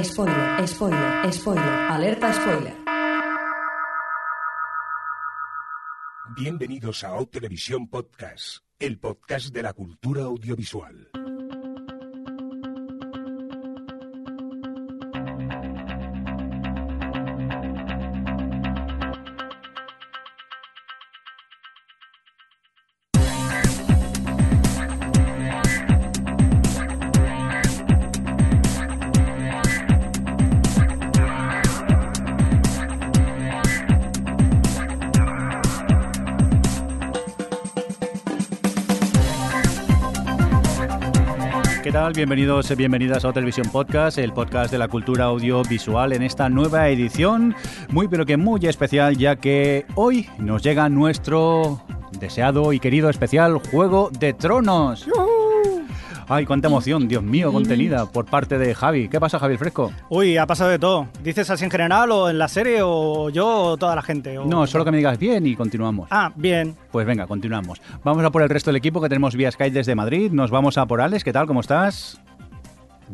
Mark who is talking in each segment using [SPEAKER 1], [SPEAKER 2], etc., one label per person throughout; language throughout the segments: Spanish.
[SPEAKER 1] Spoiler, spoiler, spoiler, alerta spoiler.
[SPEAKER 2] Bienvenidos a O Televisión Podcast, el podcast de la cultura audiovisual.
[SPEAKER 3] Bienvenidos y bienvenidas a Televisión Podcast, el podcast de la cultura audiovisual en esta nueva edición, muy pero que muy especial, ya que hoy nos llega nuestro deseado y querido especial Juego de Tronos. Ay, cuánta emoción, Dios mío, contenida por parte de Javi. ¿Qué pasa, Javi el Fresco?
[SPEAKER 4] Uy, ha pasado de todo. ¿Dices así en general o en la serie o yo o toda la gente? O-
[SPEAKER 3] No, solo que me digas bien y continuamos.
[SPEAKER 4] Ah, bien.
[SPEAKER 3] Pues venga, continuamos. Vamos a por el resto del equipo que tenemos vía Skype desde Madrid. Nos vamos a por Alex. ¿Qué tal? ¿Cómo estás?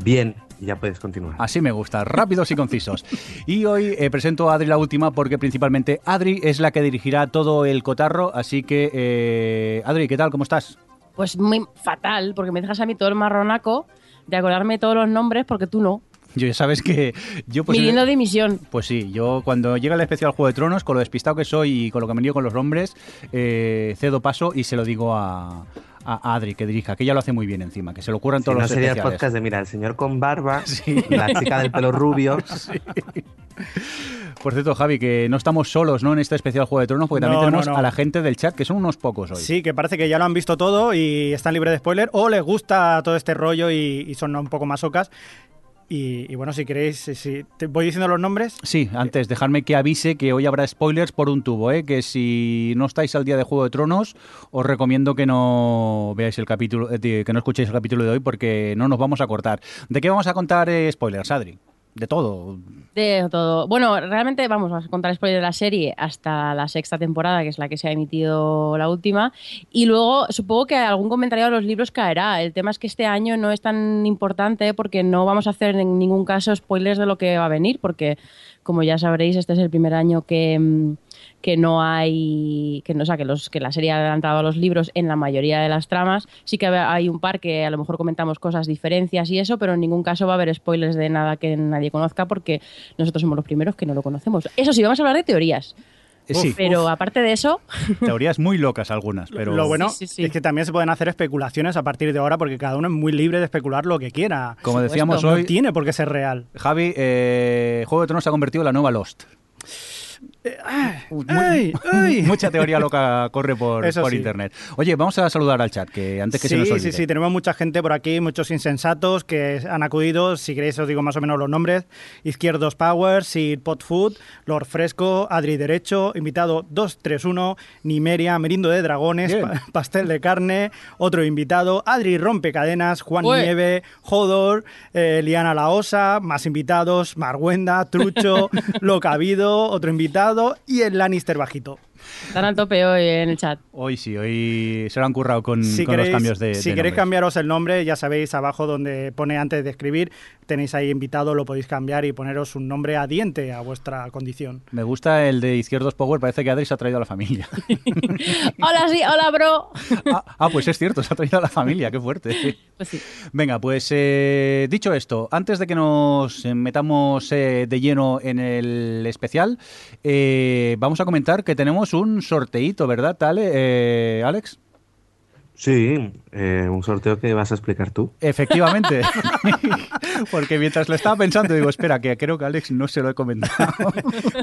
[SPEAKER 5] Bien, ya puedes continuar.
[SPEAKER 3] Así me gusta, rápidos y concisos. Y hoy eh, presento a Adri la última porque principalmente Adri es la que dirigirá todo el cotarro. Así que, eh, Adri, ¿qué tal? ¿Cómo estás?
[SPEAKER 6] Pues muy fatal, porque me dejas a mí todo el marronaco de acordarme de todos los nombres porque tú no.
[SPEAKER 3] Yo ya sabes que yo pues,
[SPEAKER 6] Pidiendo dimisión.
[SPEAKER 3] pues sí, yo cuando llega el especial Juego de Tronos, con lo despistado que soy y con lo que me lío con los nombres, eh, cedo paso y se lo digo a, a Adri que dirija, que ella lo hace muy bien encima, que se lo ocurran
[SPEAKER 5] Si
[SPEAKER 3] todos
[SPEAKER 5] no
[SPEAKER 3] los
[SPEAKER 5] sería el podcast de, mira, el señor con barba,
[SPEAKER 3] Sí.
[SPEAKER 5] la chica del pelo rubio.
[SPEAKER 3] Por cierto, Javi, que no estamos solos ¿no? en este especial Juego de Tronos, porque también
[SPEAKER 4] No,
[SPEAKER 3] tenemos
[SPEAKER 4] no, no.
[SPEAKER 3] a la gente del chat, que son unos pocos hoy.
[SPEAKER 4] Sí, que parece que ya lo han visto todo y están libres de spoiler o les gusta todo este rollo y, y son un poco masocas. Y, y bueno, si queréis, si, si- te voy diciendo los nombres.
[SPEAKER 3] Sí, antes, dejarme que avise que hoy habrá spoilers por un tubo, ¿eh? que si no estáis al día de Juego de Tronos, os recomiendo que no veáis el capítulo, eh, que no escuchéis el capítulo de hoy porque no nos vamos a cortar. ¿De qué vamos a contar eh, spoilers, Adri? De todo.
[SPEAKER 6] De todo. Bueno, realmente vamos a contar spoiler de la serie hasta la sexta temporada, que es la que se ha emitido la última. Y luego supongo que algún comentario de los libros caerá. El tema es que este año no es tan importante porque no vamos a hacer en ningún caso spoilers de lo que va a venir, porque como ya sabréis, este es el primer año que, mm, que no hay, que no, o sea, que, los, que la serie ha adelantado a los libros en la mayoría de las tramas. Sí que hay un par que a lo mejor comentamos cosas, diferencias y eso, pero en ningún caso va a haber spoilers de nada que nadie conozca porque nosotros somos los primeros que no lo conocemos. Eso sí, vamos a hablar de teorías,
[SPEAKER 3] Eh, sí,
[SPEAKER 6] pero aparte de eso,
[SPEAKER 3] teorías muy locas algunas, pero...
[SPEAKER 4] Lo bueno
[SPEAKER 6] Sí, sí, sí.
[SPEAKER 4] es que también se pueden hacer especulaciones a partir de ahora porque cada uno es muy libre de especular lo que quiera.
[SPEAKER 3] Como decíamos
[SPEAKER 4] No
[SPEAKER 3] hoy,
[SPEAKER 4] tiene por qué ser real.
[SPEAKER 3] Javi, eh, Juego de Tronos se ha convertido en la nueva Lost. Muy-
[SPEAKER 4] ¡Ay! ¡Ay!
[SPEAKER 3] Mucha teoría loca corre por,
[SPEAKER 4] Eso
[SPEAKER 3] por
[SPEAKER 4] sí.
[SPEAKER 3] internet. Oye, vamos a saludar al chat, que antes que
[SPEAKER 4] sí,
[SPEAKER 3] se nos olvide.
[SPEAKER 4] sí, sí, tenemos mucha gente por aquí, muchos insensatos que han acudido. Si queréis, os digo más o menos los nombres: Izquierdos Power, Sir Potfood, Lord Fresco, Adri Derecho, invitado 231, Nimeria, Merindo de Dragones, pa- Pastel de Carne, otro invitado, Adri Rompecadenas, Juan
[SPEAKER 6] Ué.
[SPEAKER 4] Nieve, Jodor, eh, Liana La Osa, más invitados, Marguenda, Trucho, Locabido, otro invitado y el Lannister bajito.
[SPEAKER 6] Están al tope hoy en el chat.
[SPEAKER 3] Hoy sí, hoy se lo han currado con,
[SPEAKER 4] si
[SPEAKER 3] con
[SPEAKER 4] queréis,
[SPEAKER 3] los cambios de
[SPEAKER 4] si
[SPEAKER 3] de
[SPEAKER 4] queréis
[SPEAKER 3] nombres.
[SPEAKER 4] cambiaros el nombre, ya sabéis abajo donde pone antes de escribir, tenéis ahí invitado, lo podéis cambiar y poneros un nombre adiente a vuestra condición.
[SPEAKER 3] Me gusta el de Izquierdos Power, parece que Adri se ha traído a la familia.
[SPEAKER 6] Hola, sí, hola, bro.
[SPEAKER 3] ah, ah, pues es cierto, se ha traído a la familia, qué fuerte.
[SPEAKER 6] Pues sí.
[SPEAKER 3] Venga, pues eh, dicho esto, antes de que nos eh, metamos eh, de lleno en el especial, eh, vamos a comentar que tenemos un sorteíto, ¿verdad, Ale, eh, Alex?
[SPEAKER 5] Sí, eh, un sorteo que vas a explicar tú.
[SPEAKER 3] Efectivamente. Porque mientras lo estaba pensando, digo, espera, que creo que Alex no se lo he comentado.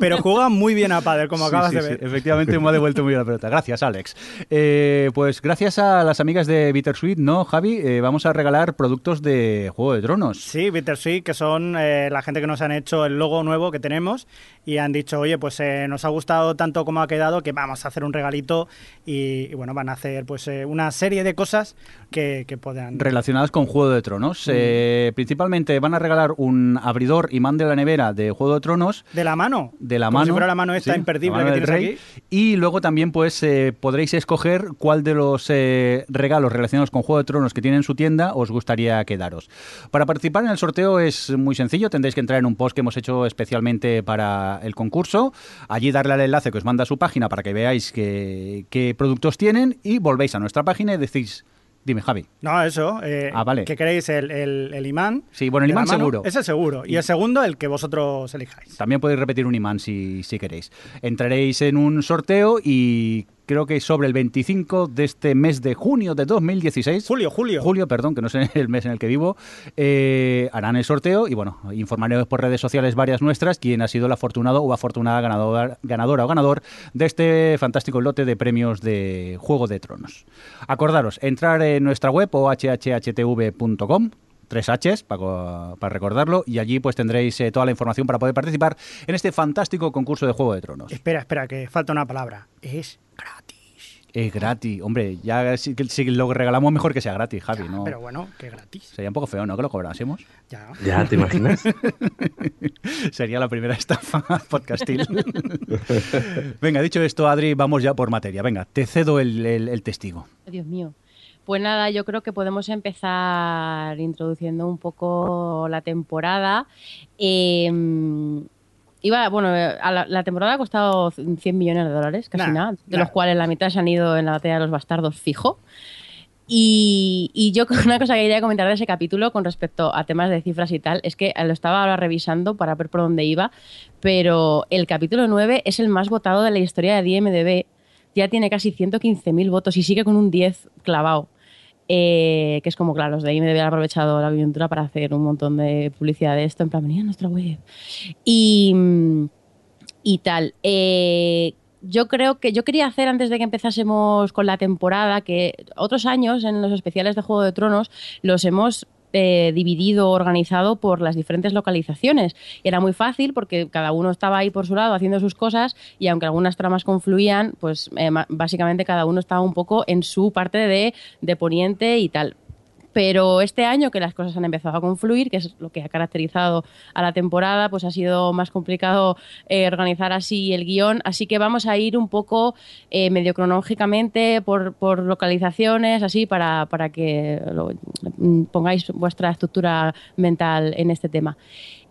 [SPEAKER 4] Pero juega muy bien a pádel, como
[SPEAKER 3] Sí,
[SPEAKER 4] acabas
[SPEAKER 3] sí,
[SPEAKER 4] de
[SPEAKER 3] sí,
[SPEAKER 4] ver.
[SPEAKER 3] Efectivamente me ha devuelto muy bien la pelota. Gracias, Alex. Eh, pues gracias a las amigas de Bittersweet, ¿no, Javi? Eh, vamos a regalar productos de Juego de Tronos.
[SPEAKER 4] Sí, Bittersweet, que son eh, la gente que nos han hecho el logo nuevo que tenemos y han dicho, oye, pues eh, nos ha gustado tanto como ha quedado que vamos a hacer un regalito y, y bueno, van a hacer pues eh, una serie serie de cosas que, que puedan...
[SPEAKER 3] Relacionadas con Juego de Tronos. Eh, principalmente van a regalar un abridor imán de la nevera de Juego de Tronos.
[SPEAKER 4] De la mano.
[SPEAKER 3] De la
[SPEAKER 4] Como
[SPEAKER 3] mano.
[SPEAKER 4] si fuera la mano esta
[SPEAKER 3] sí,
[SPEAKER 4] imperdible
[SPEAKER 3] mano
[SPEAKER 4] que tienes
[SPEAKER 3] rey.
[SPEAKER 4] aquí.
[SPEAKER 3] Y luego también pues eh, podréis escoger cuál de los eh, regalos relacionados con Juego de Tronos que tiene en su tienda os gustaría quedaros. Para participar en el sorteo es muy sencillo, tendréis que entrar en un post que hemos hecho especialmente para el concurso, allí darle al enlace que os manda a su página para que veáis qué, qué productos tienen y volvéis a nuestra página decís, dime Javi.
[SPEAKER 4] No, eso. eh,
[SPEAKER 3] Ah, vale.
[SPEAKER 4] Que queréis el, el- el imán.
[SPEAKER 3] Sí, bueno, el imán
[SPEAKER 4] mano.
[SPEAKER 3] seguro.
[SPEAKER 4] Ese seguro. Y el segundo, el que vosotros elijáis.
[SPEAKER 3] También podéis repetir un imán si, si queréis. Entraréis en un sorteo y creo que sobre el 25 de este mes de junio de 2016.
[SPEAKER 4] Julio, julio.
[SPEAKER 3] Julio, perdón, que no sé el mes en el que vivo, eh, harán el sorteo y bueno, informaremos por redes sociales varias nuestras quién ha sido el afortunado o afortunada ganadora, ganadora o ganador de este fantástico lote de premios de Juego de Tronos. Acordaros, entrar en nuestra web o hhhtv.com tres Hs para, para recordarlo y allí pues tendréis eh, toda la información para poder participar en este fantástico concurso de Juego de Tronos.
[SPEAKER 4] Espera, espera, que falta una palabra. Es gratis.
[SPEAKER 3] Es gratis, hombre, ya si, si lo regalamos mejor que sea gratis, Javi, ¿no?
[SPEAKER 4] Pero bueno, que gratis.
[SPEAKER 3] Sería un poco feo, ¿no? Que lo cobrásemos.
[SPEAKER 4] Ya.
[SPEAKER 5] Ya, ¿te imaginas?
[SPEAKER 3] Sería la primera estafa podcastil. Venga, dicho esto, Adri, vamos ya por materia. Venga, te cedo el, el- el testigo.
[SPEAKER 6] Dios mío. Pues nada, yo creo que podemos empezar introduciendo un poco la temporada. Eh, iba, bueno, a la, la temporada ha costado 100 millones de dólares, casi
[SPEAKER 4] Nah,
[SPEAKER 6] nada, de
[SPEAKER 4] nah.
[SPEAKER 6] los cuales la mitad se han ido en la batalla de los bastardos fijo. Y, y yo una cosa que quería comentar de ese capítulo con respecto a temas de cifras y tal, es que lo estaba ahora revisando para ver por dónde iba, pero el capítulo 9 es el más votado de la historia de IMDB. Ya tiene casi 115.000 votos y sigue con un 10 clavado. Eh, que es como, claro, los de IMDB han aprovechado la coyuntura para hacer un montón de publicidad de esto, en plan, venid a nuestra web. Y, y tal. Eh, yo creo que yo quería hacer antes de que empezásemos con la temporada que otros años en los especiales de Juego de Tronos los hemos eh, dividido, organizado por las diferentes localizaciones. Era muy fácil porque cada uno estaba ahí por su lado haciendo sus cosas y aunque algunas tramas confluían, pues eh, básicamente cada uno estaba un poco en su parte de, de poniente y tal. Pero este año que las cosas han empezado a confluir, que es lo que ha caracterizado a la temporada, pues ha sido más complicado eh, organizar así el guion. Así que vamos a ir un poco eh, medio cronológicamente por, por localizaciones, así para, para que lo- mm, pongáis vuestra estructura mental en este tema.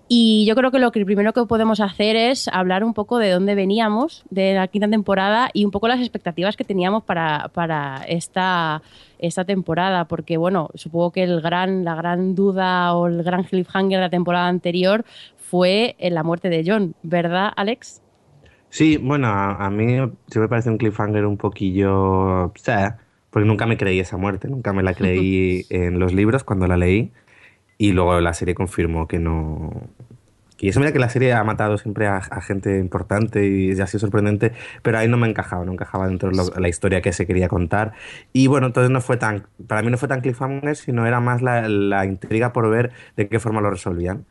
[SPEAKER 6] Y yo creo que lo que primero que podemos hacer es hablar un poco de dónde veníamos de la quinta temporada y un poco las expectativas que teníamos para, para esta, esta temporada. Porque, bueno, supongo que el gran, la gran duda o el gran cliffhanger de la temporada anterior fue en la muerte de John, ¿verdad, Alex?
[SPEAKER 5] Sí, bueno, a, a mí sí me parece un cliffhanger un poquillo... o sea, porque nunca me creí esa muerte, nunca me la creí en los libros cuando la leí y luego la serie confirmó que no... Y eso mira que la serie ha matado siempre a, gente importante y ha sido sorprendente, pero ahí no me encajaba, no encajaba dentro de la historia que se quería contar. Y bueno, entonces no fue tan, para mí no fue tan cliffhanger, sino era más la intriga por ver de qué forma lo resolvían.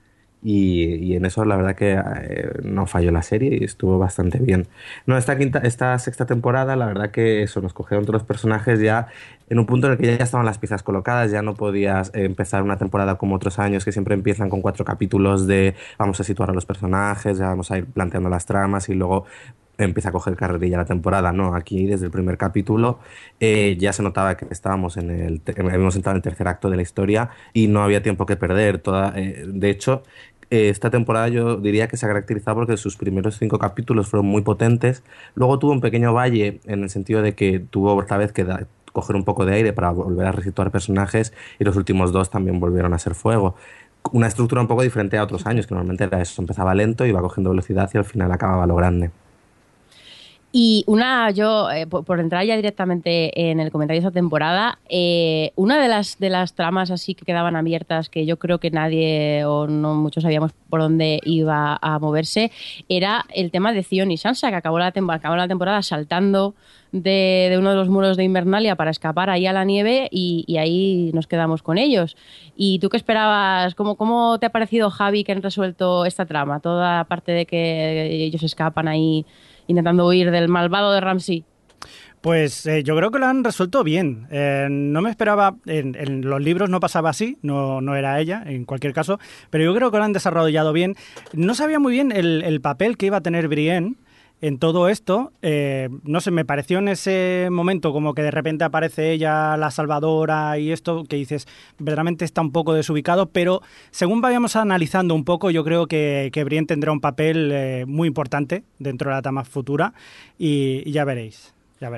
[SPEAKER 5] Y, y en eso la verdad que eh, no falló la serie y estuvo bastante bien. No, esta quinta, esta sexta temporada, la verdad que eso, nos cogieron todos los personajes ya en un punto en el que ya estaban las piezas colocadas, ya no podías empezar una temporada como otros años que siempre empiezan con cuatro capítulos de vamos a situar a los personajes, ya vamos a ir planteando las tramas y luego empieza a coger carrerilla la temporada, ¿no? Aquí desde el primer capítulo eh, ya se notaba que estábamos en el, habíamos entrado en el tercer acto de la historia y no había tiempo que perder. Toda, eh, de hecho, esta temporada yo diría que se ha caracterizado porque sus primeros cinco capítulos fueron muy potentes. Luego tuvo un pequeño valle en el sentido de que tuvo otra vez que coger un poco de aire para volver a resituar personajes y los últimos dos también volvieron a ser fuego. Una estructura un poco diferente a otros años, que normalmente era eso, empezaba lento, iba cogiendo velocidad y al final acababa lo grande.
[SPEAKER 6] Y una, yo, eh, por, entrar ya directamente en el comentario de esta temporada, eh, una de las, de las tramas así que quedaban abiertas, que yo creo que nadie o no muchos sabíamos por dónde iba a moverse, era el tema de Theon y Sansa, que acabó la, acabó la temporada saltando de, de uno de los muros de Invernalia para escapar ahí a la nieve y, ahí nos quedamos con ellos. ¿Y tú qué esperabas? ¿Cómo, ¿Cómo te ha parecido, Javi, que han resuelto esta trama? Toda parte de que ellos escapan ahí intentando huir del malvado de Ramsey.
[SPEAKER 4] Pues eh, yo creo que lo han resuelto bien. Eh, no me esperaba, en, los libros no pasaba así, no, no era ella, en cualquier caso, pero yo creo que lo han desarrollado bien. No sabía muy bien el papel que iba a tener Brienne en todo esto, eh, no sé, me pareció en ese momento como que de repente aparece ella, la salvadora y esto, que dices, verdaderamente está un poco desubicado, pero según vayamos analizando un poco, yo creo que, que Brienne tendrá un papel eh, muy importante dentro de la trama futura y, y ya veréis.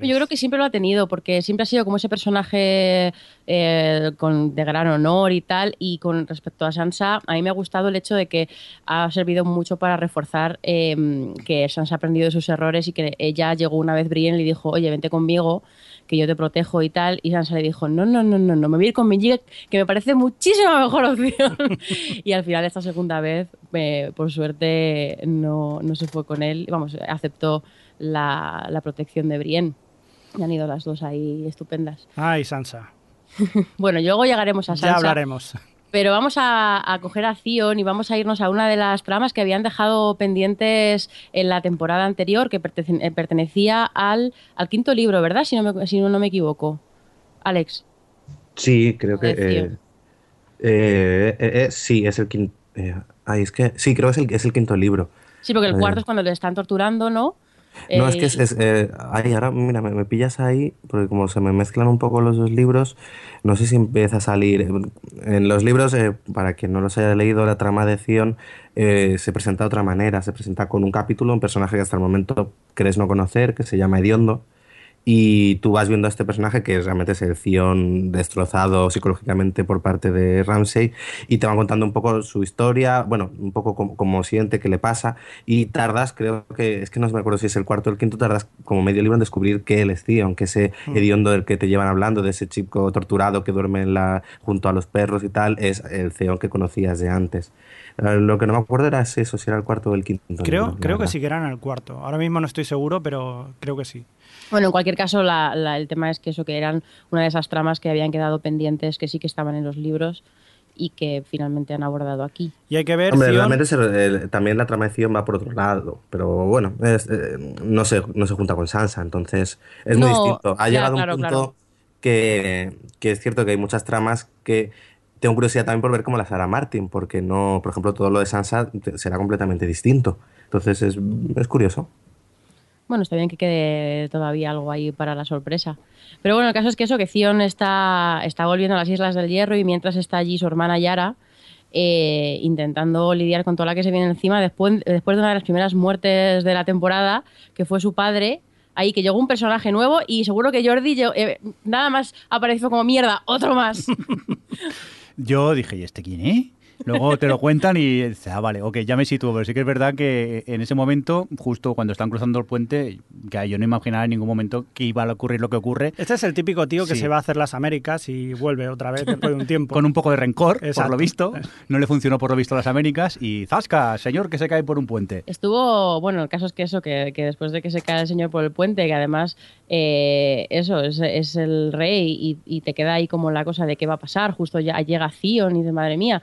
[SPEAKER 6] Yo creo que siempre lo ha tenido, porque siempre ha sido como ese personaje eh, con, de gran honor y tal. Y con respecto a Sansa, a mí me ha gustado el hecho de que ha servido mucho para reforzar eh, que Sansa ha aprendido de sus errores y que ella llegó una vez Brienne y le dijo, oye, vente conmigo, que yo te protejo y tal. Y Sansa le dijo, no, no, no, no, no me voy a ir con Minji, que me parece muchísima mejor opción. y al final, esta segunda vez, eh, por suerte, no, no se fue con él. Vamos, aceptó la, la protección de Brienne. Y han ido las dos ahí estupendas.
[SPEAKER 4] Ay, Sansa.
[SPEAKER 6] Bueno, luego llegaremos a Sansa.
[SPEAKER 4] Ya hablaremos.
[SPEAKER 6] Pero vamos a, a coger a Theon y vamos a irnos a una de las tramas que habían dejado pendientes en la temporada anterior, que eh, pertenecía al, al quinto libro, ¿verdad? Si no me, si no, no me equivoco. Alex.
[SPEAKER 5] Sí, creo que. Eh, eh, eh, eh, sí, es el quinto. ay, es que. Sí, creo que es el, es el quinto libro.
[SPEAKER 6] Sí, porque el cuarto es cuando le están torturando, ¿no?
[SPEAKER 5] No,
[SPEAKER 6] Eh,
[SPEAKER 5] es que es. es, eh, ay, ahora, mira, me, me pillas ahí, porque como se me mezclan un poco los dos libros, no sé si empieza a salir. En los libros, eh, para quien no los haya leído, la trama de Zion eh, se presenta de otra manera. Se presenta con un capítulo, un personaje que hasta el momento crees no conocer, que se llama Hediondo. Y tú vas viendo a este personaje que realmente es el Zion destrozado psicológicamente por parte de Ramsey y te van contando un poco su historia, bueno, un poco como, como siente que le pasa y tardas, creo que, es que no me acuerdo si es el cuarto o el quinto, tardas como medio libro en descubrir que él es Zion, que ese hediondo del que te llevan hablando, de ese chico torturado que duerme en la, junto a los perros y tal, es el Zion que conocías de antes. Eh, Lo que no me acuerdo era eso, si era el cuarto o el quinto.
[SPEAKER 4] Creo, creo que sí que eran el cuarto. Ahora mismo no estoy seguro, pero creo que sí.
[SPEAKER 6] Bueno, en cualquier caso, la- la- el tema es que eso, que eran una de esas tramas que habían quedado pendientes, que sí que estaban en los libros y que finalmente han abordado aquí.
[SPEAKER 4] Y hay que ver
[SPEAKER 5] Hombre,
[SPEAKER 4] Theon-
[SPEAKER 5] realmente se- el- también la trama de Theon va por otro lado, pero bueno, es, eh, no, se, no se junta con Sansa, entonces es muy
[SPEAKER 6] No,
[SPEAKER 5] distinto. Ha
[SPEAKER 6] ya,
[SPEAKER 5] llegado
[SPEAKER 6] claro,
[SPEAKER 5] un punto
[SPEAKER 6] claro.
[SPEAKER 5] que, que es cierto que hay muchas tramas que tengo curiosidad también por ver cómo las hará Martin, porque no, por ejemplo, todo lo de Sansa será completamente distinto. Entonces es, es curioso.
[SPEAKER 6] Bueno, está bien que quede todavía algo ahí para la sorpresa. Pero bueno, el caso es que eso, que Zion está, está volviendo a las Islas del Hierro y mientras está allí su hermana Yara, eh, intentando lidiar con toda la que se viene encima después, después de una de las primeras muertes de la temporada, que fue su padre. Ahí que llegó un personaje nuevo y seguro que Jordi llegó- eh, nada más apareció como mierda, otro más.
[SPEAKER 3] Yo dije, ¿y este quién es? Luego te lo cuentan y dices, ah, vale, ok, ya me sitúo, pero sí que es verdad que en ese momento, justo cuando están cruzando el puente, que yo no imaginaba en ningún momento que iba a ocurrir lo que ocurre,
[SPEAKER 4] Este es el típico tío que
[SPEAKER 3] Sí.
[SPEAKER 4] se va a hacer las Américas y vuelve otra vez después de un tiempo.
[SPEAKER 3] con un poco de rencor, por lo visto. No le funcionó por lo visto las Américas y ¡zasca! Señor que se cae por un puente.
[SPEAKER 6] Estuvo, bueno, el caso es que eso, que, que después de que se cae el señor por el puente, que además eh, eso es, es el rey y, y te queda ahí como la cosa de qué va a pasar, justo ya llega Zion y de madre mía,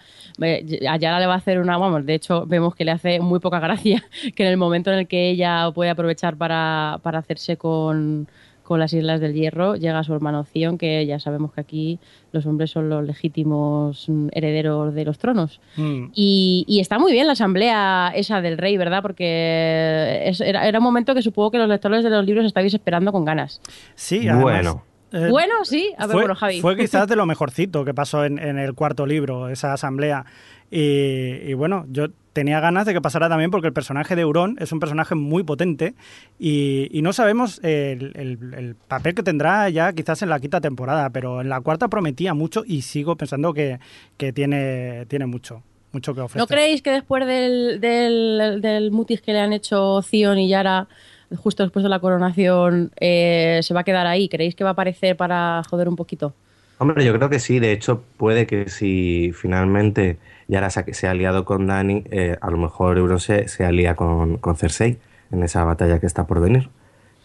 [SPEAKER 6] a Yara le va a hacer una, vamos, de hecho vemos que le hace muy poca gracia que en el momento en el que ella puede aprovechar para, para hacerse con, con las Islas del Hierro, llega su hermano Zion, que ya sabemos que aquí los hombres son los legítimos mm, herederos de los tronos.
[SPEAKER 4] Mm.
[SPEAKER 6] Y, y está muy bien la asamblea esa del rey, ¿verdad? Porque es- era, era un momento que supongo que los lectores de los libros estabais esperando con ganas.
[SPEAKER 4] Sí, además,
[SPEAKER 5] Bueno.
[SPEAKER 4] Eh,
[SPEAKER 6] bueno, sí. A ver,
[SPEAKER 4] fue,
[SPEAKER 6] bueno, Javi.
[SPEAKER 4] fue quizás de lo mejorcito que pasó en, en el cuarto libro, esa asamblea. Y, y bueno, yo tenía ganas de que pasara también porque el personaje de Euron es un personaje muy potente y, y no sabemos el, el- el papel que tendrá ya quizás en la quinta temporada, pero en la cuarta prometía mucho y sigo pensando que, que tiene, tiene mucho, mucho que ofrecer.
[SPEAKER 6] ¿No creéis que después del, del, del mutis que le han hecho Zion y Yara, justo después de la coronación, eh, se va a quedar ahí? ¿Creéis que va a aparecer para joder un poquito?
[SPEAKER 5] Hombre, yo creo que sí. De hecho, puede que si finalmente Yara se, ha aliado con Dani, eh, a lo mejor Euron se, se alía con, con Cersei en esa batalla que está por venir.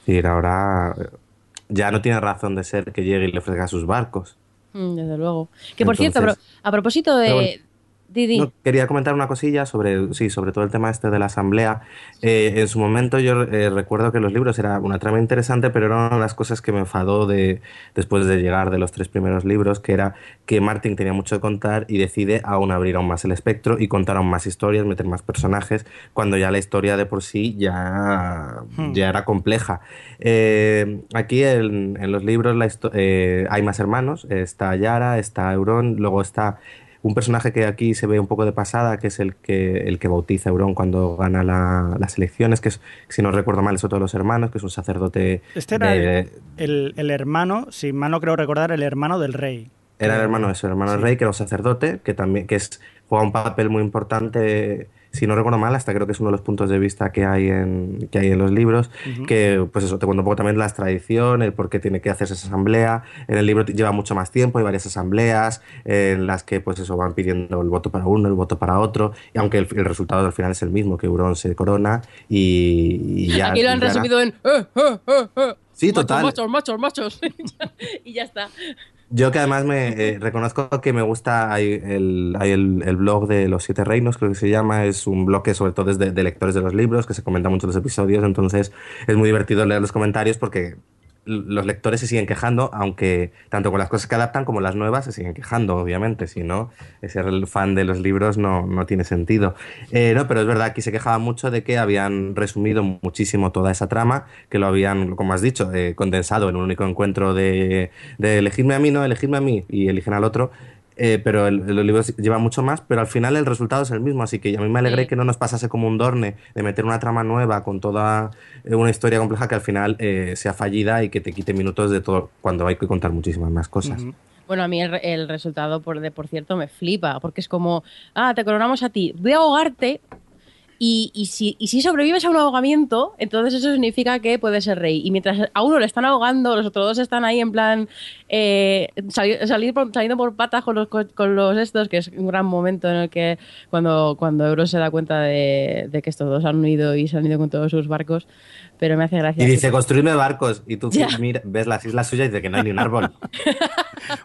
[SPEAKER 5] Es decir, ahora eh, ya no tiene razón de ser que llegue y le ofrezca sus barcos.
[SPEAKER 6] Mm, Desde luego. Que por cierto,
[SPEAKER 5] Entonces-
[SPEAKER 6] a pro- a propósito de,
[SPEAKER 5] bueno.
[SPEAKER 6] Didi.
[SPEAKER 5] No, quería comentar una cosilla sobre, sí, sobre todo el tema este de la asamblea. Eh, en su momento yo eh, recuerdo que los libros era una trama interesante, pero era una de las cosas que me enfadó de, después de llegar de los tres primeros libros, que era que Martin tenía mucho que contar y decide aún abrir aún más el espectro y contar aún más historias, meter más personajes, cuando ya la historia de por sí ya,
[SPEAKER 4] Hmm.
[SPEAKER 5] ya era compleja. Eh, aquí en, en los libros la hay más hermanos, está Yara, está Euron, luego está un personaje que aquí se ve un poco de pasada, que es el que, el que bautiza a Euron cuando gana la- las elecciones, que es, si no recuerdo mal, es otro de los hermanos, que es un sacerdote
[SPEAKER 4] Este era
[SPEAKER 5] de-
[SPEAKER 4] el, el- el hermano, si mal no creo recordar, el hermano del rey.
[SPEAKER 5] Era el hermano de su hermano
[SPEAKER 4] sí.
[SPEAKER 5] rey, que era un sacerdote, que también que es, juega un papel muy importante, si no recuerdo mal, hasta creo que es uno de los puntos de vista que hay en, que hay en los libros,
[SPEAKER 4] Ujú.
[SPEAKER 5] que pues eso, te cuenta un poco también las tradiciones, el por qué tiene que hacerse esa asamblea. En el libro lleva mucho más tiempo, hay varias asambleas eh, en las que pues eso van pidiendo el voto para uno, el voto para otro, y aunque el, el resultado al final es el mismo, que Euron se corona y, y ya...
[SPEAKER 6] Aquí lo han resumido en. "Eh, eh, eh, eh".
[SPEAKER 5] Sí,
[SPEAKER 6] Machos,
[SPEAKER 5] total.
[SPEAKER 6] Machos, machos, machos. y ya está.
[SPEAKER 5] Yo que además me eh, reconozco que me gusta hay el, hay el, el blog de los siete reinos, creo que se llama, es un blog que sobre todo es de, lectores de los libros, que se comenta mucho los episodios, entonces es muy divertido leer los comentarios porque los lectores se siguen quejando, aunque tanto con las cosas que adaptan como las nuevas se siguen quejando, obviamente, si no, ser fan de los libros no, no tiene sentido. Eh, no, pero es verdad, aquí se quejaba mucho de que habían resumido muchísimo toda esa trama, que lo habían, como has dicho, eh, condensado en un único encuentro de, de elegirme a mí, no, elegirme a mí y eligen al otro. Eh, pero el, los libros llevan mucho más, pero al final el resultado es el mismo, así que a mí me alegré
[SPEAKER 6] Sí.
[SPEAKER 5] que no nos pasase como un dorne de meter una trama nueva con toda eh, una historia compleja que al final eh, sea fallida y que te quite minutos de todo cuando hay que contar muchísimas más cosas.
[SPEAKER 6] Bueno, a mí el, re- el resultado, por, de, por cierto, me flipa, porque es como, ah, te coronamos a ti, voy a ahogarte, y, y si, y si sobrevives a un ahogamiento, entonces eso significa que puedes ser rey. Y mientras a uno le están ahogando, los otros dos están ahí en plan eh, sali- salir por- saliendo por patas con los, co- con los estos, que es un gran momento en el que cuando, cuando Euron se da cuenta de, de que estos dos han unido y se han ido con todos sus barcos, pero me hace gracia.
[SPEAKER 5] Y dice, construirme barcos. Y tú mira, ves las islas suyas y dice que no hay ni un árbol.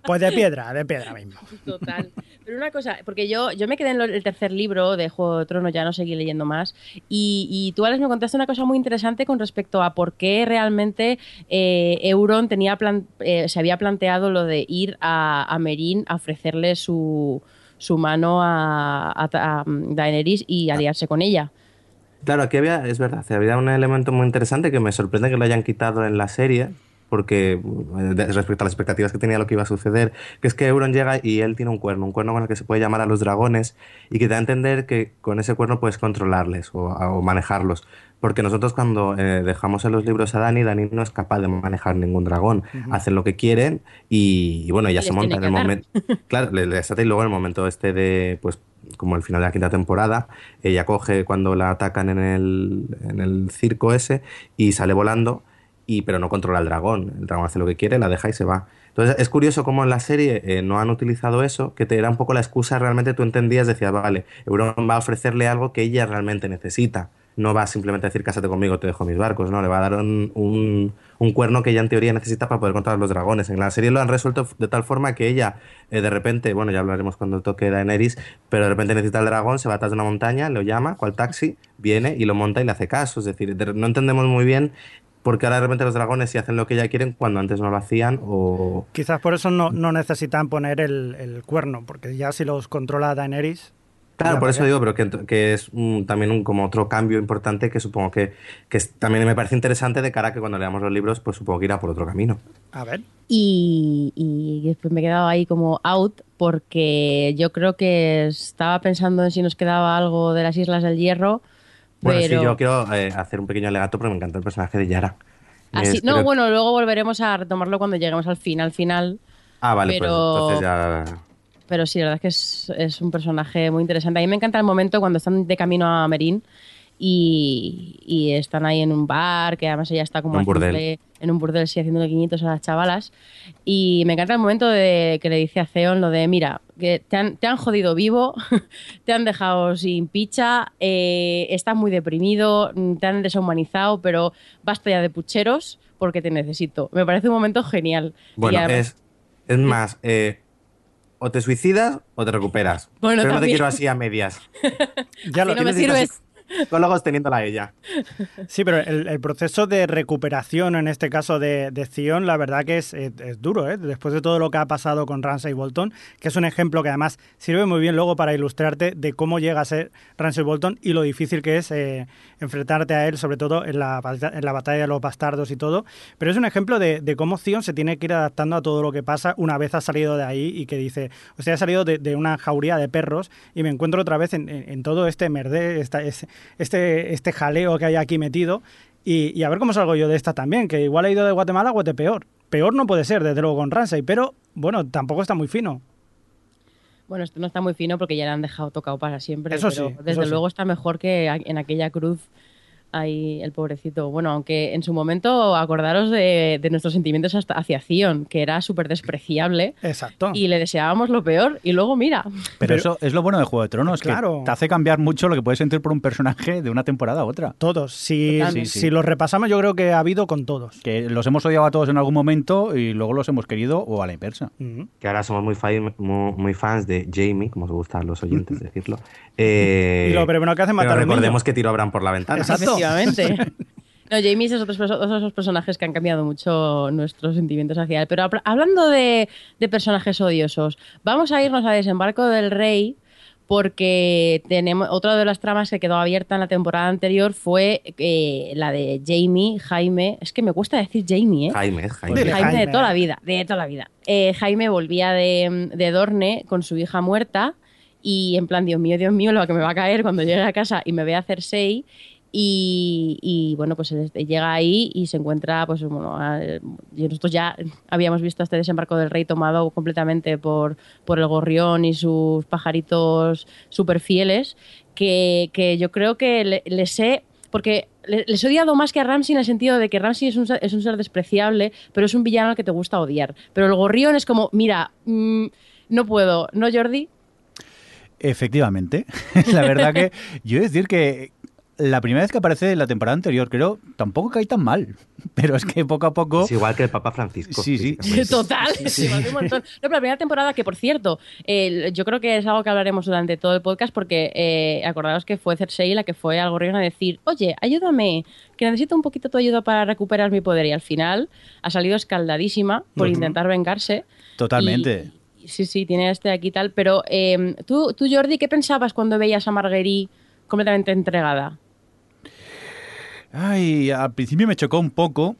[SPEAKER 4] Pues de piedra, de piedra mismo.
[SPEAKER 6] Total. Pero una cosa, porque yo, yo me quedé en el tercer libro de Juego de Tronos, ya no seguí leyendo más, y, y tú, Alex, me contaste una cosa muy interesante con respecto a por qué realmente eh, Euron tenía plan- eh, se había planteado lo de ir a, a Meereen a ofrecerle su, su mano a, a, a Daenerys y aliarse con ella.
[SPEAKER 5] Claro, aquí había, es verdad, había un elemento muy interesante que me sorprende que lo hayan quitado en la serie, porque de- respecto a las expectativas que tenía lo que iba a suceder, que es que Euron llega y él tiene un cuerno, un cuerno con el que se puede llamar a los dragones y que te da a entender que con ese cuerno puedes controlarles o, o manejarlos. Porque nosotros cuando eh, dejamos en los libros a Dani, Dani no es capaz de manejar ningún dragón. Hacen lo que quieren y, y bueno, ella
[SPEAKER 6] Y
[SPEAKER 5] se
[SPEAKER 6] les
[SPEAKER 5] monta en el momento. Claro, le, le ata y luego en el momento este de, pues, como el final de la quinta temporada, ella coge cuando la atacan en el, en el circo ese y sale volando, y, pero no controla el dragón. El dragón hace lo que quiere, la deja y se va. Entonces es curioso cómo en la serie eh, no han utilizado eso, que te era un poco la excusa, realmente tú entendías, decías, vale, Euron va a ofrecerle algo que ella realmente necesita. No va simplemente a decir, cásate conmigo, te dejo mis barcos, no, le va a dar un, un, cuerno que ella en teoría necesita para poder controlar los dragones. En la serie lo han resuelto de tal forma que ella, eh, de repente, bueno, ya hablaremos cuando toque Daenerys, pero de repente necesita el dragón, se va atrás de una montaña, lo llama, cual taxi, viene y lo monta y le hace caso. Es decir, de- no entendemos muy bien por qué ahora de repente los dragones sí hacen lo que ella quieren cuando antes no lo hacían o...
[SPEAKER 4] Quizás por eso no, no necesitan poner el, el cuerno, porque ya si los controla Daenerys.
[SPEAKER 5] Claro,
[SPEAKER 4] ya
[SPEAKER 5] por eso digo, pero que, que es mm, también un, como otro cambio importante que supongo que, que es- también me parece interesante de cara a que cuando leamos los libros, pues supongo que irá por otro camino.
[SPEAKER 4] A ver.
[SPEAKER 6] Y, y después me he quedado ahí como out porque yo creo que estaba pensando en si nos quedaba algo de las Islas del Hierro.
[SPEAKER 5] Bueno,
[SPEAKER 6] pero...
[SPEAKER 5] sí, yo quiero eh, hacer un pequeño alegato porque me encanta el personaje de Yara.
[SPEAKER 6] Así-
[SPEAKER 5] Es-
[SPEAKER 6] no, bueno, luego volveremos a retomarlo cuando lleguemos al final, final.
[SPEAKER 5] Ah, vale,
[SPEAKER 6] pero-
[SPEAKER 5] pues entonces ya...
[SPEAKER 6] Pero sí, la verdad es que es, es un personaje muy interesante. A mí me encanta el momento cuando están de camino a Merín y, y están ahí en un bar, que además ella está como
[SPEAKER 5] Un burdel.
[SPEAKER 6] en un burdel, sí, haciéndole guiñitos a las chavalas. Y me encanta el momento de que le dice a Theon lo de, mira, que te han, te han jodido vivo, te han dejado sin picha, eh, estás muy deprimido, te han deshumanizado, pero basta ya de pucheros porque te necesito. Me parece un momento genial.
[SPEAKER 5] Bueno,
[SPEAKER 6] además-
[SPEAKER 5] es, es más, eh, o te suicidas o te recuperas.
[SPEAKER 6] Bueno,
[SPEAKER 5] Pero no te
[SPEAKER 6] también.
[SPEAKER 5] quiero así a medias.
[SPEAKER 4] Ya lo
[SPEAKER 6] no me sirves.
[SPEAKER 5] Psicólogos teniéndola ella.
[SPEAKER 4] Sí, pero el, proceso de recuperación, en este caso de, de Zion, la verdad que es, es- es duro, ¿eh? Después de todo lo que ha pasado con Ramsay Bolton, que es un ejemplo que además sirve muy bien luego para ilustrarte de cómo llega a ser Ramsay Bolton y lo difícil que es eh, enfrentarte a él, sobre todo en la, en la batalla de los bastardos y todo. Pero es un ejemplo de, cómo Zion se tiene que ir adaptando a todo lo que pasa una vez ha salido de ahí y que dice, o sea, he salido de, una jauría de perros y me encuentro otra vez en, todo este merde, esta, es- este, este jaleo que hay aquí metido. Y, y a ver cómo salgo yo de esta también, que igual he ido de Guatemala a Guatepeor. Peor no puede ser, desde luego, con Ramsay, pero bueno, tampoco está muy fino.
[SPEAKER 6] Bueno, esto no está muy fino porque ya le han dejado tocado para siempre.
[SPEAKER 4] Eso
[SPEAKER 6] pero
[SPEAKER 4] sí,
[SPEAKER 6] Desde
[SPEAKER 4] sí.
[SPEAKER 6] luego está mejor que en aquella cruz ahí el pobrecito. Bueno, aunque en su momento acordaros de, de nuestros sentimientos hasta hacia Zion, que era súper despreciable
[SPEAKER 4] Exacto.
[SPEAKER 6] y le deseábamos lo peor. Y luego mira,
[SPEAKER 3] Pero,
[SPEAKER 4] Pero-
[SPEAKER 3] eso es lo bueno de Juego de Tronos,
[SPEAKER 4] Claro.
[SPEAKER 3] que te hace cambiar mucho lo que puedes sentir por un personaje de una temporada a otra.
[SPEAKER 4] Todos. Si,
[SPEAKER 6] Totalmente.
[SPEAKER 3] Sí, sí.
[SPEAKER 4] si los repasamos, yo creo que ha habido con todos.
[SPEAKER 3] Que los hemos odiado a todos en algún momento y luego los hemos querido o a la inversa.
[SPEAKER 5] Que ahora somos muy, fa- muy, muy fans de Jamie, como os gusta a los oyentes decirlo. Eh,
[SPEAKER 4] Y lo primero que hace matar
[SPEAKER 5] pero recordemos que tiró a Bran por la ventana.
[SPEAKER 4] Exacto.
[SPEAKER 6] Efectivamente. No, Jamie es otros, perso- otros esos personajes que han cambiado mucho nuestros sentimientos hacia él. Pero habl- hablando de, de personajes odiosos, vamos a irnos a Desembarco del Rey porque tenemos otra de las tramas que quedó abierta en la temporada anterior fue eh, la de Jamie, Jaime. Es que me cuesta decir Jamie, ¿eh?
[SPEAKER 5] Jaime, Jaime.
[SPEAKER 6] Jaime, de toda la vida, de toda la vida. Eh, Jaime volvía de, de Dorne con su hija muerta y en plan, Dios mío, Dios mío, lo que me va a caer cuando llegue a casa y me vea hacer Cersei. Y, bueno, pues él llega ahí y se encuentra, pues bueno, y nosotros ya habíamos visto este desembarco del rey tomado completamente por, por el gorrión y sus pajaritos súper fieles, que, que yo creo que le- les he porque le- les he odiado más que a Ramsey en el sentido de que Ramsey es un, es un ser despreciable, pero es un villano al que te gusta odiar. Pero el gorrión es como, mira, mm, no puedo, ¿no, Jordi?
[SPEAKER 3] Efectivamente. la verdad que yo he de decir que la primera vez que aparece en la temporada anterior, creo, tampoco cae tan mal. Pero es que poco a poco...
[SPEAKER 5] Es igual que el Papa Francisco.
[SPEAKER 3] Sí, sí.
[SPEAKER 6] Total, se hace un montón. No, pero la primera temporada, que por cierto, eh, yo creo que es algo que hablaremos durante todo el podcast, porque eh, acordaos que fue Cersei la que fue al gorrión a decir, oye, ayúdame, que necesito un poquito tu ayuda para recuperar mi poder. Y al final ha salido escaldadísima por intentar vengarse.
[SPEAKER 3] Totalmente.
[SPEAKER 6] Y- sí, sí, tiene este aquí y tal. Pero eh, ¿tú, tú, Jordi, ¿qué pensabas cuando veías a Marguerite completamente entregada?
[SPEAKER 3] Ay, al principio me chocó un poco.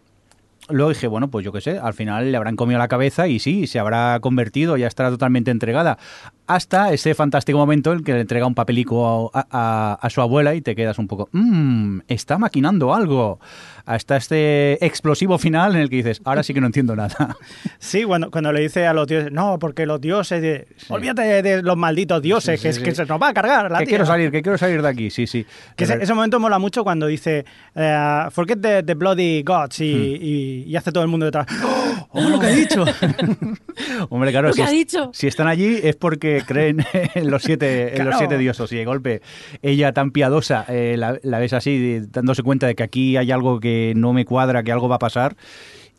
[SPEAKER 3] Luego dije, bueno, pues yo qué sé, al final le habrán comido la cabeza y sí, se habrá convertido, ya estará totalmente entregada. Hasta ese fantástico momento en que le entrega un papelico a- a su abuela y te quedas un poco, mmm, está maquinando algo. Hasta este explosivo final en el que dices, ahora sí que no entiendo nada.
[SPEAKER 4] Sí, cuando, cuando le dice a los dioses, no, porque los dioses, de- olvídate de, de los malditos dioses,
[SPEAKER 3] Sí,
[SPEAKER 4] que,
[SPEAKER 3] sí,
[SPEAKER 4] que
[SPEAKER 3] sí.
[SPEAKER 4] se nos va a cargar la
[SPEAKER 3] que
[SPEAKER 4] tía.
[SPEAKER 3] quiero salir, que quiero salir de aquí, sí, sí.
[SPEAKER 4] Que ese, ese momento mola mucho cuando dice, eh, forget the, the bloody gods, y,
[SPEAKER 3] Hmm.
[SPEAKER 4] y- y hace todo el mundo detrás, ¡oh, lo que ha dicho!
[SPEAKER 3] Hombre, claro,
[SPEAKER 6] Lo
[SPEAKER 3] si,
[SPEAKER 6] que ha
[SPEAKER 3] es-
[SPEAKER 6] dicho.
[SPEAKER 3] si están allí es porque creen en los siete, en los
[SPEAKER 4] Claro.
[SPEAKER 3] siete dioses y de golpe ella tan piadosa eh, la, la ves así, dándose cuenta de que aquí hay algo que no me cuadra, que algo va a pasar.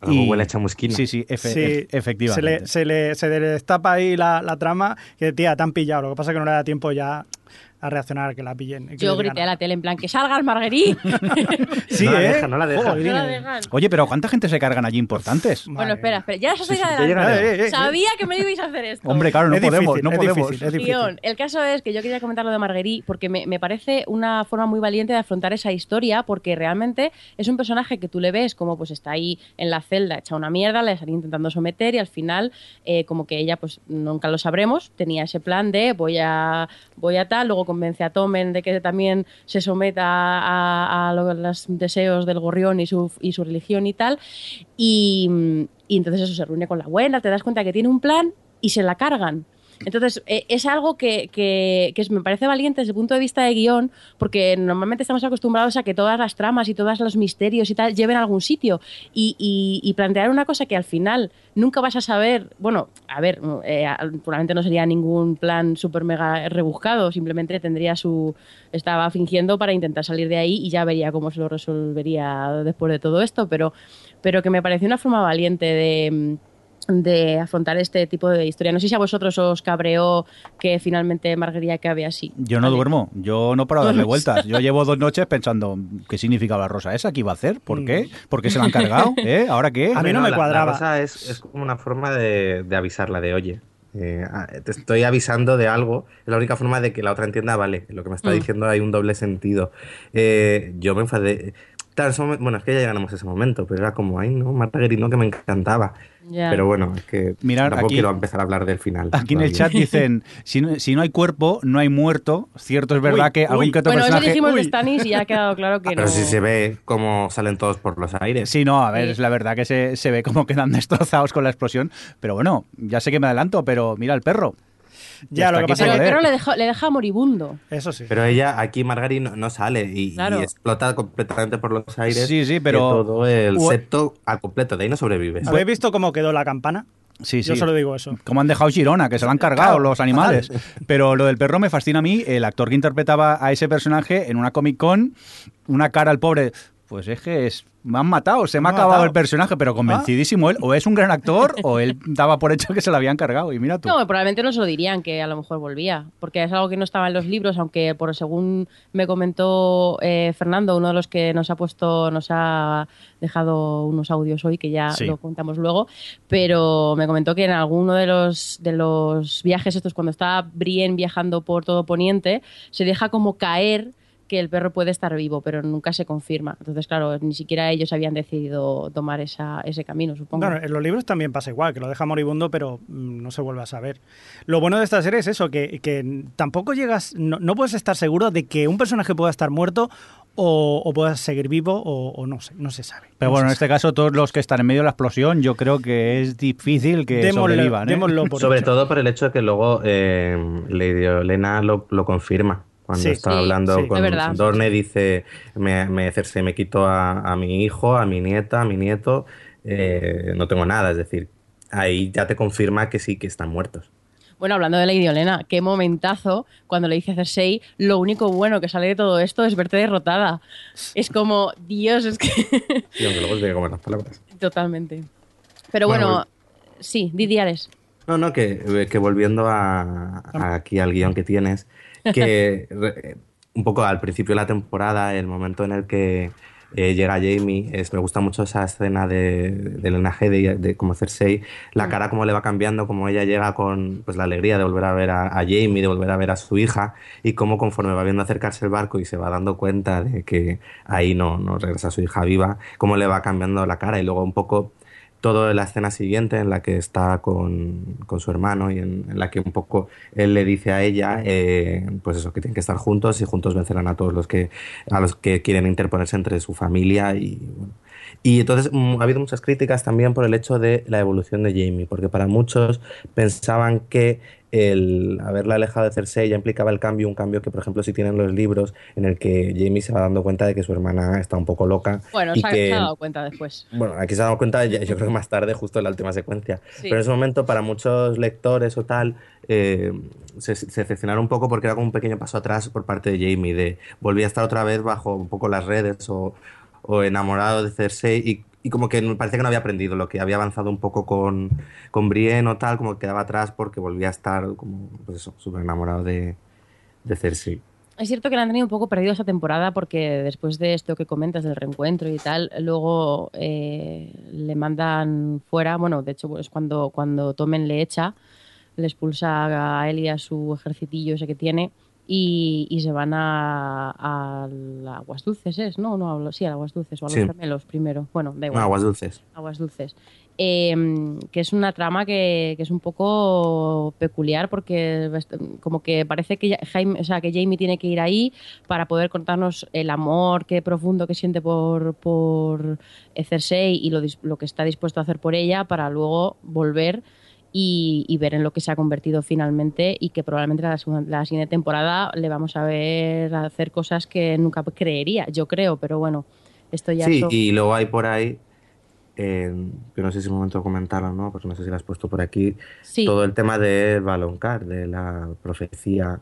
[SPEAKER 5] Algo huele a chamusquina.
[SPEAKER 3] Sí, sí, efe-
[SPEAKER 4] Sí,
[SPEAKER 3] ef- efectivamente.
[SPEAKER 4] Se le, se le, se le destapa ahí la, la trama, que tía, te han pillado, lo que pasa es que no le da tiempo ya a reaccionar, que la pillen. que
[SPEAKER 6] Yo grité a la tele en plan, que salgas, Marguerite.
[SPEAKER 4] Sí,
[SPEAKER 5] No la
[SPEAKER 4] ¿eh?
[SPEAKER 5] dejan, no la dejan.
[SPEAKER 4] Joder.
[SPEAKER 6] No la dejan.
[SPEAKER 3] Oye, pero ¿cuánta gente se cargan allí importantes?
[SPEAKER 6] Bueno, espera, espera. Ya os.
[SPEAKER 4] Eh, eh, eh.
[SPEAKER 6] Sabía que me ibais a hacer esto.
[SPEAKER 3] Hombre, claro, no
[SPEAKER 4] Es
[SPEAKER 3] podemos,
[SPEAKER 4] difícil,
[SPEAKER 3] no
[SPEAKER 4] es
[SPEAKER 3] podemos.
[SPEAKER 4] difícil, es difícil.
[SPEAKER 6] El caso es que yo quería comentar lo de Marguerite porque me, me parece una forma muy valiente de afrontar esa historia porque realmente es un personaje que tú le ves como pues está ahí en la celda hecha una mierda, la están intentando someter y al final eh, como que ella pues nunca lo sabremos, tenía ese plan de voy a voy a tal, luego convence a Tomen de que también se someta a, a lo- los deseos del gorrión y su, y su religión y tal y, y entonces eso se reúne con la abuela, te das cuenta que tiene un plan y se la cargan. Entonces, eh, es algo que, que- me parece valiente desde el punto de vista de guion, porque normalmente estamos acostumbrados a que todas las tramas y todos los misterios y tal lleven a algún sitio. Y, y- y plantear una cosa que al final nunca vas a saber, bueno, a ver, eh, probablemente no sería ningún plan súper mega rebuscado, simplemente tendría su... estaba fingiendo para intentar salir de ahí y ya vería cómo se lo resolvería después de todo esto, pero, pero que me pareció una forma valiente de de afrontar este tipo de historia. No sé si a vosotros os cabreó que finalmente Marguerite acabe así.
[SPEAKER 3] Yo no
[SPEAKER 6] Vale.
[SPEAKER 3] duermo, yo no paro de darle vueltas. Yo llevo dos noches pensando, ¿qué significa la rosa esa? ¿Qué iba a hacer? ¿Por qué? ¿Por qué se la han cargado? ¿Eh? ¿Ahora qué?
[SPEAKER 4] A mí no me
[SPEAKER 5] la-
[SPEAKER 4] cuadraba.
[SPEAKER 5] La rosa es, es como una forma de, de avisarla de, oye, eh, ah, te estoy avisando de algo. Es la única forma de que la otra entienda, vale, lo que me está
[SPEAKER 6] Mm.
[SPEAKER 5] diciendo hay un doble sentido. Eh, yo me enfadé. Claro, ese momen- bueno, es que ya llegamos a ese momento, pero era como, ay, no, Marguerite, no, que me encantaba. Pero bueno, es que
[SPEAKER 3] Mirar,
[SPEAKER 5] tampoco
[SPEAKER 3] aquí-
[SPEAKER 5] quiero empezar a hablar del final.
[SPEAKER 3] Aquí en el chat dicen, si no, si no hay cuerpo, no hay muerto. Cierto es verdad
[SPEAKER 4] Uy,
[SPEAKER 3] que algún
[SPEAKER 4] uy.
[SPEAKER 3] que otro
[SPEAKER 6] Bueno, eso
[SPEAKER 3] personaje...
[SPEAKER 6] dijimos de
[SPEAKER 4] Uy.
[SPEAKER 6] Stannis y ya ha quedado claro que no.
[SPEAKER 5] Pero si se ve cómo salen todos por los aires.
[SPEAKER 3] Sí, no, a ver,
[SPEAKER 6] Sí.
[SPEAKER 3] es la verdad que se, se ve como quedan destrozados con la explosión. Pero bueno, ya sé que me adelanto, pero mira el perro.
[SPEAKER 4] Ya, lo que pasa
[SPEAKER 6] Pero perro
[SPEAKER 3] ver.
[SPEAKER 6] le deja, le deja moribundo.
[SPEAKER 4] Eso sí.
[SPEAKER 5] Pero ella, aquí Margaret no, no sale y, explota completamente por los aires.
[SPEAKER 3] Sí, sí,
[SPEAKER 5] que
[SPEAKER 3] pero-
[SPEAKER 5] todo el
[SPEAKER 3] u-
[SPEAKER 5] septo al completo, de ahí no sobrevives.
[SPEAKER 4] ¿Habéis visto cómo quedó la campana?
[SPEAKER 3] Sí, sí.
[SPEAKER 4] Yo solo digo eso.
[SPEAKER 3] Como han dejado Girona, que se lo han cargado
[SPEAKER 4] Claro,
[SPEAKER 3] los animales. Pero lo del perro me fascina a mí. El actor que interpretaba a ese personaje en una Comic Con, una cara al pobre. Pues es que es, me han matado, se me ha
[SPEAKER 4] Me
[SPEAKER 3] acabado
[SPEAKER 4] matado.
[SPEAKER 3] el personaje, pero convencidísimo él. O es un gran actor o él daba por hecho que se lo habían cargado. Y mira tú.
[SPEAKER 6] No, probablemente no se lo dirían que a lo mejor volvía, porque es algo que no estaba en los libros, aunque por según me comentó eh, Fernando, uno de los que nos ha puesto, nos ha dejado unos audios hoy que ya
[SPEAKER 3] Sí.
[SPEAKER 6] lo contamos luego, pero me comentó que en alguno de los de los viajes estos cuando está Brienne viajando por todo Poniente, se deja como caer que el perro puede estar vivo, pero nunca se confirma. Entonces, claro, ni siquiera ellos habían decidido tomar esa, ese camino, supongo.
[SPEAKER 4] Bueno, en los libros también pasa igual, que lo deja moribundo, pero mm, no se vuelve a saber. Lo bueno de esta serie es eso, que, que tampoco llegas, no, no puedes estar seguro de que un personaje pueda estar muerto o, o pueda seguir vivo o, o no sé, no se sabe.
[SPEAKER 3] Pero
[SPEAKER 4] No
[SPEAKER 3] bueno, en este caso, todos los que están en medio de la explosión, yo creo que es difícil que
[SPEAKER 4] sabe. Démoslo-
[SPEAKER 3] sobrevivan. ¿eh?
[SPEAKER 4] démoslo por
[SPEAKER 5] Sobre
[SPEAKER 4] hecho.
[SPEAKER 5] todo por el hecho de que luego eh, Lady Olena lo, lo confirma. Cuando
[SPEAKER 4] Sí.
[SPEAKER 5] está
[SPEAKER 6] Sí,
[SPEAKER 5] hablando
[SPEAKER 4] sí.
[SPEAKER 5] con. Dorne, dice: Me, me, Cersei me quito a, a mi hijo, a mi nieta, a mi nieto, eh, no tengo nada. Es decir, ahí ya te confirma que sí que están muertos.
[SPEAKER 6] Bueno, hablando de Lady Olena, qué momentazo cuando le dice a Cersei, lo único bueno que sale de todo esto es verte derrotada. Es como, Dios, es que...
[SPEAKER 5] Y aunque luego se comer las palabras.
[SPEAKER 6] Totalmente. Pero
[SPEAKER 5] Bueno,
[SPEAKER 6] bueno, sí, Didiares.
[SPEAKER 5] No, no, que, que volviendo a, a aquí al guion que tienes, que re- un poco al principio de la temporada, el momento en el que eh, llega Jamie, es, me gusta mucho esa escena de, de Lena Headey, de como Cersei, la cara como le va cambiando, como ella llega con pues, la alegría de volver a ver a, a Jamie, de volver a ver a su hija, y cómo conforme va viendo acercarse el barco y se va dando cuenta de que ahí no, no regresa su hija viva, cómo le va cambiando la cara y luego un poco toda la escena siguiente en la que está con, con su hermano y en, la que un poco él le dice a ella eh, pues eso que tienen que estar juntos y juntos vencerán a todos los que a los que quieren interponerse entre su familia y bueno. Y entonces mm, ha habido muchas críticas también por el hecho de la evolución de Jamie porque para muchos pensaban que el haberla alejado de Cersei ya implicaba el cambio, un cambio que por ejemplo si tienen los libros en el que Jamie se va dando cuenta de que su hermana está un poco loca
[SPEAKER 6] Bueno,
[SPEAKER 5] y
[SPEAKER 6] se ha,
[SPEAKER 5] que
[SPEAKER 6] se ha dado cuenta después.
[SPEAKER 5] bueno, aquí se ha dado cuenta, yo creo que más tarde, justo en la última secuencia.
[SPEAKER 6] Sí.
[SPEAKER 5] Pero en ese momento, para muchos lectores o tal, eh, se, se decepcionaron un poco porque era como un pequeño paso atrás por parte de Jamie, de volvía a estar otra vez bajo un poco las redes o, o enamorado de Cersei y, y como que parece que no había aprendido lo que había avanzado un poco con, con Brienne o tal, como que quedaba atrás porque volvía a estar como, pues súper enamorado de, de Cersei.
[SPEAKER 6] Es cierto que la han tenido un poco perdido esta temporada porque después de esto que comentas del reencuentro y tal, luego eh, le mandan fuera. Bueno, de hecho, pues cuando, cuando Tomen le echa, le expulsa a él y a su ejercitillo ese que tiene y, y se van a, a Aguas Dulces, ¿es? No, no, a- sí, a las Aguas Dulces o a los
[SPEAKER 5] Sí.
[SPEAKER 6] gemelos primero. Bueno, da igual.
[SPEAKER 5] No, aguas dulces.
[SPEAKER 6] Aguas Dulces. Eh, que es una trama que, que es un poco peculiar porque como que parece que Jaime, o sea, que Jamie tiene que ir ahí para poder contarnos el amor que profundo que siente por, por Cersei y lo, lo que está dispuesto a hacer por ella para luego volver y, y ver en lo que se ha convertido finalmente y que probablemente la, siguiente temporada le vamos a ver hacer cosas que nunca creería, yo creo, pero bueno, esto ya
[SPEAKER 5] Sí, y luego hay por ahí, eh, que no sé si es momento de comentarlo, ¿no? Porque no sé si lo has puesto por aquí,
[SPEAKER 6] Sí.
[SPEAKER 5] todo el tema del Baloncar, de la profecía.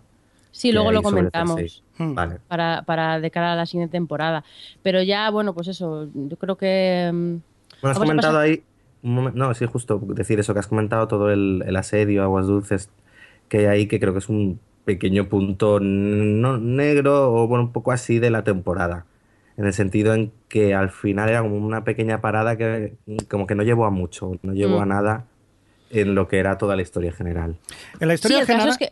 [SPEAKER 6] Sí, luego lo comentamos.
[SPEAKER 4] Hmm.
[SPEAKER 5] Vale.
[SPEAKER 6] para, para de cara a la siguiente temporada. Pero ya, bueno, pues eso, yo creo que... mm,
[SPEAKER 5] Bueno, has comentado
[SPEAKER 6] pasar-
[SPEAKER 5] ahí no, sí, justo decir eso que has comentado, todo el, el asedio, aguas dulces que hay ahí, que creo que es un pequeño punto no negro o bueno, un poco así de la temporada. En el sentido en que al final era como una pequeña parada que como que no llevó a mucho, no llevó
[SPEAKER 6] Mm.
[SPEAKER 5] a nada en lo que era toda la historia general.
[SPEAKER 4] En la historia general,
[SPEAKER 6] es que...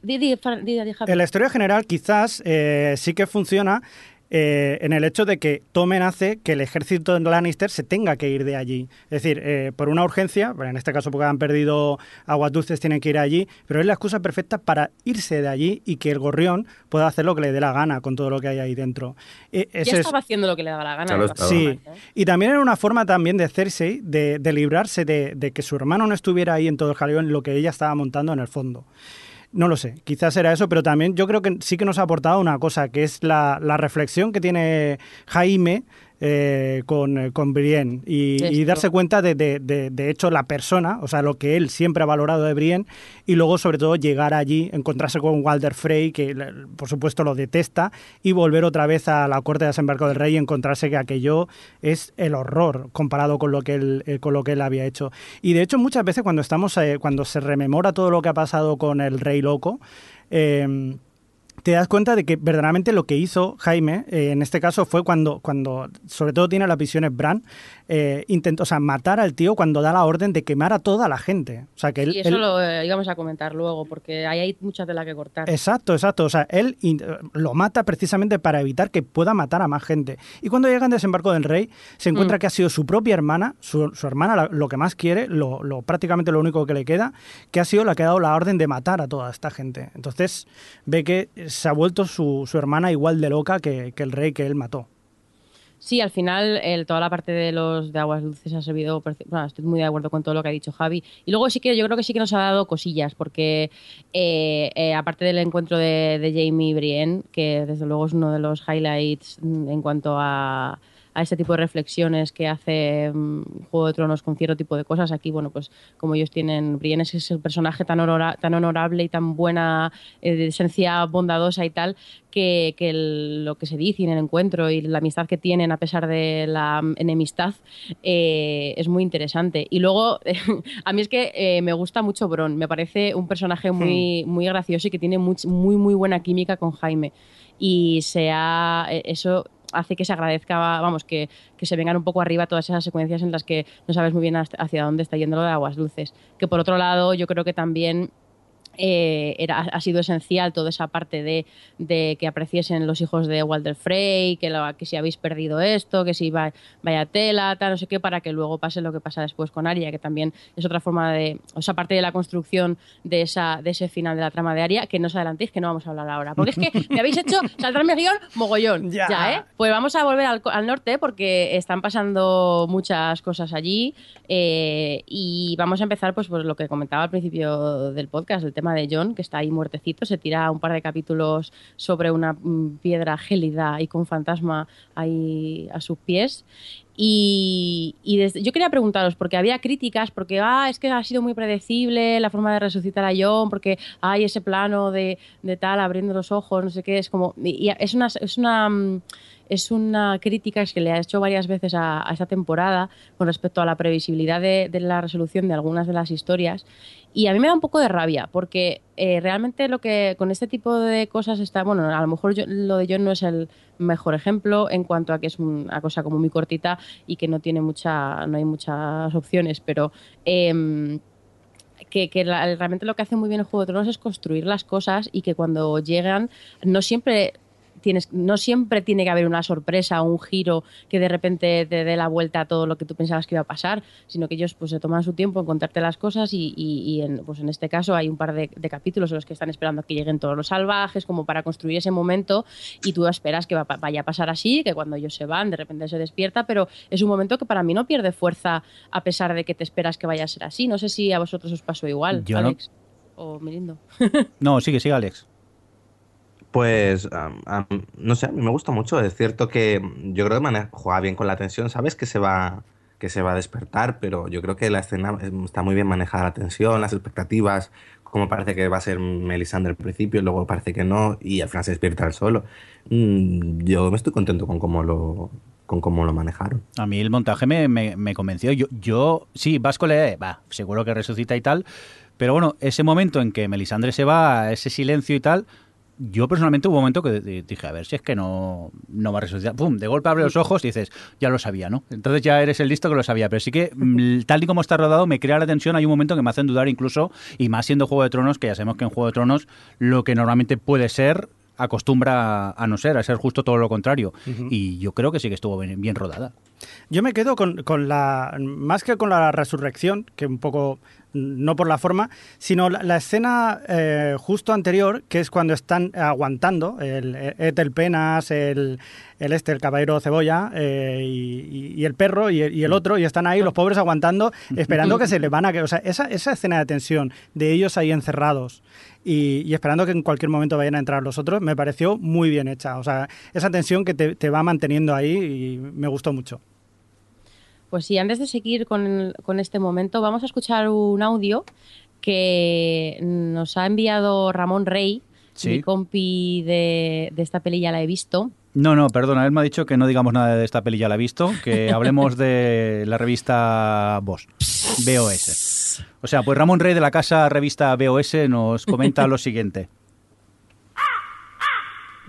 [SPEAKER 4] En la historia general quizás eh, sí que funciona eh, en el hecho de que Tomen hace que el ejército de Lannister se tenga que ir de allí. Es decir, eh, por una urgencia, bueno, en este caso porque han perdido aguas dulces, tienen que ir allí, pero es la excusa perfecta para irse de allí y que el gorrión pueda hacer lo que le dé la gana con todo lo que hay ahí dentro. Eh,
[SPEAKER 6] ya
[SPEAKER 4] ese es-
[SPEAKER 6] estaba haciendo lo que le daba la gana.
[SPEAKER 5] Ya.
[SPEAKER 4] Sí,
[SPEAKER 6] ¿eh?
[SPEAKER 4] y también era una forma también de Cersei de, de librarse de, de que su hermano no estuviera ahí en todo el jaleo en lo que ella estaba montando en el fondo. No lo sé, quizás era eso, pero también yo creo que sí que nos ha aportado una cosa, que es la, la reflexión que tiene Jaime eh, con, eh, con Brienne y, darse cuenta de, de, de, de hecho, la persona, o sea, lo que él siempre ha valorado de Brienne y luego, sobre todo, llegar allí, encontrarse con Walder Frey, que por supuesto lo detesta, y volver otra vez a la corte de desembarco del rey y encontrarse que aquello es el horror comparado con lo que él, eh, con lo que él había hecho. Y de hecho, muchas veces cuando estamos, eh, cuando se rememora todo lo que ha pasado con el rey loco, eh, te das cuenta de que verdaderamente lo que hizo Jaime eh, en este caso fue cuando, cuando sobre todo tiene las visiones Bran, eh, intentó, o sea, matar al tío cuando da la orden de quemar a toda la gente. O sea, que él,
[SPEAKER 6] Y eso
[SPEAKER 4] él-
[SPEAKER 6] lo eh, íbamos a comentar luego, porque ahí hay mucha tela que cortar.
[SPEAKER 4] Exacto, exacto. O sea, él lo mata precisamente para evitar que pueda matar a más gente. Y cuando llega en desembarco del rey, se encuentra
[SPEAKER 6] Mm.
[SPEAKER 4] que ha sido su propia hermana, su, su hermana la- lo que más quiere, lo, lo- prácticamente lo único que le queda, que ha sido la que ha dado la orden de matar a toda esta gente. Entonces ve que se ha vuelto su, su hermana igual de loca que, que el rey que él mató.
[SPEAKER 6] Sí, al final toda la parte de los de aguas dulces ha servido. Bueno, estoy muy de acuerdo con todo lo que ha dicho Javi. Y luego sí que yo creo que sí que nos ha dado cosillas, porque eh, eh, aparte del encuentro de, Jamie y Brienne, que desde luego es uno de los highlights en cuanto a, a este tipo de reflexiones que hace mm, Juego de Tronos con cierto tipo de cosas. Aquí, bueno, pues como ellos tienen, Brienne es ese personaje tan, honora- tan honorable y tan buena, eh, de esencia bondadosa y tal, que, que el- lo que se dice en el encuentro y la amistad que tienen a pesar de la mm, enemistad eh, es muy interesante. Y luego, a mí es que eh, me gusta mucho Bron, me parece un personaje muy, muy gracioso y que tiene much- muy, muy buena química con Jaime. Y se ha- eh, eso hace que se agradezca, vamos, que, que se vengan un poco arriba todas esas secuencias en las que no sabes muy bien hacia dónde está yendo lo de Aguas Dulces. Que por otro lado, yo creo que también eh, era, ha sido esencial toda esa parte de, de que apreciesen los hijos de Walter Frey, que, lo- que si habéis perdido esto, que si va, vaya tela, tal, no sé qué, para que luego pase lo que pasa después con Aria, que también es otra forma de, o sea, parte de la construcción de, esa, de ese final de la trama de Aria, que no os adelantéis, que no vamos a hablar ahora, porque es que me habéis hecho saltarme el guion mogollón,
[SPEAKER 4] Ya.
[SPEAKER 6] ya, ¿eh? Pues vamos a volver al, al norte porque están pasando muchas cosas allí eh, y vamos a empezar pues por lo que comentaba al principio del podcast, el tema de John, que está ahí muertecito, se tira un par de capítulos sobre una mm, piedra gélida y con fantasma ahí a sus pies. Y, desde- yo quería preguntaros, porque había críticas, porque ah, es que ha sido muy predecible la forma de resucitar a John, porque hay ese plano de, de tal abriendo los ojos, no sé qué, es como. Y es una. Es una mm, es una crítica que le ha hecho varias veces a, esta temporada con respecto a la previsibilidad de la resolución de algunas de las historias. Y a mí me da un poco de rabia, porque eh, realmente lo que con este tipo de cosas está, bueno, a lo mejor yo- lo de John no es el mejor ejemplo en cuanto a que es una cosa como muy cortita y que no tiene mucha, no hay muchas opciones, pero em, que, realmente lo que hace muy bien el Juego de Tronos es construir las cosas y que cuando llegan no siempre tienes no siempre tiene que haber una sorpresa o un giro que de repente te dé la vuelta a todo lo que tú pensabas que iba a pasar, sino que ellos pues se toman su tiempo en contarte las cosas y, y- y en, pues en este caso hay un par de, de capítulos en los que están esperando a que lleguen todos los salvajes como para construir ese momento y tú esperas que va- vaya a pasar así, que cuando ellos se van de repente se despierta, pero es un momento que para mí no pierde fuerza a pesar de que te esperas que vaya a ser así. No sé si a vosotros os pasó igual,
[SPEAKER 3] Yo no.
[SPEAKER 6] Alex o Mirindo.
[SPEAKER 3] No, sigue, sigue, Alex.
[SPEAKER 5] Pues, am- no sé, a mí me gusta mucho. Es cierto que yo creo que juega bien con la tensión. Sabes que se va, que se va a despertar, pero yo creo que la escena eh, está muy bien manejada la tensión, las expectativas, como parece que va a ser Melisandre al principio, luego parece que no, y al final se despierta él solo. Mm, yo me estoy contento con cómo lo, con cómo lo manejaron.
[SPEAKER 3] A mí el montaje me, me, me convenció. Yo, yo sí, Vasco le va, seguro que resucita y tal. Pero bueno, ese momento en que Melisandre se va, ese silencio y tal, yo personalmente hubo un momento que dije, a ver si es que no, no va a resucitar. ¡Pum! De golpe abre los ojos y dices, ya lo sabía, ¿no? Entonces ya eres el listo que lo sabía. Pero sí que, mm, tal y como está rodado, me crea la tensión. Hay un momento que me hacen dudar incluso, y más siendo Juego de Tronos, que ya sabemos que en Juego de Tronos lo que normalmente puede ser acostumbra a no ser, a ser justo todo lo contrario. Y yo creo que sí que estuvo bien, bien rodada.
[SPEAKER 4] Yo me quedo con, con, la, más que con la resurrección, que un poco no por la forma, sino la, escena eh, justo anterior, que es cuando están aguantando el Ethel Penas, el, el este, el caballero cebolla eh, y, el perro y, el otro, y están ahí los pobres aguantando, esperando que se le van a... O sea, esa, esa escena de tensión de ellos ahí encerrados y, y, esperando que en cualquier momento vayan a entrar los otros, me pareció muy bien hecha. O sea, esa tensión que te, te va manteniendo ahí y me gustó mucho.
[SPEAKER 6] Pues sí, antes de seguir con, con, este momento, vamos a escuchar un audio que nos ha enviado Ramón Rey,
[SPEAKER 3] ¿Sí?
[SPEAKER 6] mi compi de, de, esta peli ya la he visto.
[SPEAKER 3] No, no, perdona, él me ha dicho que no digamos nada de esta peli ya la he visto, que hablemos de la revista Boss, BOS. O sea, pues Ramón Rey de la casa revista BOS nos comenta lo siguiente.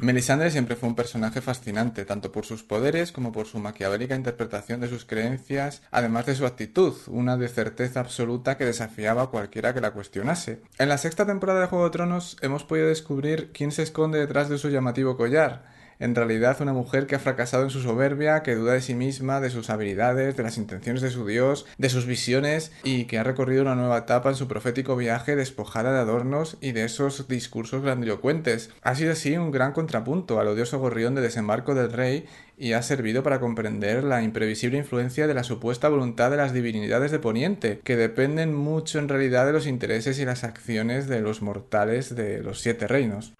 [SPEAKER 7] Melisandre siempre fue un personaje fascinante, tanto por sus poderes como por su maquiavélica interpretación de sus creencias, además de su actitud, una de certeza absoluta que desafiaba a cualquiera que la cuestionase. En la sexta temporada de Juego de Tronos hemos podido descubrir quién se esconde detrás de su llamativo collar, en realidad una mujer que ha fracasado en su soberbia, que duda de sí misma, de sus habilidades, de las intenciones de su Dios, de sus visiones y que ha recorrido una nueva etapa en su profético viaje despojada de adornos y de esos discursos grandilocuentes. Ha sido así un gran contrapunto al odioso gorrión de desembarco del rey y ha servido para comprender la imprevisible influencia de la supuesta voluntad de las divinidades de Poniente, que dependen mucho en realidad de los intereses y las acciones de los mortales de los siete reinos.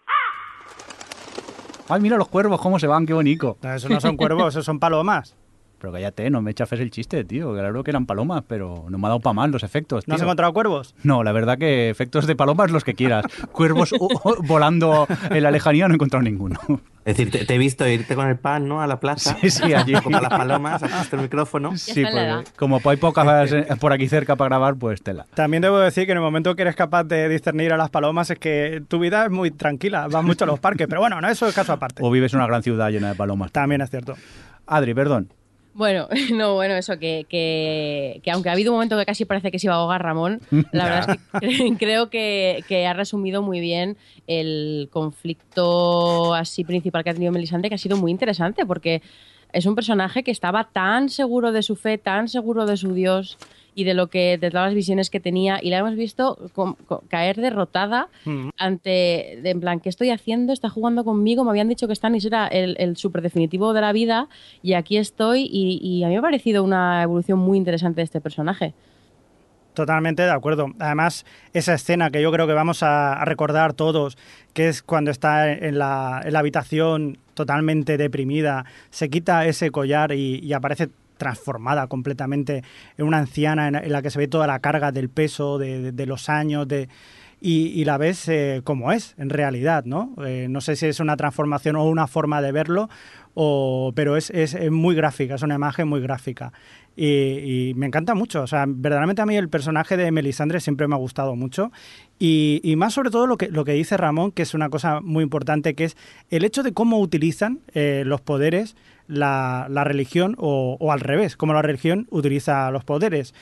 [SPEAKER 3] Ay, mira los cuervos, cómo se van, qué bonito.
[SPEAKER 4] Eso no son cuervos, eso son palomas.
[SPEAKER 3] Pero cállate, no me chafes el chiste, tío. Claro que eran palomas, pero no me ha dado para mal los efectos. Tío.
[SPEAKER 4] ¿No has encontrado cuervos?
[SPEAKER 3] No, la verdad que efectos de palomas los que quieras. Cuervos volando en la lejanía no he encontrado ninguno.
[SPEAKER 5] Es decir, te, te, he visto irte con el pan, ¿no? A la plaza.
[SPEAKER 3] Sí, sí, allí.
[SPEAKER 5] Como las palomas, has el micrófono.
[SPEAKER 3] Sí, pues, como hay pocas por aquí cerca para grabar, pues tela.
[SPEAKER 4] También debo decir que en el momento que eres capaz de discernir a las palomas es que tu vida es muy tranquila, vas mucho a los parques, pero bueno, no, eso es caso aparte.
[SPEAKER 3] O vives en una gran ciudad llena de palomas.
[SPEAKER 4] También es cierto.
[SPEAKER 3] Adri, perdón.
[SPEAKER 6] Bueno, no, bueno, eso, que, que, que, aunque ha habido un momento que casi parece que se iba a ahogar Ramón, la verdad es que creo que, que, ha resumido muy bien el conflicto así principal que ha tenido Melisandre, que ha sido muy interesante, porque es un personaje que estaba tan seguro de su fe, tan seguro de su Dios y de lo que de todas las visiones que tenía y la hemos visto con, con, caer derrotada mm. ante de, en plan qué estoy haciendo está jugando conmigo me habían dicho que Stannis era el, el super definitivo de la vida y aquí estoy y, y, a mí me ha parecido una evolución muy interesante de este personaje
[SPEAKER 4] Totalmente de acuerdo. Además, esa escena que yo creo que vamos a, a recordar todos, que es cuando está en la, en la, habitación totalmente deprimida, se quita ese collar y, y aparece transformada completamente en una anciana en, la que se ve toda la carga del peso, de, los años, de, y, la ves eh, como es en realidad, ¿no? Eh, no sé si es una transformación o una forma de verlo, o, pero es, es, muy gráfica, es una imagen muy gráfica. Y, me encanta mucho, o sea, verdaderamente a mí el personaje de Melisandre siempre me ha gustado mucho. Y, y, más sobre todo lo que, lo que dice Ramón, que es una cosa muy importante, que es el hecho de cómo utilizan eh, los poderes la, la religión o, o, al revés, cómo la religión utiliza los poderes.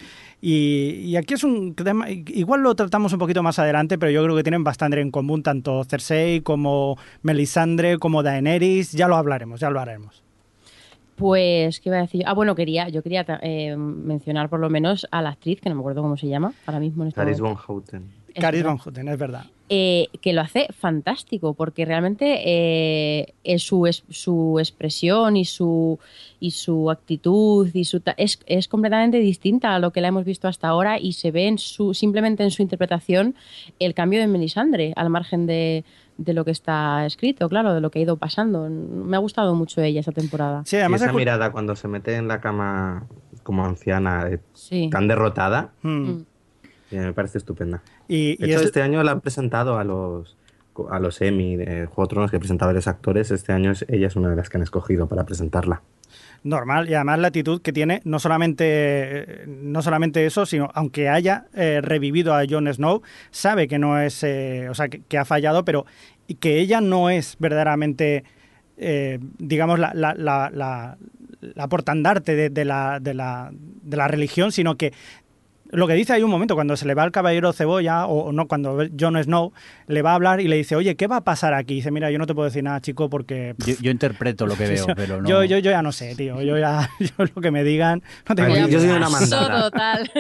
[SPEAKER 4] Y, y, aquí es un tema, igual lo tratamos un poquito más adelante, pero yo creo que tienen bastante en común tanto Cersei como Melisandre, como Daenerys, ya lo hablaremos, ya lo haremos.
[SPEAKER 6] Pues, ¿qué iba a decir? Ah, bueno, quería, yo quería eh, mencionar por lo menos a la actriz, que no me acuerdo cómo se llama ahora mismo. En este
[SPEAKER 5] Caris Von Houten.
[SPEAKER 4] Caris Von Houten, es verdad.
[SPEAKER 6] Eh, que lo hace fantástico, porque realmente eh, es su, es, su expresión y su, y su actitud y su es, es, completamente distinta a lo que la hemos visto hasta ahora y se ve en su, simplemente en su interpretación el cambio de Melisandre, al margen de, de lo que está escrito, claro, de lo que ha ido pasando. Me ha gustado mucho ella esa temporada.
[SPEAKER 5] Sí, además esa mirada cuando se mete en la cama como anciana, eh, sí. tan derrotada, mm. Me parece estupenda.
[SPEAKER 4] Y,
[SPEAKER 5] de hecho, este... este año la han presentado a los a los Emmy de Juego de Tronos que presenta varios actores, este año es- ella es una de las que han escogido para presentarla.
[SPEAKER 4] Normal, y además la actitud que tiene, no solamente, eh, no solamente eso, sino aunque haya eh, revivido a Jon Snow, sabe que no es, eh, o sea, que, que ha fallado, pero que ella no es verdaderamente, eh, digamos, la, la, la, la, la portandarte de, de la, de, la, de la religión, sino que lo que dice hay un momento, cuando se le va al caballero cebolla, o, o no, cuando Jon Snow le va a hablar y le dice, oye, ¿qué va a pasar aquí? Y dice, mira, yo no te puedo decir nada, chico, porque...
[SPEAKER 3] Yo, yo interpreto lo que veo,
[SPEAKER 4] yo,
[SPEAKER 3] pero no.
[SPEAKER 4] yo, yo, yo ya no sé, tío. Yo ya, yo lo que me digan, no tengo
[SPEAKER 5] Ay, yo soy una mandada.
[SPEAKER 6] total.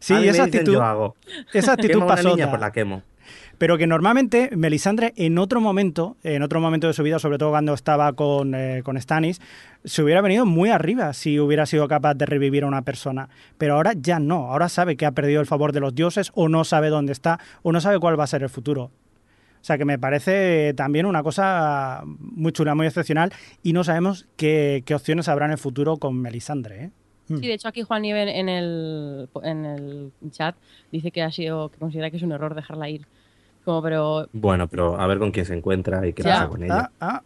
[SPEAKER 4] Sí, esa actitud,
[SPEAKER 5] yo hago.
[SPEAKER 4] esa actitud
[SPEAKER 5] Quemo a una
[SPEAKER 4] pasó.
[SPEAKER 5] niña, pues la quemo.
[SPEAKER 4] Pero que normalmente Melisandre en otro momento, en otro momento de su vida, sobre todo cuando estaba con, eh, con Stannis, se hubiera venido muy arriba si hubiera sido capaz de revivir a una persona. Pero ahora ya no. Ahora sabe que ha perdido el favor de los dioses o no sabe dónde está o no sabe cuál va a ser el futuro. O sea que me parece también una cosa muy chula, muy excepcional y no sabemos qué, qué opciones habrá en el futuro con Melisandre. ¿eh?
[SPEAKER 6] Sí, de hecho aquí Juan Nieve en el, en el chat dice que ha sido, que considera que es un error dejarla ir. Como, pero
[SPEAKER 5] Bueno, pero a ver con quién se encuentra y qué
[SPEAKER 6] Ya.
[SPEAKER 5] pasa con ella.
[SPEAKER 4] Ah, ah.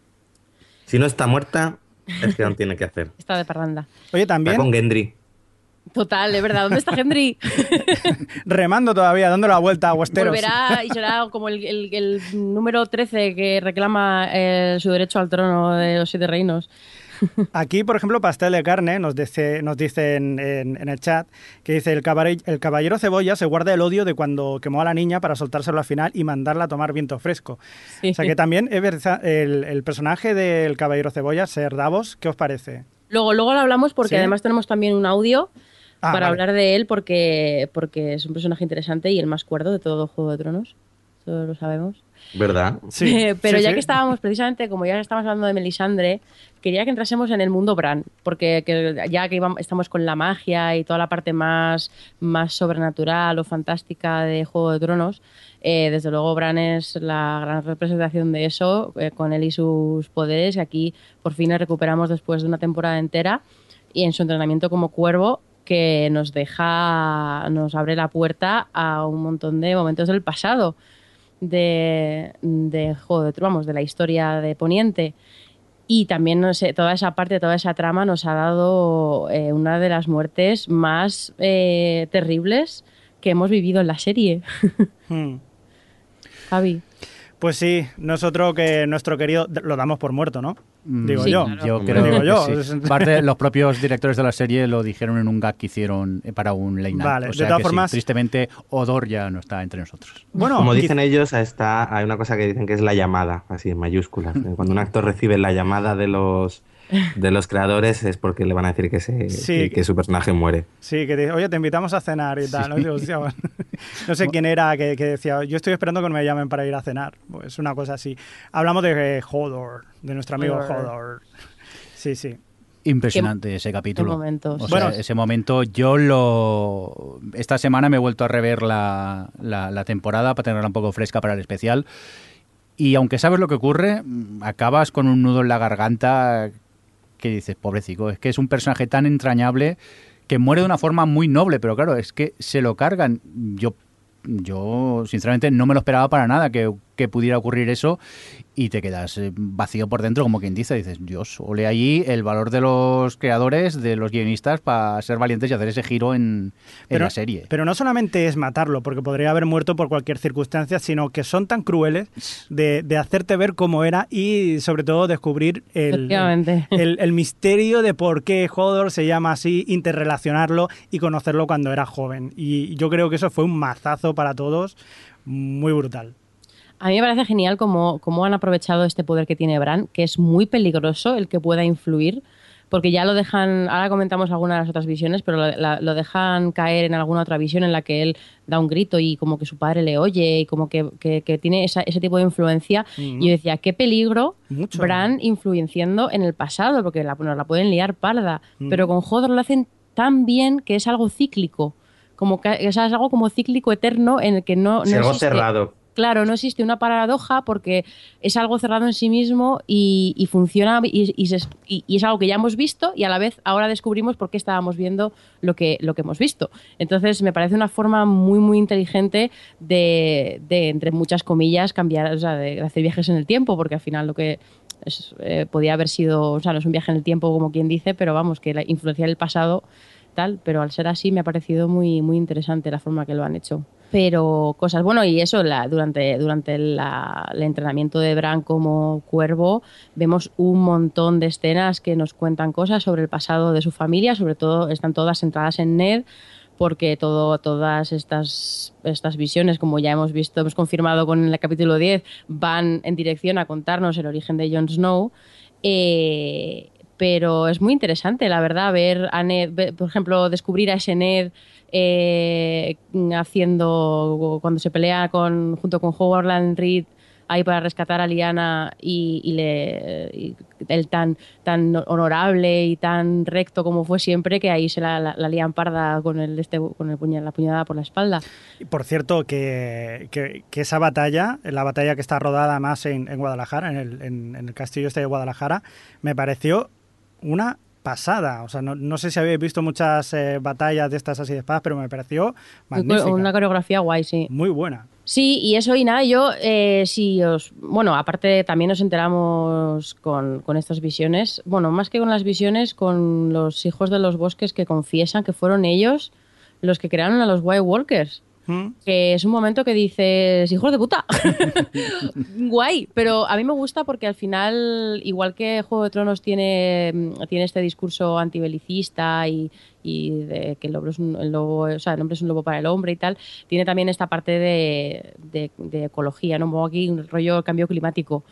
[SPEAKER 5] Si no está muerta, es que no tiene que hacer.
[SPEAKER 6] está de parranda.
[SPEAKER 4] Oye,
[SPEAKER 5] Está
[SPEAKER 4] también
[SPEAKER 5] con Gendry.
[SPEAKER 6] Total, de verdad. ¿Dónde está Henry?
[SPEAKER 4] remando todavía, dando la vuelta a Westeros.
[SPEAKER 6] Volverá y será como el, el- el número 13 que reclama eh, su derecho al trono de los siete reinos.
[SPEAKER 4] Aquí, por ejemplo, Pastel de Carne nos dice, nos dice en, en- en el chat que dice el, caballero cebolla se guarda el odio de cuando quemó a la niña para soltárselo al final y mandarla a tomar viento fresco.
[SPEAKER 6] Sí.
[SPEAKER 4] O sea que también es verdad, el, el personaje del caballero cebolla, Ser Davos, ¿qué os parece?
[SPEAKER 6] Luego, luego lo hablamos porque
[SPEAKER 4] ¿Sí?
[SPEAKER 6] además tenemos también un audio
[SPEAKER 4] Ah,
[SPEAKER 6] para
[SPEAKER 4] vale.
[SPEAKER 6] hablar de él porque, porque es un personaje interesante y el más cuerdo de todo Juego de Tronos. Eso lo sabemos.
[SPEAKER 5] ¿Verdad?
[SPEAKER 4] Sí,
[SPEAKER 6] Eh, Pero
[SPEAKER 4] sí,
[SPEAKER 6] ya
[SPEAKER 4] sí.
[SPEAKER 6] que estábamos, precisamente, como ya estamos hablando de Melisandre, quería que entrásemos en el mundo Bran, porque que ya que íbam- estamos con la magia y toda la parte más, más sobrenatural o fantástica de Juego de Tronos, eh, desde luego Bran es la gran representación de eso, eh, con él y sus poderes, y aquí por fin le recuperamos después de una temporada entera, y en su entrenamiento como cuervo, que nos deja, nos abre la puerta a un montón de momentos del pasado de, de Tronos, vamos, de la historia de Poniente. Y también, no sé, toda esa parte, toda esa trama nos ha dado eh, una de las muertes más eh, terribles que hemos vivido en la serie.
[SPEAKER 4] Hmm.
[SPEAKER 6] Javi.
[SPEAKER 4] Pues sí, nosotros que nuestro querido lo damos por muerto, ¿no?
[SPEAKER 3] Mm,
[SPEAKER 4] Digo
[SPEAKER 6] Sí,
[SPEAKER 4] yo.
[SPEAKER 6] claro.
[SPEAKER 3] Yo creo
[SPEAKER 4] Digo
[SPEAKER 3] que
[SPEAKER 4] yo.
[SPEAKER 3] sí. Aparte, los propios directores de la serie lo dijeron en un gag que hicieron eh, para un late night.
[SPEAKER 4] Vale,
[SPEAKER 3] o
[SPEAKER 4] de todas
[SPEAKER 3] que sí,
[SPEAKER 4] formas-
[SPEAKER 3] tristemente, Odor ya no está entre nosotros.
[SPEAKER 4] Bueno,
[SPEAKER 5] Como dicen ellos, está, hay una cosa que dicen que es la llamada, así en mayúsculas. Cuando un actor recibe la llamada de los, de los creadores es porque le van a decir que, se,
[SPEAKER 4] Sí.
[SPEAKER 5] que, que su personaje muere.
[SPEAKER 4] Sí, que te, oye, te invitamos a cenar y tal. ¿no? Digo, hostia, bueno. no sé quién era que, que decía, yo estoy esperando que me llamen para ir a cenar. Pues una cosa así. Hablamos de eh, Hodor, de nuestro amigo
[SPEAKER 6] Hodor.
[SPEAKER 4] Hodor. Sí, sí.
[SPEAKER 3] Impresionante ese capítulo.
[SPEAKER 6] qué momento,
[SPEAKER 3] O
[SPEAKER 6] sí.
[SPEAKER 3] sea,
[SPEAKER 4] Bueno.
[SPEAKER 3] ese momento yo lo... Esta semana me he vuelto a rever la, la- la temporada para tenerla un poco fresca para el especial. Y aunque sabes lo que ocurre, mm, acabas con un nudo en la garganta que dices, pobrecito, es que es un personaje tan entrañable que muere de una forma muy noble, pero claro, es que se lo cargan. Yo, yo sinceramente, no me lo esperaba para nada que, que pudiera ocurrir eso y te quedas eh, vacío por dentro, como quien dice. Dices, Dios, ole allí el valor de los creadores, de los guionistas, para ser valientes y hacer ese giro en, la serie.
[SPEAKER 4] pero no solamente es matarlo, porque podría haber muerto por cualquier circunstancia, sino que son tan crueles de, de hacerte ver cómo era y sobre todo descubrir el, el misterio de por qué Hodor se llama así, interrelacionarlo y conocerlo cuando era joven. Y yo creo que eso fue un mazazo para todos, muy brutal.
[SPEAKER 6] A mí me parece genial cómo, cómo han aprovechado este poder que tiene Bran, que es muy peligroso el que pueda influir, porque ya lo dejan, ahora comentamos algunas de las otras visiones, pero lo, la- lo dejan caer en alguna otra visión en la que él da un grito y como que su padre le oye y como que, que- que tiene esa- ese tipo de influencia. Y yo decía, qué peligro
[SPEAKER 4] Mucho.
[SPEAKER 6] Bran influenciando en el pasado, porque la, nos la pueden liar parda, pero con Hodor lo hacen tan bien que es algo cíclico. Como que, o sea, es algo como cíclico eterno en el que no,
[SPEAKER 5] Es
[SPEAKER 6] no
[SPEAKER 5] algo
[SPEAKER 6] existe-
[SPEAKER 5] cerrado.
[SPEAKER 6] Claro, no existe una paradoja porque es algo cerrado en sí mismo y, funciona y, es algo que ya hemos visto y a la vez ahora descubrimos por qué estábamos viendo lo que, lo que hemos visto. Entonces me parece una forma muy, muy inteligente de, de, entre muchas comillas, cambiar, o sea, de hacer viajes en el tiempo, porque al final lo que es, eh, podía haber sido, o sea, no es un viaje en el tiempo como quien dice, pero vamos, que la, influenciar el pasado tal, pero al ser así me ha parecido muy, muy interesante la forma que lo han hecho. Pero cosas, bueno, y eso, durante, durante la- el entrenamiento de Bran como cuervo, vemos un montón de escenas que nos cuentan cosas sobre el pasado de su familia, sobre todo están todas centradas en Ned, porque todo, todas estas, estas visiones, como ya hemos visto, hemos confirmado con el capítulo 10, van en dirección a contarnos el origen de Jon Snow. Eh, pero es muy interesante, la verdad, ver a Ned, por ejemplo, descubrir a ese Ned eh, haciendo, cuando se pelea con, junto con Howard Reed ahí para rescatar a Liana y, le él tan tan honorable y tan recto como fue siempre que ahí se la, la, lían parda con el este con el puñal, la puñalada por la espalda.
[SPEAKER 4] Por cierto, que, que- esa batalla, la batalla que está rodada más en, en Guadalajara, en el, en el castillo este de Guadalajara, me pareció una pasada. O sea, no, no sé si habéis visto muchas eh, batallas de estas así de espadas, pero me pareció magnífica.
[SPEAKER 6] una coreografía guay sí
[SPEAKER 4] Muy buena.
[SPEAKER 6] Sí, y eso y nada, yo eh, si os... Bueno, aparte también nos enteramos con, con estas visiones, bueno, más que con las visiones, con los hijos de los bosques que confiesan que fueron ellos los que crearon a los White Walkers.
[SPEAKER 4] ¿Mm?
[SPEAKER 6] Que es un momento que dices, hijos de puta. Guay, pero a mí me gusta porque al final, igual que Juego de Tronos tiene, mm, tiene este discurso antibelicista y, y de que el lobo, es un, el lobo- o sea, el hombre es un lobo para el hombre y tal, tiene también esta parte de, de- de ecología, ¿no? Aquí un rollo cambio climático.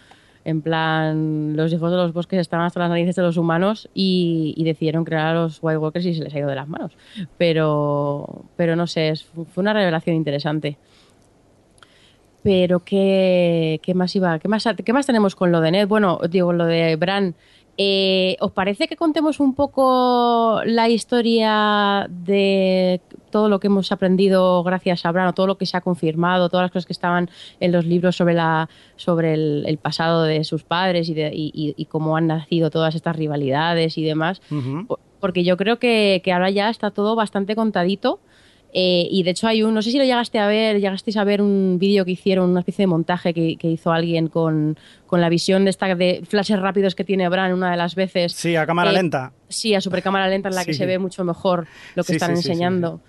[SPEAKER 6] En plan, los hijos de los bosques estaban hasta las narices de los humanos y, decidieron crear a los White Walkers y se les ha ido de las manos. Pero, pero no sé, fue una revelación interesante. Pero ¿qué, qué más iba? ¿Qué más, ¿Qué más tenemos con lo de Ned? Bueno, digo, lo de Bran. Eh, ¿Os parece que contemos un poco la historia de todo lo que hemos aprendido gracias a Bran, o todo lo que se ha confirmado, todas las cosas que estaban en los libros sobre, la, sobre el, el pasado de sus padres y, de, y, y- y cómo han nacido todas estas rivalidades y demás? Porque yo creo que, que ahora ya está todo bastante contadito. Eh, y de hecho hay un, no sé si lo llegaste a ver, llegasteis a ver un vídeo que hicieron, una especie de montaje que, que hizo alguien con, con la visión de esta de flashes rápidos que tiene Bran una de las veces.
[SPEAKER 4] Sí, a cámara
[SPEAKER 6] Eh,
[SPEAKER 4] lenta.
[SPEAKER 6] Sí, a supercámara lenta en la que se ve mucho mejor lo que
[SPEAKER 4] Sí,
[SPEAKER 6] están
[SPEAKER 4] sí,
[SPEAKER 6] enseñando.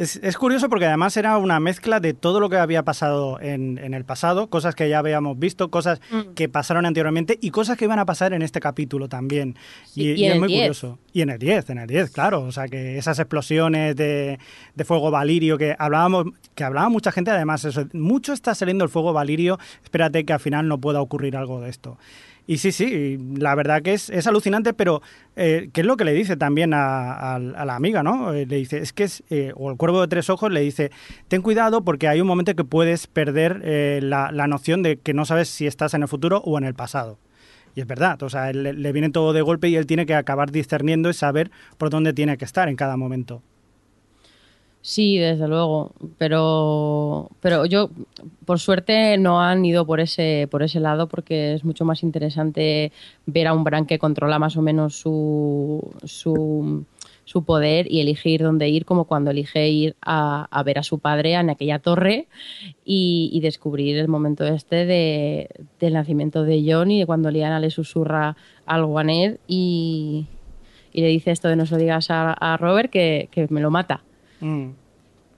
[SPEAKER 4] Es, es curioso porque además era una mezcla de todo lo que había pasado en, en el pasado, cosas que ya habíamos visto, cosas
[SPEAKER 6] Mm.
[SPEAKER 4] que pasaron anteriormente y cosas que iban a pasar en este capítulo también.
[SPEAKER 6] Sí,
[SPEAKER 4] y,
[SPEAKER 6] y
[SPEAKER 4] y
[SPEAKER 6] en
[SPEAKER 4] es muy
[SPEAKER 6] 10.
[SPEAKER 4] curioso. Y en el 10, en el 10, claro. O sea, que esas explosiones de, de fuego valirio que hablábamos, que hablaba mucha gente, además, eso, mucho está saliendo el fuego valirio, espérate que al final no pueda ocurrir algo de esto. Y sí, sí, la verdad que es, es alucinante, pero eh, ¿qué es lo que le dice también a, a- la amiga, no? Eh, le dice, es que es, eh, o el cuervo de tres ojos le dice, ten cuidado porque hay un momento que puedes perder eh, la, la noción de que no sabes si estás en el futuro o en el pasado. Y es verdad, o sea, le, le viene todo de golpe y él tiene que acabar discerniendo y saber por dónde tiene que estar en cada momento.
[SPEAKER 6] Sí, desde luego, pero pero yo por suerte no han ido por ese por ese lado porque es mucho más interesante ver a un Bran que controla más o menos su su, poder y elegir dónde ir como cuando elige ir a, a ver a su padre en aquella torre y, y descubrir el momento este de, del nacimiento de Jon y de cuando Lyanna le susurra algo a Ned y, y le dice esto de no se lo digas a, a Robert que, que me lo mata.
[SPEAKER 4] Mm.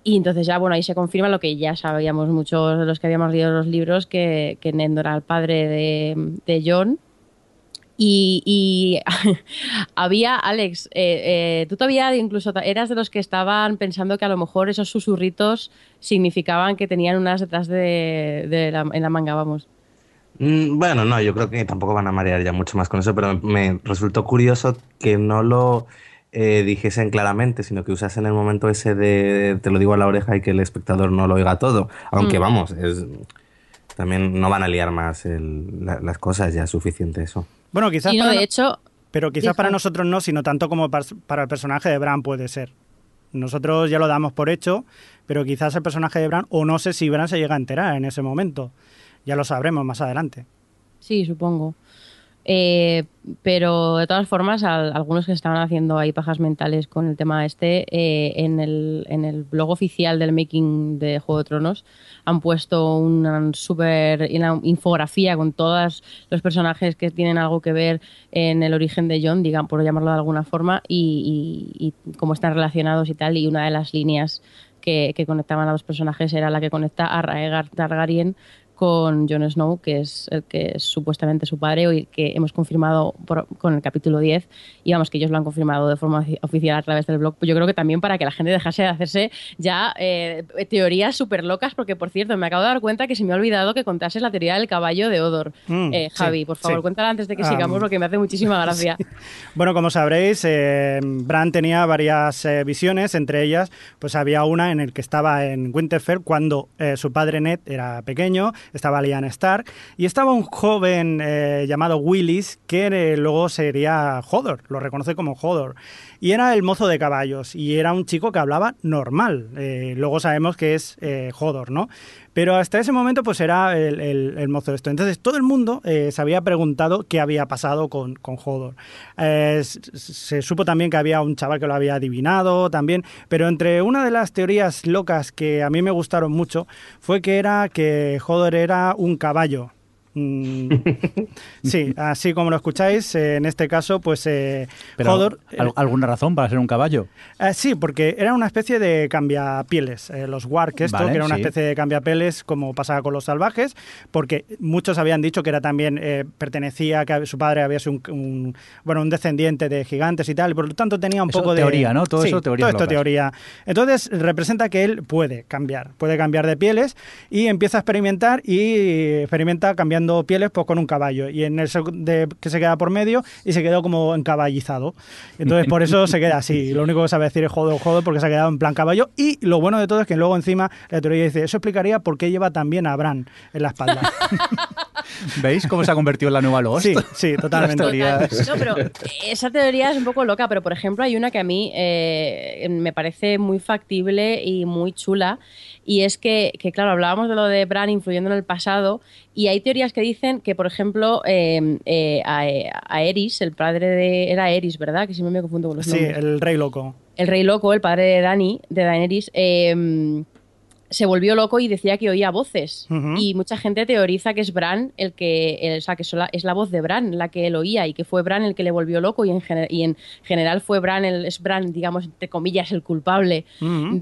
[SPEAKER 6] Y entonces ya, bueno, ahí se confirma lo que ya sabíamos muchos de los que habíamos leído los libros, que, que era el padre de, de John. Y, y había, Alex, eh, eh, tú todavía incluso eras de los que estaban pensando que a lo mejor esos susurritos significaban que tenían unas detrás de, de la, en la manga, vamos.
[SPEAKER 5] Mm, Bueno, no, yo creo que tampoco van a marear ya mucho más con eso, pero me resultó curioso que no lo eh, dijesen claramente, sino que usasen el momento ese de te lo digo a la oreja y que el espectador no lo oiga todo. Aunque
[SPEAKER 6] Mm.
[SPEAKER 5] vamos, es también no van a liar más el- la- las cosas, ya es suficiente eso.
[SPEAKER 4] Bueno, quizás
[SPEAKER 6] Y no,
[SPEAKER 4] para
[SPEAKER 6] de
[SPEAKER 4] no-
[SPEAKER 6] hecho,
[SPEAKER 4] pero quizás
[SPEAKER 6] Dijo-
[SPEAKER 4] para nosotros no, sino tanto como par- para el personaje de Bran puede ser. nosotros ya lo damos por hecho, pero quizás el personaje de Bran, o no sé si Bran se llega a enterar en ese momento. Ya lo sabremos más adelante.
[SPEAKER 6] Sí, supongo. Eh, pero de todas formas, al- algunos que estaban haciendo ahí pajas mentales con el tema este, eh, en, el, en el blog oficial del making de Juego de Tronos han puesto una super una infografía con todos los personajes que tienen algo que ver en el origen de John, digan por llamarlo de alguna forma, y, y- y cómo están relacionados y tal. Y una de las líneas que, que conectaban a los personajes era la que conecta a Raegar Targaryen con Jon Snow, que es el que es supuestamente su padre y que hemos confirmado por- con el capítulo 10 y vamos que ellos lo han confirmado de forma ofi- oficial a través del blog. Yo creo que también para que la gente dejase de hacerse ya eh, teorías súper locas, porque por cierto, me acabo de dar cuenta que se me ha olvidado que contases la teoría del caballo de Odor.
[SPEAKER 4] Mm,
[SPEAKER 6] Eh,
[SPEAKER 4] sí,
[SPEAKER 6] Javi, por favor,
[SPEAKER 4] sí.
[SPEAKER 6] cuéntala antes de que
[SPEAKER 4] Ah,
[SPEAKER 6] sigamos porque me hace muchísima gracia.
[SPEAKER 4] Bueno, como sabréis, eh, Bran tenía varias eh, visiones, entre ellas, pues había una en el que estaba en Winterfell cuando eh, su padre Ned era pequeño, estaba Lyanna Stark, y estaba un joven eh, llamado Willis que eh, luego sería Hodor, lo reconoce como Hodor, y era el mozo de caballos, y era un chico que hablaba normal, eh, luego sabemos que es eh, Hodor, ¿no? Pero hasta ese momento, pues era el, mozo de esto. Entonces, todo el mundo eh, se había preguntado qué había pasado con, con Hodor. Eh, se supo también que había un chaval que lo había adivinado también. Pero entre una de las teorías locas que a mí me gustaron mucho fue que era que Hodor era un caballo. Mm, sí, así como lo escucháis, eh, en este caso, pues eh,
[SPEAKER 3] Pero,
[SPEAKER 4] Hodor.
[SPEAKER 3] ¿al- ¿Alguna razón para ser un caballo?
[SPEAKER 4] Eh, sí, porque era una especie de cambiapieles. eh, los wark, esto,
[SPEAKER 3] Vale,
[SPEAKER 4] que era una
[SPEAKER 3] sí.
[SPEAKER 4] especie de cambiapieles como pasaba con los salvajes, porque muchos habían dicho que era también, eh, pertenecía, que su padre había sido un, un- bueno, un descendiente de gigantes y tal, y por lo tanto tenía un
[SPEAKER 3] Eso
[SPEAKER 4] poco de...
[SPEAKER 3] teoría, ¿no? Todo
[SPEAKER 4] Sí,
[SPEAKER 3] eso teorías
[SPEAKER 4] todo esto
[SPEAKER 3] locas.
[SPEAKER 4] teoría. Entonces representa que él puede cambiar, puede cambiar de pieles y empieza a experimentar y experimenta cambiando pieles pues con un caballo y en el de, que se queda por medio y se quedó como encaballizado. Entonces por eso se queda así. Lo único que sabe decir es joder, joder porque se ha quedado en plan caballo y lo bueno de todo es que luego encima la teoría dice, eso explicaría por qué lleva también a Bran en la espalda.
[SPEAKER 3] ¿Veis cómo se ha convertido en la nueva Lost?
[SPEAKER 4] sí, sí, totalmente.
[SPEAKER 3] Teorías.
[SPEAKER 6] No, pero esa teoría es un poco loca, pero por ejemplo hay una que a mí eh, me parece muy factible y muy chula, y es que, que, claro, hablábamos de lo de Bran influyendo en el pasado, y hay teorías que dicen que, por ejemplo, eh, eh, a, a Eris, el padre de... Era Eris, ¿verdad? Que siempre me confundo con los
[SPEAKER 4] Sí,
[SPEAKER 6] nombres.
[SPEAKER 4] el rey loco.
[SPEAKER 6] El rey loco, el padre de Dani, de Daenerys, eh, se volvió loco y decía que oía voces. Y mucha gente teoriza que es Bran el que, el- o sea, que sola- es la voz de Bran la que él oía y que fue Bran el que le volvió loco y en, gener- y en general fue Bran, el, es Bran, digamos, entre comillas, el culpable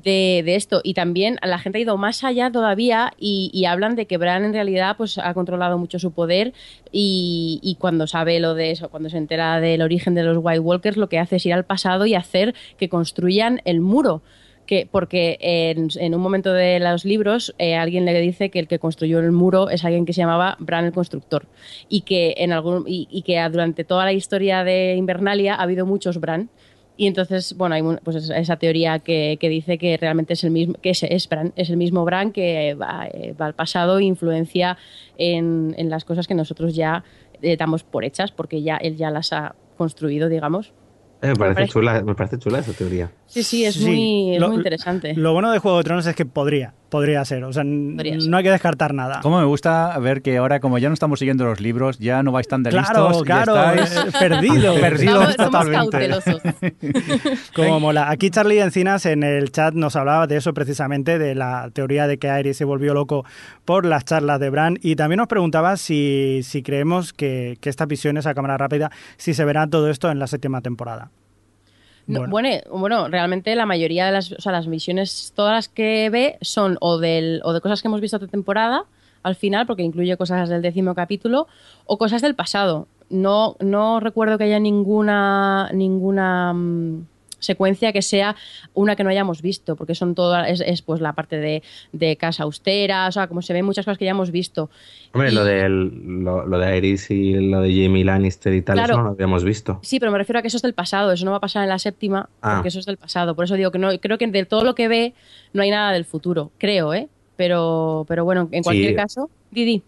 [SPEAKER 6] de, de esto. Y también la gente ha ido más allá todavía y, y hablan de que Bran en realidad pues, ha controlado mucho su poder y, y cuando sabe lo de eso, cuando se entera del origen de los White Walkers, lo que hace es ir al pasado y hacer que construyan el muro. Que, porque en, en un momento de los libros eh, alguien le dice que el que construyó el muro es alguien que se llamaba Bran el Constructor y que, en algún, y, y que durante toda la historia de Invernalia ha habido muchos Bran y entonces, bueno, hay pues esa- esa teoría que, que dice que realmente es el mismo, que es, es, Bran, es el mismo Bran que va, eh, va al pasado e influencia en, en las cosas que nosotros ya eh, damos por hechas, porque ya él ya las ha construido, digamos.
[SPEAKER 5] Eh, me, parece
[SPEAKER 6] parece-
[SPEAKER 5] chula, me parece chula esa teoría.
[SPEAKER 6] Sí, sí, es,
[SPEAKER 4] Sí,
[SPEAKER 6] muy, es muy interesante.
[SPEAKER 4] Lo bueno de Juego de Tronos es que podría, podría ser. O sea,
[SPEAKER 6] Podría ser.
[SPEAKER 4] no hay que descartar nada.
[SPEAKER 3] Cómo me gusta ver que ahora, como ya no estamos siguiendo los libros, ya no vais tan de
[SPEAKER 4] Claro,
[SPEAKER 3] listos
[SPEAKER 4] claro,
[SPEAKER 3] estáis
[SPEAKER 4] eh, perdido.
[SPEAKER 6] Estamos- somos
[SPEAKER 3] totalmente.
[SPEAKER 6] cautelosos.
[SPEAKER 4] Como mola. Aquí Charlie Encinas en el chat nos hablaba de eso precisamente, de la teoría de que Aerys se volvió loco por las charlas de Bran. Y también nos preguntaba si, si creemos que, que estas visiones a cámara rápida, si se verá todo esto en la séptima temporada.
[SPEAKER 6] No,
[SPEAKER 4] Bueno.
[SPEAKER 6] bueno. realmente la mayoría de las, o sea, las misiones, todas las que ve son o, del, o de cosas que hemos visto esta temporada al final, porque incluye cosas del décimo capítulo, o cosas del pasado. No, no recuerdo que haya ninguna, ninguna mm, secuencia que sea una que no hayamos visto, porque son todas, es, es, pues la parte de, de casa austera, o sea, como se ven muchas cosas que ya hemos visto.
[SPEAKER 5] Hombre,
[SPEAKER 6] Y-
[SPEAKER 5] lo, del, lo, lo de Aerys y lo de Jamie Lannister y tal,
[SPEAKER 6] Claro.
[SPEAKER 5] eso no lo habíamos visto.
[SPEAKER 6] Sí, pero me refiero a que eso es del pasado, eso no va a pasar en la séptima,
[SPEAKER 5] Ah.
[SPEAKER 6] porque eso es del pasado. Por eso digo que no, creo que de todo lo que ve no hay nada del futuro, creo, ¿eh? Pero, pero bueno, en cualquier
[SPEAKER 5] Sí.
[SPEAKER 6] caso, Didi.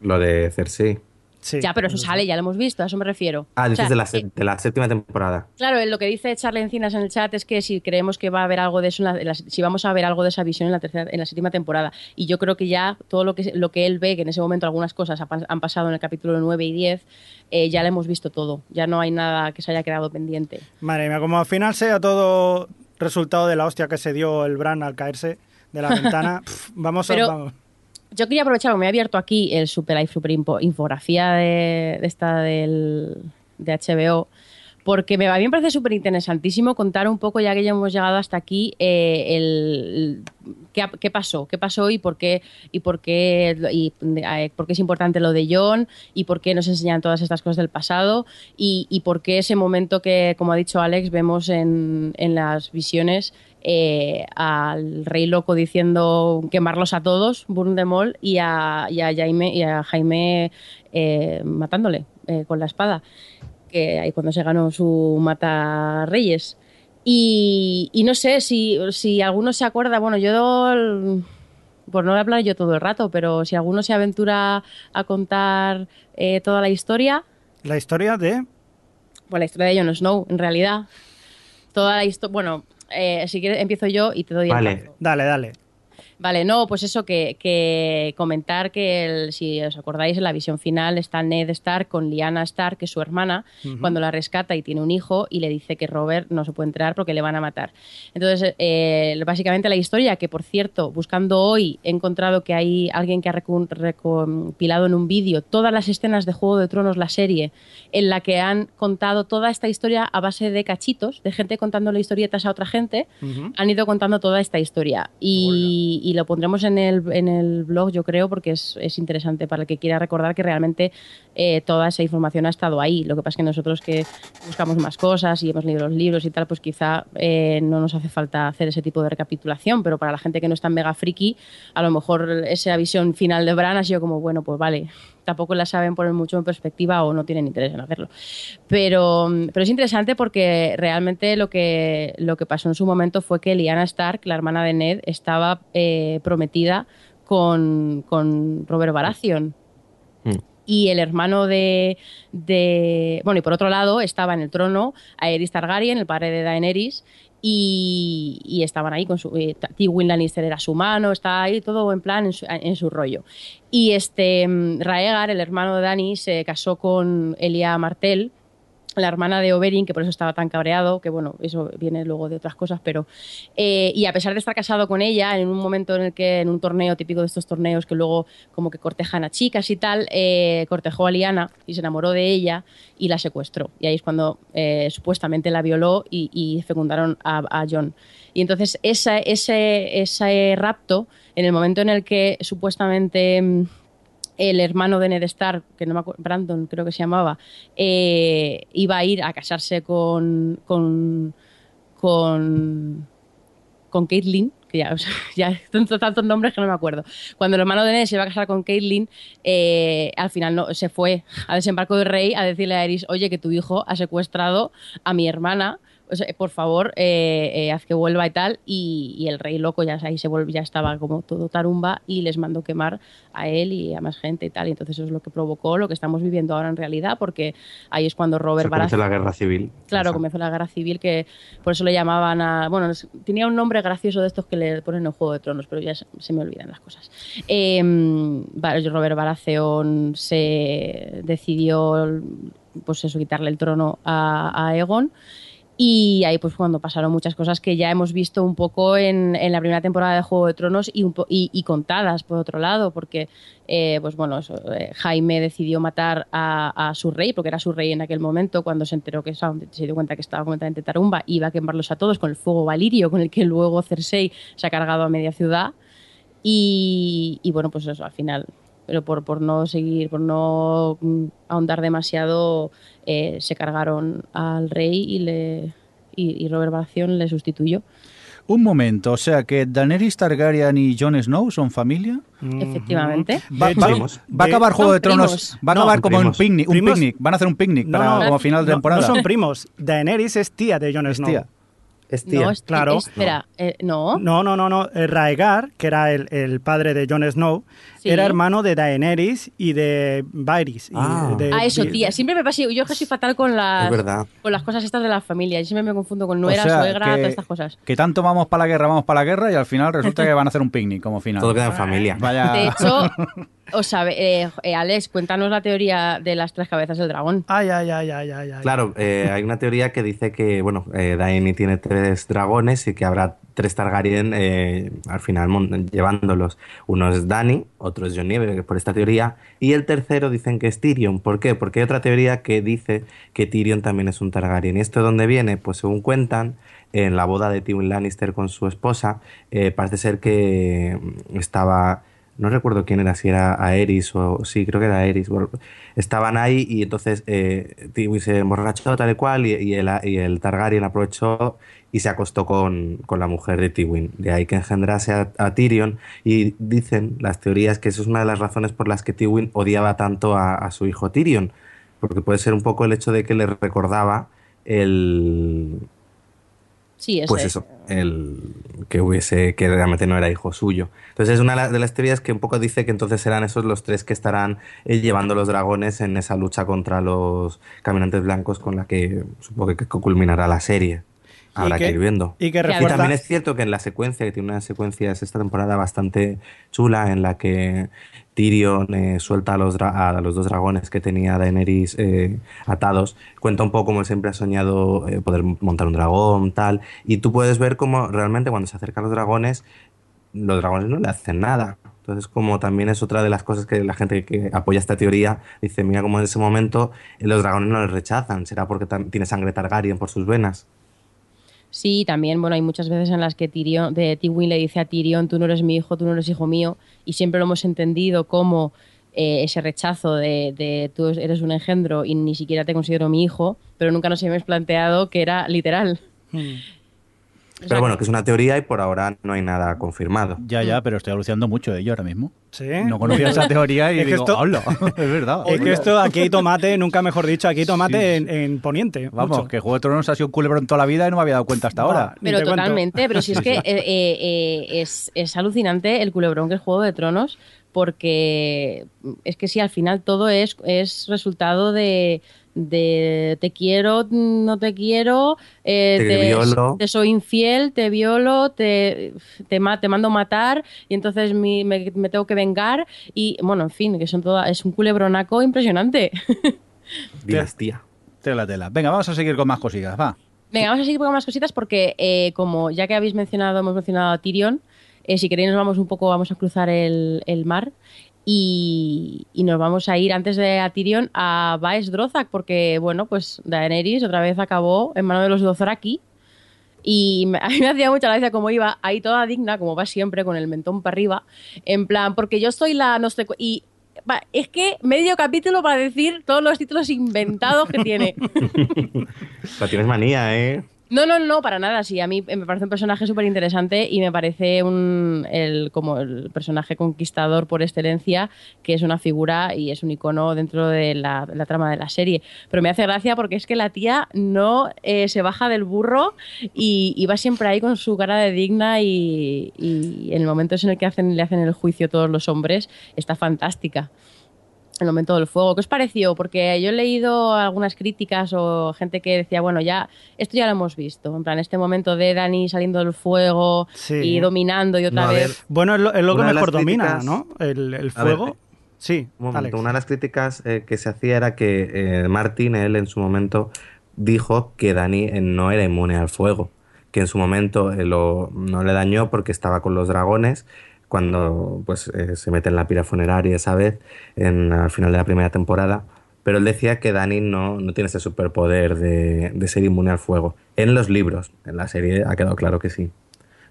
[SPEAKER 5] Lo de Cersei.
[SPEAKER 4] Sí,
[SPEAKER 6] ya, pero eso sale, ya lo hemos visto, a eso me refiero.
[SPEAKER 5] Ah,
[SPEAKER 6] O
[SPEAKER 5] dices
[SPEAKER 6] sea,
[SPEAKER 5] de, la,
[SPEAKER 6] eh,
[SPEAKER 5] de la séptima temporada.
[SPEAKER 6] Claro, lo que dice Charlie Encinas en el chat es que si creemos que va a haber algo de eso, en la- en la- si vamos a ver algo de esa visión en la tercera, en la séptima temporada. Y yo creo que ya todo lo que lo que él ve, que en ese momento algunas cosas ha pas- han pasado en el capítulo 9 y 10, eh, ya lo hemos visto todo. Ya no hay nada que se haya quedado pendiente.
[SPEAKER 4] Madre mía, como al final sea todo resultado de la hostia que se dio el Bran al caerse de la ventana, vamos a...
[SPEAKER 6] Pero-
[SPEAKER 4] vamos.
[SPEAKER 6] Yo quería aprovechar, me he abierto aquí el super, hay super info- infografía de, de esta del, de HBO, porque me, a mí parece súper interesantísimo contar un poco, ya que ya hemos llegado hasta aquí, eh, el, qué, pasó, qué pasó y por qué, y por qué, y, eh, por qué es importante lo de John y por qué nos enseñan todas estas cosas del pasado y, por qué ese momento que, como ha dicho Alex, vemos en, en las visiones eh, al rey loco diciendo quemarlos a todos, all, y a, y a Jaime, y a Jaime matándole con la espada, que ahí cuando se ganó su mata reyes. Y, y no sé si, si alguno se acuerda, bueno, yo, por no hablar yo todo el rato, pero si alguno se aventura a contar eh, toda la historia,
[SPEAKER 4] La historia de...
[SPEAKER 6] pues la historia de Jon Snow, en realidad. Toda la historia, bueno, eh, si quieres empiezo yo y te doy el
[SPEAKER 5] Vale.
[SPEAKER 4] Dale, dale.
[SPEAKER 6] Vale, no, pues eso, que, que comentar que, el- si os acordáis, en la visión final está Ned Stark con Lyanna Stark, que es su hermana, cuando la rescata y tiene un hijo y le dice que Robert no se puede entrar porque le van a matar. Entonces, eh, básicamente la historia, que por cierto, buscando hoy, he encontrado que hay alguien que ha recopilado en un vídeo todas las escenas de Juego de Tronos, la serie, en la que han contado toda esta historia a base de cachitos, de gente contándole historietas a otra gente, han ido contando toda esta historia. Y, y lo pondremos en el, en el blog, yo creo, porque es, es interesante para el que quiera recordar que realmente eh, toda esa información ha estado ahí. Lo que pasa es que nosotros que buscamos más cosas y hemos leído los libros y tal, pues quizá eh, no nos hace falta hacer ese tipo de recapitulación, pero para la gente que no es tan mega friki, a lo mejor esa visión final de Bran ha sido como, bueno, pues vale, tampoco la saben poner mucho en perspectiva o no tienen interés en hacerlo. Pero, pero es interesante porque realmente lo que, lo que pasó en su momento fue que Lyanna Stark, la hermana de Ned, estaba eh, prometida con, con Robert Baratheon.
[SPEAKER 5] Mm.
[SPEAKER 6] Y el hermano de, de- Bueno, y por otro lado estaba en el trono Aerys Targaryen, el padre de Daenerys, y, y estaban ahí con su. eh, Tywin Lannister era su mano, estaba ahí todo en plan en su, rollo. Y este mm, Raegar, el hermano de Dany, se casó con Elia Martell, la hermana de Oberyn, que por eso estaba tan cabreado, que bueno, eso viene luego de otras cosas, pero... eh, y a pesar de estar casado con ella, en un momento en el que, en un torneo típico de estos torneos que luego como que cortejan a chicas y tal, eh, cortejó a Liana y se enamoró de ella y la secuestró. Y ahí es cuando eh, supuestamente la violó y, y fecundaron a, a John. Y entonces esa- ese, ese rapto, en el momento en el que supuestamente... el hermano de Ned Stark, que no me acuerdo, Brandon creo que se llamaba, eh, iba a ir a casarse con con con, con que ya, o ya tantos, nombres que no me acuerdo. Cuando el hermano de Ned se iba a casar con Caitlyn, eh, al final no, se fue al desembarco del rey a decirle a Eris, oye, que tu hijo ha secuestrado a mi hermana, o sea, por favor, eh, eh, haz que vuelva y tal. Y, y el rey loco ya ahí se volv- ya estaba como todo tarumba y les mandó quemar a él y a más gente y tal. Y entonces eso es lo que provocó lo que estamos viviendo ahora en realidad, porque ahí es cuando Robert
[SPEAKER 5] Se comenzó
[SPEAKER 6] Baratheon-
[SPEAKER 5] la guerra civil.
[SPEAKER 6] Claro, comenzó la guerra civil, que por eso le llamaban a. Bueno, tenía un nombre gracioso de estos que le ponen en Juego de Tronos, pero ya se, se me olvidan las cosas. Eh, Robert Baratheon se decidió, pues eso, quitarle el trono a, a Aegon. Y ahí pues cuando pasaron muchas cosas que ya hemos visto un poco en, en la primera temporada de Juego de Tronos y, un po- y, y contadas por otro lado, porque eh, pues bueno, eso, eh, Jaime decidió matar a, a su rey, porque era su rey en aquel momento, cuando se enteró que se dio cuenta que estaba completamente tarumba, iba a quemarlos a todos con el fuego valirio, con el que luego Cersei se ha cargado a media ciudad. Y, y bueno, pues eso, al final, pero por, por no seguir, por no mm, ahondar demasiado, eh, se cargaron al rey y le y, y Robert Baratheon le sustituyó.
[SPEAKER 3] Un momento, o sea que Daenerys Targaryen y Jon Snow son familia.
[SPEAKER 6] Efectivamente.
[SPEAKER 3] Va,
[SPEAKER 4] De
[SPEAKER 3] va-
[SPEAKER 5] primos.
[SPEAKER 3] va a acabar
[SPEAKER 4] De-
[SPEAKER 3] Juego de Tronos, va a
[SPEAKER 4] No,
[SPEAKER 3] acabar como un
[SPEAKER 5] primos.
[SPEAKER 3] picnic, un picnic, van a hacer un picnic
[SPEAKER 4] No,
[SPEAKER 3] para,
[SPEAKER 4] no,
[SPEAKER 3] como final de
[SPEAKER 4] no,
[SPEAKER 3] temporada.
[SPEAKER 4] No son primos. Daenerys es tía de Jon
[SPEAKER 3] Es
[SPEAKER 4] Snow.
[SPEAKER 3] tía.
[SPEAKER 5] Es tía.
[SPEAKER 6] No, es-
[SPEAKER 4] Claro.
[SPEAKER 6] Espera, eh, no.
[SPEAKER 4] No, no, no, no. Eh, Raegar, que era el, el padre de Jon Snow,
[SPEAKER 6] Sí.
[SPEAKER 4] era hermano de Daenerys y de Varys. y
[SPEAKER 5] Ah.
[SPEAKER 4] de-
[SPEAKER 6] Ah, eso, tía. Siempre me pasa. Yo soy fatal con las, con las cosas estas de la familia. Yo siempre me confundo con nuera,
[SPEAKER 3] O sea,
[SPEAKER 6] suegra,
[SPEAKER 3] que-
[SPEAKER 6] todas estas cosas.
[SPEAKER 3] Que tanto vamos para la guerra, vamos para la guerra y al final resulta que van a hacer un picnic como final.
[SPEAKER 5] Todo queda en familia.
[SPEAKER 3] Vaya.
[SPEAKER 6] De hecho, o sabe, eh, eh, Alex, cuéntanos la teoría de las tres cabezas del dragón.
[SPEAKER 4] Ay, ay, ay, ay, ay, ay.
[SPEAKER 5] Claro, eh, hay una teoría que dice que, bueno, eh, Daini tiene tres dragones y que habrá tres Targaryen eh, al final llevándolos. Uno es Dani, otro es Jon Nieve, por esta teoría, y el tercero dicen que es Tyrion. ¿Por qué? Porque hay otra teoría que dice que Tyrion también es un Targaryen. ¿Y esto de dónde viene? Pues según cuentan, en la boda de Tywin Lannister con su esposa, eh, parece ser que estaba no recuerdo quién era, si era Aerys o sí, creo que era Aerys. Bueno, estaban ahí y entonces eh, Tywin se emborrachó tal y cual y, y el, y el Targaryen aprovechó y se acostó con, con la mujer de Tywin. De ahí que engendrase a, a Tyrion y dicen las teorías que eso es una de las razones por las que Tywin odiaba tanto a, a su hijo Tyrion. Porque puede ser un poco el hecho de que le recordaba el,
[SPEAKER 6] Sí, eso
[SPEAKER 5] pues
[SPEAKER 6] es.
[SPEAKER 5] eso, el que hubiese, que realmente no era hijo suyo. Entonces es una de la- de las teorías que un poco dice que entonces serán esos los tres que estarán eh, llevando los dragones en esa lucha contra los caminantes blancos con la que supongo que culminará la serie. Habrá que,
[SPEAKER 4] que-
[SPEAKER 5] ir viendo.
[SPEAKER 4] Y que
[SPEAKER 6] Y
[SPEAKER 5] también es cierto que en la secuencia, que tiene unas secuencias esta temporada bastante chula, en la que Tyrion eh, suelta a los, a los dos dragones que tenía Daenerys eh, atados, cuenta un poco cómo él siempre ha soñado eh, poder montar un dragón, tal, y tú puedes ver cómo realmente cuando se acercan los dragones, los dragones no le hacen nada. Entonces, como también es otra de las cosas que la gente que apoya esta teoría dice, mira cómo en ese momento los dragones no les rechazan, será porque tiene sangre Targaryen por sus venas.
[SPEAKER 6] Sí, también, bueno, hay muchas veces en las que Tyrion, de Tywin le dice a Tyrion, tú no eres mi hijo, tú no eres hijo mío, y siempre lo hemos entendido como eh, ese rechazo de, de tú eres un engendro y ni siquiera te considero mi hijo, pero nunca nos habíamos planteado que era literal.
[SPEAKER 4] Mm.
[SPEAKER 6] O sea,
[SPEAKER 5] Pero bueno, que es una teoría y por ahora no hay nada confirmado.
[SPEAKER 3] Ya, ya, pero estoy alucinando mucho de ello ahora mismo.
[SPEAKER 4] Sí.
[SPEAKER 3] No conocía esa teoría y
[SPEAKER 4] Es que
[SPEAKER 3] digo,
[SPEAKER 4] esto-
[SPEAKER 3] "Hola", es verdad.
[SPEAKER 4] Es que esto, aquí hay tomate, nunca mejor dicho, aquí hay tomate
[SPEAKER 3] Sí,
[SPEAKER 4] En, en Poniente.
[SPEAKER 3] Vamos,
[SPEAKER 4] mucho.
[SPEAKER 3] que Juego de Tronos ha sido un culebrón toda la vida y no me había dado cuenta hasta ahora.
[SPEAKER 6] Pero
[SPEAKER 4] cuento.
[SPEAKER 6] totalmente, pero si es que eh, eh, eh, es, es alucinante el culebrón que es Juego de Tronos, porque es que sí, al final todo es, es resultado de, de te quiero, no te quiero, eh,
[SPEAKER 5] Te violo.
[SPEAKER 6] te soy infiel, te violo, te, te, te mando matar y entonces mi- me, me tengo que vengar y bueno, en fin, que son toda, es un culebronaco impresionante.
[SPEAKER 5] Dinastía.
[SPEAKER 3] Tela, tela. Venga, vamos a seguir con más cosillas, va.
[SPEAKER 6] Venga, vamos a seguir con más cositas porque eh, como ya que habéis mencionado, hemos mencionado a Tyrion, eh, si queréis nos vamos un poco, vamos a cruzar el, el mar y, nos vamos a ir antes de a Tyrion a Baes Drozak porque, bueno, pues Daenerys otra vez acabó en manos de los Dothraki y a mí me hacía mucha gracia cómo iba ahí toda digna, como va siempre, con el mentón para arriba, en plan, porque yo soy la no sé y es que medio capítulo para decir todos los títulos inventados que tiene.
[SPEAKER 5] La tienes manía, ¿eh?
[SPEAKER 6] No, no, no, para nada. Sí, a mí me parece un personaje súper interesante y me parece un, el, como el personaje conquistador por excelencia, que es una figura y es un icono dentro de la, la trama de la serie. Pero me hace gracia porque es que la tía no eh, se baja del burro y, y va siempre ahí con su cara de digna y, y en el momento en el que hacen, le hacen el juicio todos los hombres, está fantástica el momento del fuego. ¿Qué os pareció? Porque yo he leído algunas críticas o gente que decía, bueno, ya, esto ya lo hemos visto. En plan, este momento de Dani saliendo del fuego
[SPEAKER 4] Sí.
[SPEAKER 6] y dominando y otra
[SPEAKER 5] No,
[SPEAKER 6] vez.
[SPEAKER 4] Bueno, es lo, es lo que mejor domina,
[SPEAKER 5] críticas-
[SPEAKER 4] ¿no? El, el fuego.
[SPEAKER 5] eh,
[SPEAKER 4] sí,
[SPEAKER 5] Un momento,
[SPEAKER 4] Alex.
[SPEAKER 5] una de las críticas eh, que se hacía era que eh, Martin, él en su momento, dijo que Dani eh, no era inmune al fuego, que en su momento eh, lo, no le dañó porque estaba con los dragones cuando pues eh, se mete en la pira funeraria esa vez, en, al final de la primera temporada. Pero él decía que Dani no, no tiene ese superpoder de, de ser inmune al fuego. En los libros, en la serie ha quedado claro que sí.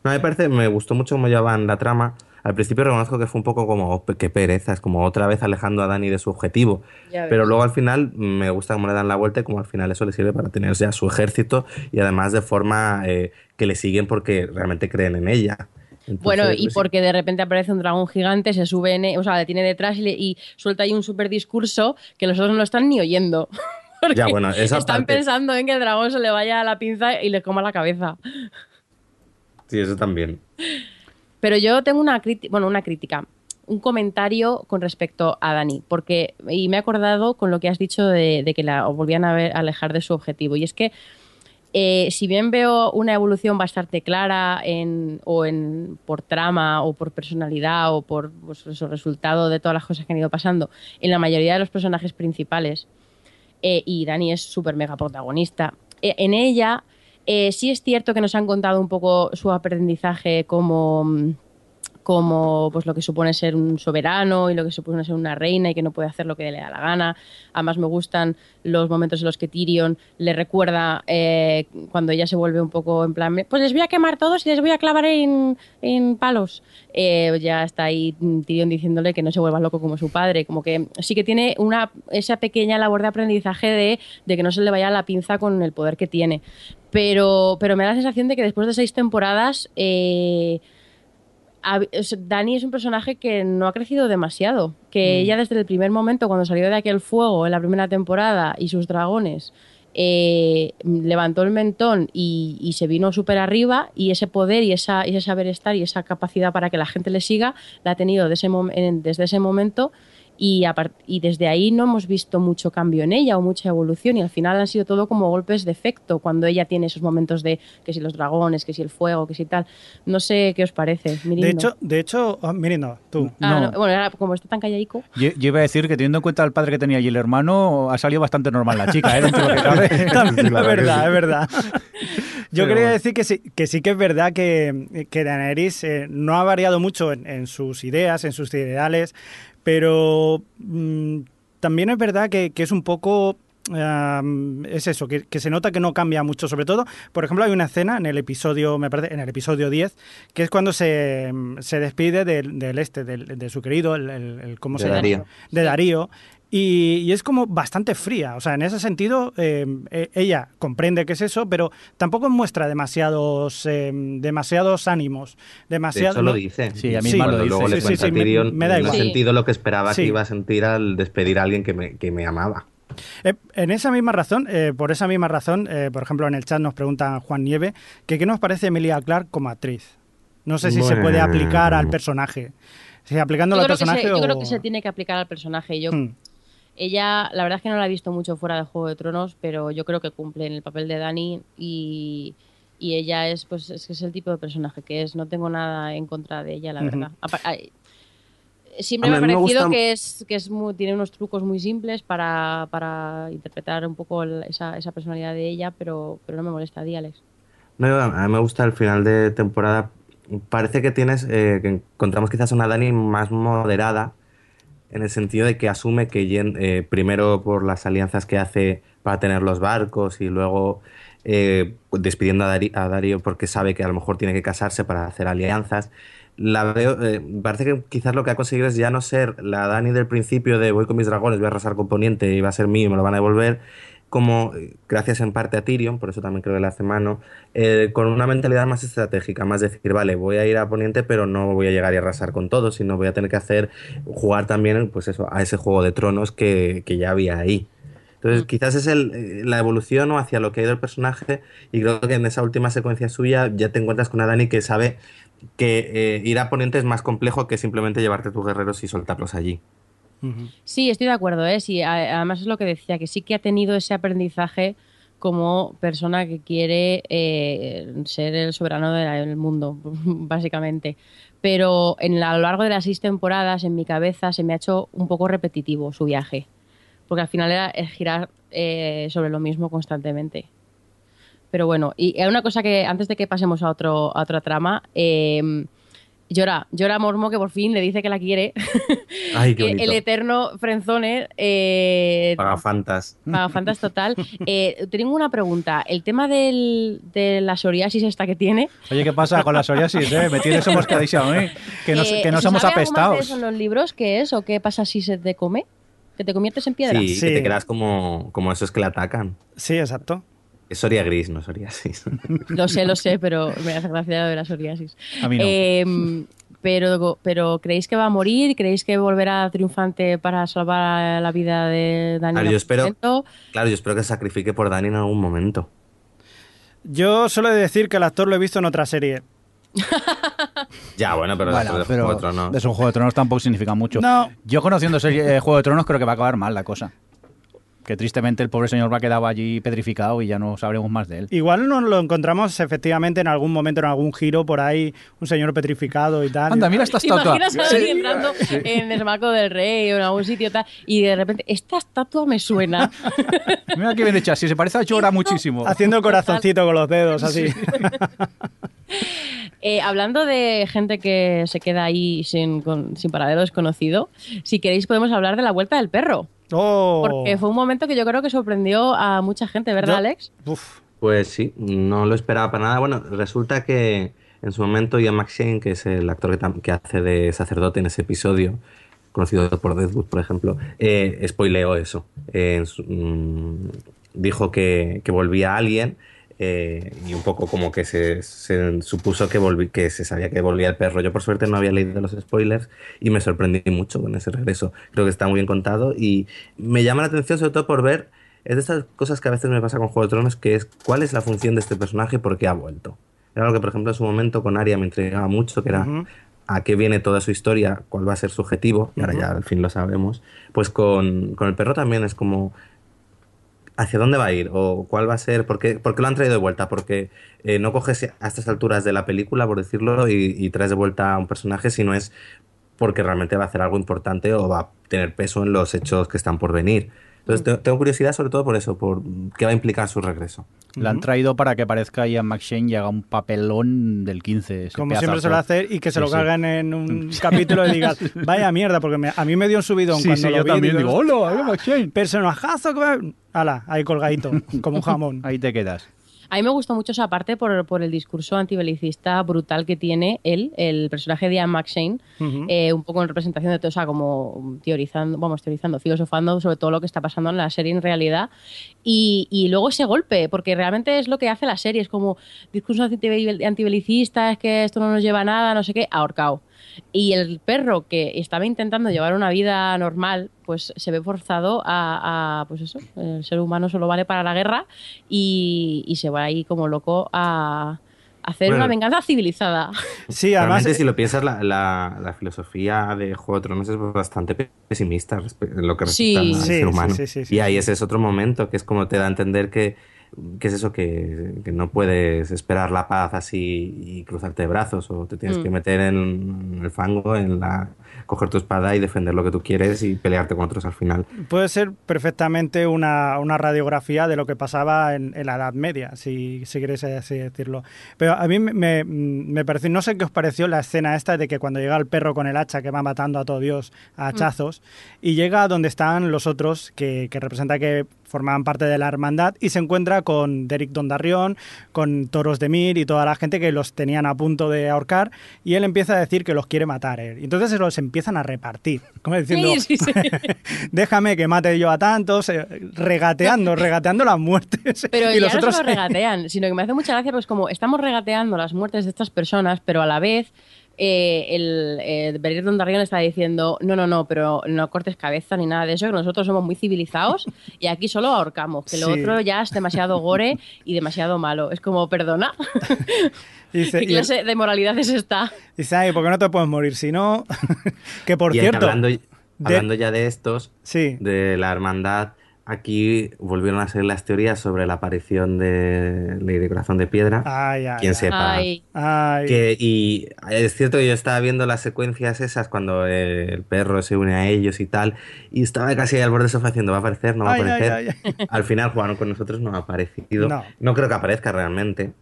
[SPEAKER 5] No, me parece, me gustó mucho cómo llevaban la trama. Al principio reconozco que fue un poco como, "Oh, qué pereza, es como otra vez alejando a Dani de su objetivo. Pero luego al final me gusta cómo le dan la vuelta y como al final eso le sirve para tener ya su ejército y además de forma eh, que le siguen porque realmente creen en ella. Entonces,
[SPEAKER 6] Bueno, y
[SPEAKER 5] pues,
[SPEAKER 6] porque de repente aparece un dragón gigante, se sube, en, e- o sea, le tiene detrás y, le- y suelta ahí un súper discurso que los otros no lo están ni oyendo. Porque
[SPEAKER 5] Ya, bueno, esa
[SPEAKER 6] están
[SPEAKER 5] parte-
[SPEAKER 6] pensando en que el dragón se le vaya a la pinza y le coma la cabeza.
[SPEAKER 5] Sí, eso también.
[SPEAKER 6] Pero yo tengo una crítica, bueno, una crítica, un comentario con respecto a Dani, porque y me he acordado con lo que has dicho de, de que la volvían a, ver- a alejar de su objetivo. Y es que eh, si bien veo una evolución bastante clara o en, por trama o por personalidad o por pues, eso, resultado de todas las cosas que han ido pasando en la mayoría de los personajes principales, eh, y Dani es súper mega protagonista, eh, en ella sí es cierto que nos han contado un poco su aprendizaje como, mm, como pues, lo que supone ser un soberano y lo que supone ser una reina y que no puede hacer lo que le da la gana. Además me gustan los momentos en los que Tyrion le recuerda eh, cuando ella se vuelve un poco en plan, pues les voy a quemar todos y les voy a clavar en, en palos. Eh, ya está ahí Tyrion diciéndole que no se vuelva loco como su padre. Como que sí que tiene una, esa pequeña labor de aprendizaje de, de que no se le vaya la pinza con el poder que tiene. Pero, pero me da la sensación de que después de seis temporadas... eh, Dani es un personaje que no ha crecido demasiado. Que ella desde el primer momento, cuando salió de aquel fuego en la primera temporada y sus dragones, eh, levantó el mentón y, y se vino súper arriba y ese poder y, esa, y ese saber estar y esa capacidad para que la gente le siga la ha tenido de ese desde ese momento y, apart- y desde ahí no hemos visto mucho cambio en ella o mucha evolución y al final han sido todo como golpes de efecto cuando ella tiene esos momentos de que si los dragones, que si el fuego, que si tal. No sé qué os parece. Mirindo.
[SPEAKER 4] De hecho, de hecho, ah, Mirindo, tú.
[SPEAKER 6] Ah,
[SPEAKER 3] No.
[SPEAKER 6] no, bueno, ahora, como está tan callaico.
[SPEAKER 3] Yo, yo iba a decir que teniendo en cuenta el padre que tenía y el hermano, ha salido bastante normal la chica, ¿eh?
[SPEAKER 4] También es
[SPEAKER 5] la verdad que
[SPEAKER 4] verdad,
[SPEAKER 5] sí.
[SPEAKER 4] es verdad. Yo
[SPEAKER 5] Pero
[SPEAKER 4] quería
[SPEAKER 5] bueno.
[SPEAKER 4] decir que sí, que sí que es verdad que, que Daenerys eh, no ha variado mucho en, en sus ideas, en sus ideales, pero mm, también es verdad que, que es un poco... am, es eso, que, que se nota que no cambia mucho. Sobre todo, por ejemplo, hay una escena en el episodio, me parece, en el episodio 10, que es cuando se, se despide del, del este, del- de su querido, el, el- el- ¿cómo
[SPEAKER 5] De
[SPEAKER 4] se llama?
[SPEAKER 5] Darío.
[SPEAKER 4] de Darío. Y, y es como bastante fría. O sea, en ese sentido, eh, eh, ella comprende que es eso, pero tampoco muestra demasiados, eh, demasiados ánimos.
[SPEAKER 5] De
[SPEAKER 4] Demasiado,
[SPEAKER 5] hecho, lo dice.
[SPEAKER 3] Sí, a mí
[SPEAKER 4] Sí.
[SPEAKER 3] lo
[SPEAKER 5] Cuando
[SPEAKER 3] dice.
[SPEAKER 5] luego
[SPEAKER 4] Sí,
[SPEAKER 5] le
[SPEAKER 4] sí, sí,
[SPEAKER 5] a
[SPEAKER 4] me-
[SPEAKER 5] Tyrion,
[SPEAKER 4] me da
[SPEAKER 5] no
[SPEAKER 4] igual.
[SPEAKER 5] ha sentido lo que esperaba
[SPEAKER 4] Sí.
[SPEAKER 5] que iba a sentir al despedir a alguien que me, que me amaba.
[SPEAKER 4] Eh, en esa misma razón, eh, por esa misma razón, eh, por ejemplo, en el chat nos pregunta Juan Nieve que qué nos parece Emilia Clark como actriz. No sé si se puede aplicar al personaje. Si aplicándolo
[SPEAKER 6] Yo
[SPEAKER 4] al
[SPEAKER 6] creo, que se,
[SPEAKER 4] personaje
[SPEAKER 6] yo
[SPEAKER 4] o...
[SPEAKER 6] creo que se tiene que aplicar al personaje. Yo,
[SPEAKER 4] Hmm.
[SPEAKER 6] Ella, la verdad es que no la he visto mucho fuera de Juego de Tronos, pero yo creo que cumple en el papel de Dani y, y ella es, pues, es que es el tipo de personaje que es. No tengo nada en contra de ella, la verdad. Siempre me ha
[SPEAKER 5] me
[SPEAKER 6] parecido
[SPEAKER 5] gusta-
[SPEAKER 6] que, es, que es muy- tiene unos trucos muy simples para, para interpretar un poco el- esa, esa personalidad de ella, pero, pero no me molesta, di, Alex.
[SPEAKER 5] No, a mí me gusta el final de temporada. Parece que tienes, eh, que encontramos quizás una Dani más moderada, en el sentido de que asume que eh, primero por las alianzas que hace para tener los barcos y luego eh, despidiendo a, Dari- a Darío porque sabe que a lo mejor tiene que casarse para hacer alianzas. La veo, eh, parece que quizás lo que ha conseguido es ya no ser la Dani del principio de voy con mis dragones, voy a arrasar con Poniente y va a ser mío y me lo van a devolver, como eh, gracias en parte a Tyrion, por eso también creo que le hace mano, eh, con una mentalidad más estratégica, más decir, vale, voy a ir a Poniente, pero no voy a llegar y arrasar con todo, sino voy a tener que hacer, jugar también, pues eso, a ese juego de tronos que, que ya había ahí. Entonces,
[SPEAKER 6] Mm.
[SPEAKER 5] quizás es el, eh, la evolución o hacia lo que ha ido el personaje, y creo que en esa última secuencia suya ya te encuentras con una Dani que sabe que eh, ir a Poniente es más complejo que simplemente llevarte tus guerreros y soltarlos allí.
[SPEAKER 6] Sí, estoy de acuerdo, ¿eh? Sí, además es lo que decía, que sí que ha tenido ese aprendizaje como persona que quiere eh, ser el soberano de- del mundo, básicamente. Pero en la- a lo largo de las seis temporadas, en mi cabeza, se me ha hecho un poco repetitivo su viaje. Porque al final era el girar eh, sobre lo mismo constantemente. Pero bueno, y hay una cosa que antes de que pasemos a, otro, a otra trama, eh, llora, llora Mormo que por fin le dice que la quiere.
[SPEAKER 5] Ay, qué
[SPEAKER 6] el,
[SPEAKER 5] bonito.
[SPEAKER 6] el eterno Frenzone. Eh,
[SPEAKER 5] Pagafantas.
[SPEAKER 6] Pagafantas total. Eh, tengo una pregunta. El tema del, de la psoriasis esta que tiene.
[SPEAKER 3] Oye, ¿qué pasa con la psoriasis? Eh? Me tienes moscadísimo a mí. Que, nos,
[SPEAKER 6] eh,
[SPEAKER 3] que no
[SPEAKER 6] ¿se
[SPEAKER 3] somos
[SPEAKER 6] sabe algo más de
[SPEAKER 3] apestados.
[SPEAKER 6] eso en los libros? ¿Qué es? ¿O qué pasa si se te come? ¿Que te conviertes en piedra?
[SPEAKER 5] Sí,
[SPEAKER 4] Sí.
[SPEAKER 5] que te quedas como, como esos que le atacan.
[SPEAKER 4] Sí, exacto.
[SPEAKER 5] Es psoriagris, no psoriasis.
[SPEAKER 6] Lo sé, lo sé, pero me hace gracia lo de la psoriasis.
[SPEAKER 3] A mí no.
[SPEAKER 6] Eh, pero, pero ¿creéis que va a morir? ¿Creéis que volverá triunfante para salvar la vida de Dani?
[SPEAKER 5] Claro,
[SPEAKER 6] en
[SPEAKER 5] yo
[SPEAKER 6] algún
[SPEAKER 5] espero-
[SPEAKER 6] momento?
[SPEAKER 5] Claro, yo espero que se sacrifique por Dani en algún momento.
[SPEAKER 4] Yo suelo decir que el actor lo he visto en otra serie.
[SPEAKER 5] Ya, bueno, pero
[SPEAKER 3] Bueno,
[SPEAKER 5] de
[SPEAKER 3] pero
[SPEAKER 5] Juego de Tronos-
[SPEAKER 3] es un Juego de Tronos tampoco significa mucho.
[SPEAKER 4] No.
[SPEAKER 3] Yo conociendo serie, eh, Juego de Tronos creo que va a acabar mal la cosa. Que tristemente el pobre señor va a quedar allí petrificado y ya no sabremos más de él.
[SPEAKER 4] Igual nos lo encontramos efectivamente en algún momento, en algún giro por ahí, un señor petrificado y tal.
[SPEAKER 3] Anda, mira esta
[SPEAKER 6] ¿Te
[SPEAKER 3] estatua.
[SPEAKER 6] imaginas a
[SPEAKER 3] Sí.
[SPEAKER 6] alguien entrando en el marco del rey o en algún sitio tal y de repente, esta estatua me suena?
[SPEAKER 3] Mira qué bien hecha, sí, se parece a Chora muchísimo.
[SPEAKER 4] Haciendo corazoncito con los dedos, así.
[SPEAKER 6] Eh, hablando de gente que se queda ahí sin, con- sin paradero desconocido, si queréis podemos hablar de la vuelta del perro.
[SPEAKER 4] Oh.
[SPEAKER 6] Porque fue un momento que yo creo que sorprendió a mucha gente, ¿verdad,
[SPEAKER 4] Yo-
[SPEAKER 6] Alex?
[SPEAKER 4] Uf.
[SPEAKER 5] Pues sí, no lo esperaba para nada. Bueno, resulta que en su momento Ian McShane, que es el actor que, hace de sacerdote en ese episodio, conocido por Deadwood, por ejemplo, eh, spoileó eso. Eh, su- mm, dijo que, que volvía alguien eh, y un poco como que se, se supuso que, volví, que se sabía que volvía el perro. Yo por suerte no había leído los spoilers y me sorprendí mucho con ese regreso. Creo que está muy bien contado y me llama la atención sobre todo por ver es de estas cosas que a veces me pasa con Juego de Tronos, que es cuál es la función de este personaje y por qué ha vuelto. Era algo que, por ejemplo, en su momento con Arya me intrigaba mucho, que era a qué viene toda su historia, cuál va a ser su objetivo, y ahora ya al fin lo sabemos. Pues con, con el perro también es como hacia dónde va a ir o cuál va a ser, por qué, por qué lo han traído de vuelta, porque eh, no coges a estas alturas de la película, por decirlo, y, y traes de vuelta a un personaje si no es porque realmente va a hacer algo importante o va a tener peso en los hechos que están por venir. Entonces te- tengo curiosidad sobre todo por eso, por qué va a implicar su regreso.
[SPEAKER 3] La han traído para que parezca Ian McShane y haga un papelón del 15. ese
[SPEAKER 4] Como
[SPEAKER 3] pedazo
[SPEAKER 4] siempre suele hacer y que se
[SPEAKER 3] Sí,
[SPEAKER 4] lo
[SPEAKER 3] sí.
[SPEAKER 4] cargan en un capítulo y digas, vaya mierda, porque me- a mí me dio un subidón
[SPEAKER 3] Sí,
[SPEAKER 4] cuando
[SPEAKER 3] sí,
[SPEAKER 4] lo
[SPEAKER 3] yo
[SPEAKER 4] vi.
[SPEAKER 3] también digo, hola, Ian McShane.
[SPEAKER 4] Personajazo que va... Ala, ahí colgadito, como un jamón.
[SPEAKER 3] Ahí te quedas.
[SPEAKER 6] A mí me gustó mucho esa parte por, por el discurso antibelicista brutal que tiene él, el personaje de Ian McShane, eh, un poco en representación de todo, o sea, como teorizando, vamos, teorizando, filosofando sobre todo lo que está pasando en la serie en realidad. Y, y luego ese golpe, porque realmente es lo que hace la serie, es como discurso anti- antibelicista, es que esto no nos lleva a nada, no sé qué, ahorcado. Y el perro que estaba intentando llevar una vida normal, pues se ve forzado a, a, pues eso, el ser humano solo vale para la guerra y, y se va ahí como loco a hacer
[SPEAKER 5] Bueno.
[SPEAKER 6] una venganza civilizada.
[SPEAKER 4] Sí, además...
[SPEAKER 5] Realmente, si lo piensas, la, la- la filosofía de Juego de Tronos es bastante pesimista en lo que
[SPEAKER 6] Sí.
[SPEAKER 5] respecta al
[SPEAKER 4] Sí,
[SPEAKER 5] ser
[SPEAKER 4] sí,
[SPEAKER 5] humano.
[SPEAKER 4] sí, sí, sí,
[SPEAKER 5] y ahí ese es otro momento que es como te da a entender que, que es eso, que, que no puedes esperar la paz así y cruzarte de brazos o te tienes
[SPEAKER 6] Mm.
[SPEAKER 5] que meter en el fango, en la coger tu espada y defender lo que tú quieres y pelearte con otros al final.
[SPEAKER 4] Puede ser perfectamente una, una radiografía de lo que pasaba en, en la Edad Media, si, si queréis así decirlo. Pero a mí me, me, pareció, no sé qué os pareció la escena esta de que cuando llega el perro con el hacha que va matando a todo Dios a hachazos y llega a donde están los otros que, que representa que formaban parte de la hermandad y se encuentra con Derek Dondarrión, con Toros de Mir y toda la gente que los tenían a punto de ahorcar y él empieza a decir que los quiere matar. Y entonces se los empiezan a repartir, como diciendo,
[SPEAKER 6] Sí, sí, sí.
[SPEAKER 4] déjame que mate yo a tantos, eh, regateando, regateando las muertes.
[SPEAKER 6] Pero
[SPEAKER 4] y
[SPEAKER 6] ya
[SPEAKER 4] los
[SPEAKER 6] no
[SPEAKER 4] otros
[SPEAKER 6] solo regatean, sino que me hace mucha gracia, pues como estamos regateando las muertes de estas personas, pero a la vez eh, el eh, Berir Dondarrión está diciendo, no, no, no, pero no cortes cabeza ni nada de eso, que nosotros somos muy civilizados y aquí solo ahorcamos, que lo
[SPEAKER 4] Sí.
[SPEAKER 6] otro ya es demasiado gore y demasiado malo. Es como, perdona,
[SPEAKER 4] Y dice,
[SPEAKER 6] ¿qué
[SPEAKER 4] y-
[SPEAKER 6] clase de moralidad es esta?
[SPEAKER 4] dice, ay, ¿por qué no te puedes morir? Si no, que por
[SPEAKER 5] y
[SPEAKER 4] cierto,
[SPEAKER 5] hablando, hablando ya de estos,
[SPEAKER 4] sí,
[SPEAKER 5] de la hermandad, aquí volvieron a salir las teorías sobre la aparición de Lady Corazón de Piedra.
[SPEAKER 4] ay, ay,
[SPEAKER 5] Quién
[SPEAKER 4] ay.
[SPEAKER 5] sepa. Que, y es cierto que yo estaba viendo las secuencias esas cuando el perro se une a ellos y tal, y estaba casi al borde del sofá haciendo, ¿va a aparecer? ¿No va a
[SPEAKER 4] Ay, ay,
[SPEAKER 5] aparecer?
[SPEAKER 4] ay,
[SPEAKER 5] Al final jugaron con nosotros, no ha aparecido.
[SPEAKER 4] No.
[SPEAKER 5] creo que aparezca realmente,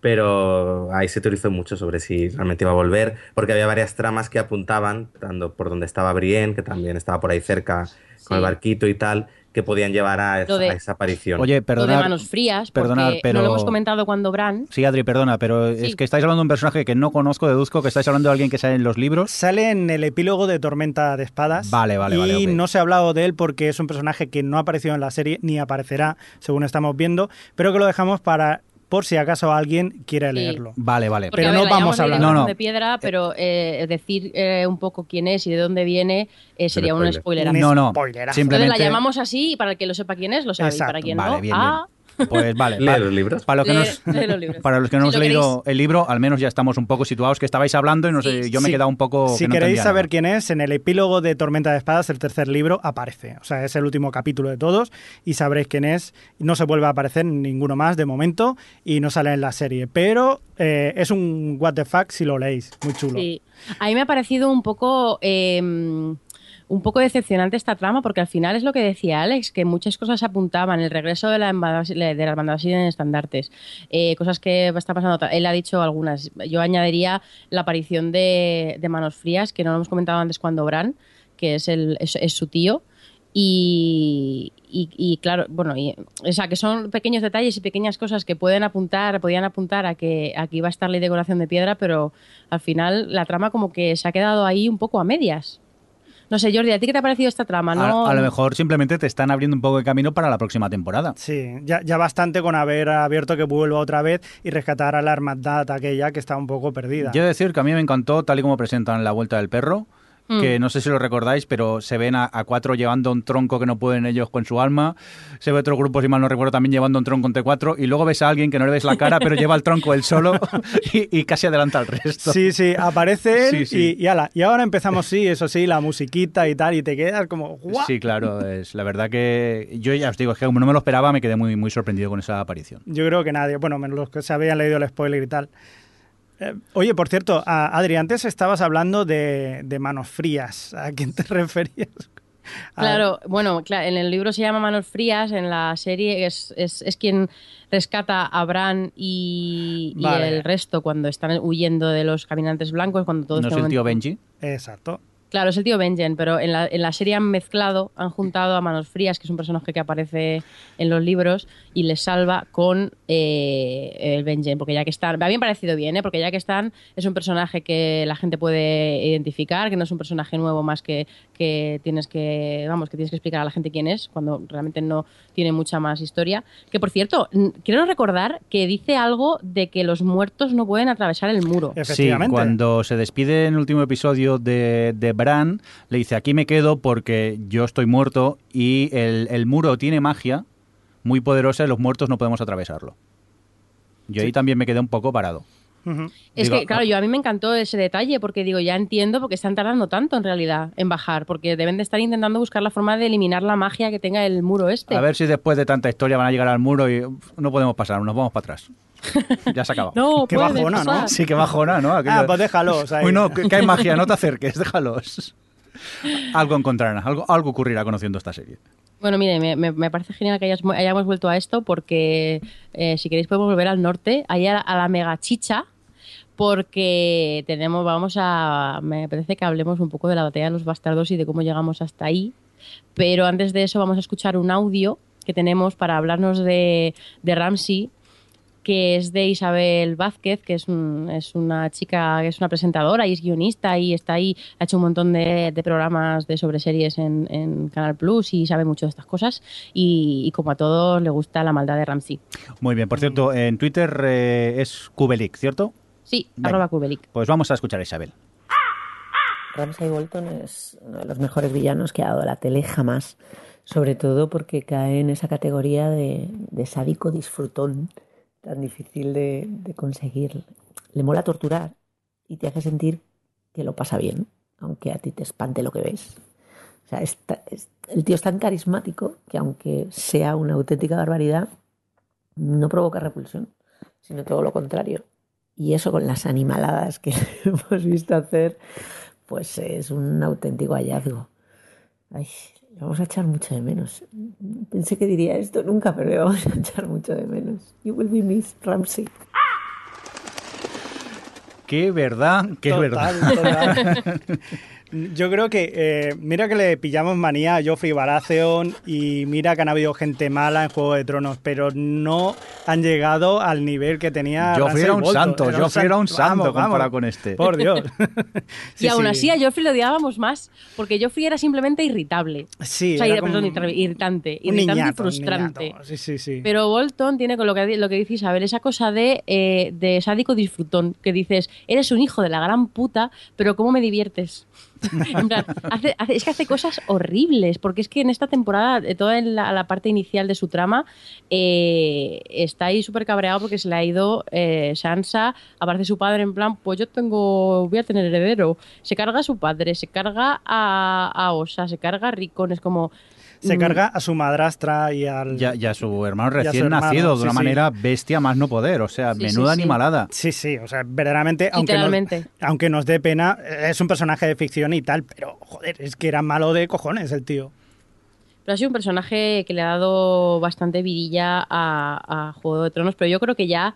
[SPEAKER 5] pero ahí se teorizó mucho sobre si realmente iba a volver, porque había varias tramas que apuntaban, tanto por donde estaba Brienne, que también estaba por ahí cerca con el barquito y tal, que podían llevar a esa,
[SPEAKER 6] Lo de-
[SPEAKER 5] a esa aparición.
[SPEAKER 3] Oye,
[SPEAKER 6] Lo de
[SPEAKER 3] perdonad.
[SPEAKER 6] manos frías,
[SPEAKER 3] perdonad,
[SPEAKER 6] porque
[SPEAKER 3] pero-
[SPEAKER 6] no lo hemos comentado cuando Bran...
[SPEAKER 3] Sí, Adri, perdona, pero
[SPEAKER 6] Sí.
[SPEAKER 3] es que estáis hablando de un personaje que no conozco, deduzco que estáis hablando de alguien que sale en los libros.
[SPEAKER 4] Sale en el epílogo de Tormenta de Espadas.
[SPEAKER 3] Vale, vale,
[SPEAKER 4] y
[SPEAKER 3] vale, ok.
[SPEAKER 4] no se ha hablado de él porque es un personaje que no ha aparecido en la serie ni aparecerá, según estamos viendo, pero que lo dejamos para por si acaso alguien quiere
[SPEAKER 6] Sí.
[SPEAKER 4] leerlo.
[SPEAKER 3] Vale, vale.
[SPEAKER 6] Porque,
[SPEAKER 4] Pero
[SPEAKER 6] a ver,
[SPEAKER 4] no vamos a hablar.
[SPEAKER 6] De
[SPEAKER 3] No, no.
[SPEAKER 6] Piedra, pero eh, decir eh, un poco quién es y de dónde viene eh, sería un
[SPEAKER 5] spoiler.
[SPEAKER 6] spoiler.
[SPEAKER 4] Un
[SPEAKER 3] No, no.
[SPEAKER 4] spoilerazo.
[SPEAKER 3] Simplemente.
[SPEAKER 6] Entonces la llamamos así y para el que lo sepa quién es, lo sabe. Y para quien
[SPEAKER 3] Vale,
[SPEAKER 6] no,
[SPEAKER 3] bien,
[SPEAKER 6] ah,
[SPEAKER 3] Pues vale.
[SPEAKER 5] Lee
[SPEAKER 3] pa-
[SPEAKER 5] los libros.
[SPEAKER 3] Para los que,
[SPEAKER 6] Lee-
[SPEAKER 3] no,
[SPEAKER 6] lee los libros.
[SPEAKER 3] para los que no
[SPEAKER 6] Si
[SPEAKER 3] hemos
[SPEAKER 6] lo
[SPEAKER 3] leído
[SPEAKER 6] queréis.
[SPEAKER 3] el libro, al menos ya estamos un poco situados, que estabais hablando y no sé,
[SPEAKER 6] Sí.
[SPEAKER 3] yo me he quedado un poco.
[SPEAKER 4] Si
[SPEAKER 3] que no
[SPEAKER 4] queréis saber
[SPEAKER 3] nada.
[SPEAKER 4] quién es, en el epílogo de Tormenta de Espadas, el tercer libro, aparece. O sea, es el último capítulo de todos y sabréis quién es. No se vuelve a aparecer ninguno más de momento y no sale en la serie. Pero eh, es un what the fuck si lo leéis. Muy chulo.
[SPEAKER 6] Sí. A mí me ha parecido un poco. eh, un poco decepcionante esta trama porque al final es lo que decía Alex, que muchas cosas apuntaban, el regreso de la, de la sin estandartes, eh, cosas que está pasando, él ha dicho algunas, yo añadiría la aparición de, Manos Frías, que no lo hemos comentado antes cuando Bran, que es, el, su tío, y, claro, bueno, o sea, que son pequeños detalles y pequeñas cosas que pueden apuntar, podían apuntar a que aquí va a estar la decoración de piedra, pero al final la trama como que se ha quedado ahí un poco a medias. No sé, Jordi, ¿a ti qué te ha parecido esta trama? No,
[SPEAKER 3] A, a lo mejor simplemente te están abriendo un poco de camino para la próxima temporada.
[SPEAKER 4] Sí, ya, ya bastante con haber abierto que vuelva otra vez y rescatar a la hermandad aquella que está un poco perdida.
[SPEAKER 3] Quiero decir que a mí me encantó, tal y como presentan la vuelta del perro,
[SPEAKER 6] Mm.
[SPEAKER 3] que no sé si lo recordáis, pero se ven a, a cuatro llevando un tronco que no pueden ellos con su alma. Se ve otro grupo, si mal no recuerdo, también llevando un tronco entre cuatro. Y luego ves a alguien que no le ves la cara, pero lleva el tronco él solo y, y casi adelanta al resto.
[SPEAKER 4] Sí, sí, aparece él
[SPEAKER 3] Sí, sí.
[SPEAKER 4] Y, y ala. Y ahora empezamos, sí, eso sí, la musiquita y tal, y te quedas como, ¡guau!
[SPEAKER 3] Sí, claro, es la verdad que yo ya os digo, es que como no me lo esperaba, me quedé muy, muy sorprendido con esa aparición.
[SPEAKER 4] Yo creo que nadie, bueno, menos los que se habían leído el spoiler y tal. Eh, oye, por cierto, Adri, antes estabas hablando de, de manos frías. ¿A quién te referías? A-
[SPEAKER 6] Claro, bueno, en el libro se llama Manos Frías, en la serie es, es, es quien rescata a Bran y, el resto cuando están huyendo de los caminantes blancos, cuando todos
[SPEAKER 3] ¿No es
[SPEAKER 6] están-
[SPEAKER 3] el tío Benji?
[SPEAKER 4] Exacto.
[SPEAKER 6] Claro, es el tío Benjen, pero en la, en la serie han mezclado, han juntado a Manos Frías, que es un personaje que aparece en los libros, y les salva con eh, el Benjen, porque ya que están, me habían parecido bien, ¿eh? porque ya que están, es un personaje que la gente puede identificar, que no es un personaje nuevo más que, que tienes que, vamos, que tienes que explicar a la gente quién es, cuando realmente no tiene mucha más historia. Que por cierto, quiero recordar que dice algo de que los muertos no pueden atravesar el muro.
[SPEAKER 4] Efectivamente.
[SPEAKER 3] Sí, cuando se despide en el último episodio de, de Bran, le dice, aquí me quedo porque yo estoy muerto y el, el muro tiene magia muy poderosa y los muertos no podemos atravesarlo. Yo ahí también me quedé un poco parado.
[SPEAKER 6] Es
[SPEAKER 3] Digo,
[SPEAKER 6] que, claro, yo a mí me encantó ese detalle porque digo, ya entiendo porque están tardando tanto en realidad en bajar, porque deben de estar intentando buscar la forma de eliminar la magia que tenga el muro este.
[SPEAKER 3] A ver si después de tanta historia van a llegar al muro y no podemos pasar, nos vamos para atrás. Ya se acaba.
[SPEAKER 6] no,
[SPEAKER 4] Qué bajona, ¿no?
[SPEAKER 6] pasar.
[SPEAKER 3] Sí, que bajona, ¿no? Aquello-
[SPEAKER 4] Ah, pues déjalos ahí.
[SPEAKER 3] Uy, no, que, que hay magia, no te acerques, déjalos. Algo encontrarán, algo, algo ocurrirá conociendo esta serie.
[SPEAKER 6] Bueno, mire, me, me- me parece genial que hayas- hayamos vuelto a esto porque eh, si queréis podemos volver al norte, allá a la mega chicha, porque tenemos, vamos a, me parece que hablemos un poco de la batalla de los bastardos y de cómo llegamos hasta ahí. Pero antes de eso vamos a escuchar un audio que tenemos para hablarnos de, de Ramsey, que es de Isabel Vázquez, que es, un- una chica, que es una presentadora y es guionista y está ahí, ha hecho un montón de, programas de sobre series en, Canal Plus y sabe mucho de estas cosas. Y, y como a todos le gusta la maldad de Ramsey.
[SPEAKER 3] Muy bien, por cierto, en Twitter eh, es Kubelik, ¿cierto?
[SPEAKER 6] Sí,
[SPEAKER 3] Venga.
[SPEAKER 6] arroba Kubelik.
[SPEAKER 3] Pues vamos a escuchar a Isabel.
[SPEAKER 8] Ramsay Bolton es uno de los mejores villanos que ha dado la tele jamás, sobre todo porque cae en esa categoría de, de sádico disfrutón tan difícil de, de conseguir. Le mola torturar y te hace sentir que lo pasa bien, aunque a ti te espante lo que ves. O sea, es- el tío es tan carismático que aunque sea una auténtica barbaridad, no provoca repulsión, sino todo lo contrario. Y eso con las animaladas que hemos visto hacer, pues es un auténtico hallazgo. Ay, le vamos a echar mucho de menos. Pensé que diría esto nunca, pero le vamos a echar mucho de menos. You will be missed, Ramsey.
[SPEAKER 3] Qué verdad, qué
[SPEAKER 4] Total,
[SPEAKER 3] verdad.
[SPEAKER 4] total. Yo creo que, eh, mira que le pillamos manía a Joffrey Baratheon y mira que han habido gente mala en Juego de Tronos, pero no han llegado al nivel que tenía
[SPEAKER 3] Joffrey era un
[SPEAKER 4] Bolton.
[SPEAKER 3] santo,
[SPEAKER 4] Era
[SPEAKER 3] Joffrey era un
[SPEAKER 4] san-
[SPEAKER 3] santo
[SPEAKER 4] vamos,
[SPEAKER 3] comparado
[SPEAKER 4] vamos.
[SPEAKER 3] con este.
[SPEAKER 4] Por Dios.
[SPEAKER 6] y aún así a Joffrey lo odiábamos más, porque Joffrey era simplemente irritable.
[SPEAKER 4] Sí,
[SPEAKER 6] o sea,
[SPEAKER 4] era
[SPEAKER 6] perdón, irritante.
[SPEAKER 4] un
[SPEAKER 6] Irritante
[SPEAKER 4] niñato,
[SPEAKER 6] y frustrante.
[SPEAKER 4] Sí, sí, sí.
[SPEAKER 6] Pero Bolton tiene con lo que, lo que dice Isabel, esa cosa de, eh, de sádico disfrutón, que dices, eres un hijo de la gran puta, pero ¿cómo me diviertes? En plan, es que hace cosas horribles, porque es que en esta temporada, eh, toda la, parte inicial de su trama, eh, está ahí súper cabreado porque se le ha ido eh, Sansa, aparece su padre en plan, pues yo tengo, voy a tener heredero. Se carga a su padre, se carga a, a Osa, se carga a Rickon, es como...
[SPEAKER 4] Se
[SPEAKER 6] mm,
[SPEAKER 4] carga a su madrastra y al...
[SPEAKER 3] Ya, ya su hermano
[SPEAKER 4] Y a su
[SPEAKER 3] recién
[SPEAKER 4] hermano,
[SPEAKER 3] nacido, de
[SPEAKER 4] sí,
[SPEAKER 3] una
[SPEAKER 4] sí.
[SPEAKER 3] manera bestia más no poder. O sea,
[SPEAKER 6] Sí,
[SPEAKER 3] menuda
[SPEAKER 6] sí, sí.
[SPEAKER 3] animalada.
[SPEAKER 4] Sí, sí, o sea, verdaderamente, aunque nos,
[SPEAKER 6] Literalmente.
[SPEAKER 4] aunque nos dé pena, es un personaje de ficción y tal, pero joder, es que era malo de cojones el tío.
[SPEAKER 6] Pero ha sido un personaje que le ha dado bastante vidilla a, a Juego de Tronos, pero yo creo que ya,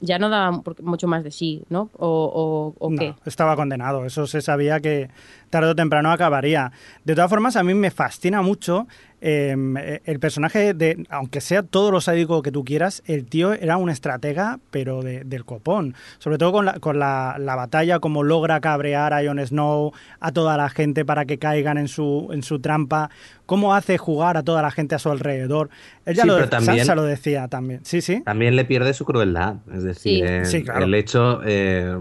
[SPEAKER 6] ya no da por- mucho más de sí, ¿no? ¿O, o- o
[SPEAKER 4] No,
[SPEAKER 6] qué?
[SPEAKER 4] estaba condenado, eso se sabía que tarde o temprano acabaría. De todas formas, a mí me fascina mucho eh, el personaje de, aunque sea todo lo sádico que tú quieras, el tío era un estratega, pero de- del copón. Sobre todo con, la, con la, la batalla, cómo logra cabrear a Jon Snow, a toda la gente para que caigan en su, en su trampa, cómo hace jugar a toda la gente a su alrededor. Ella
[SPEAKER 5] Sí,
[SPEAKER 4] lo,
[SPEAKER 5] también-
[SPEAKER 4] Sansa lo decía también. Sí, sí.
[SPEAKER 5] También le pierde su crueldad. Es decir,
[SPEAKER 6] Sí.
[SPEAKER 5] eh,
[SPEAKER 4] Sí, claro.
[SPEAKER 5] el hecho. eh,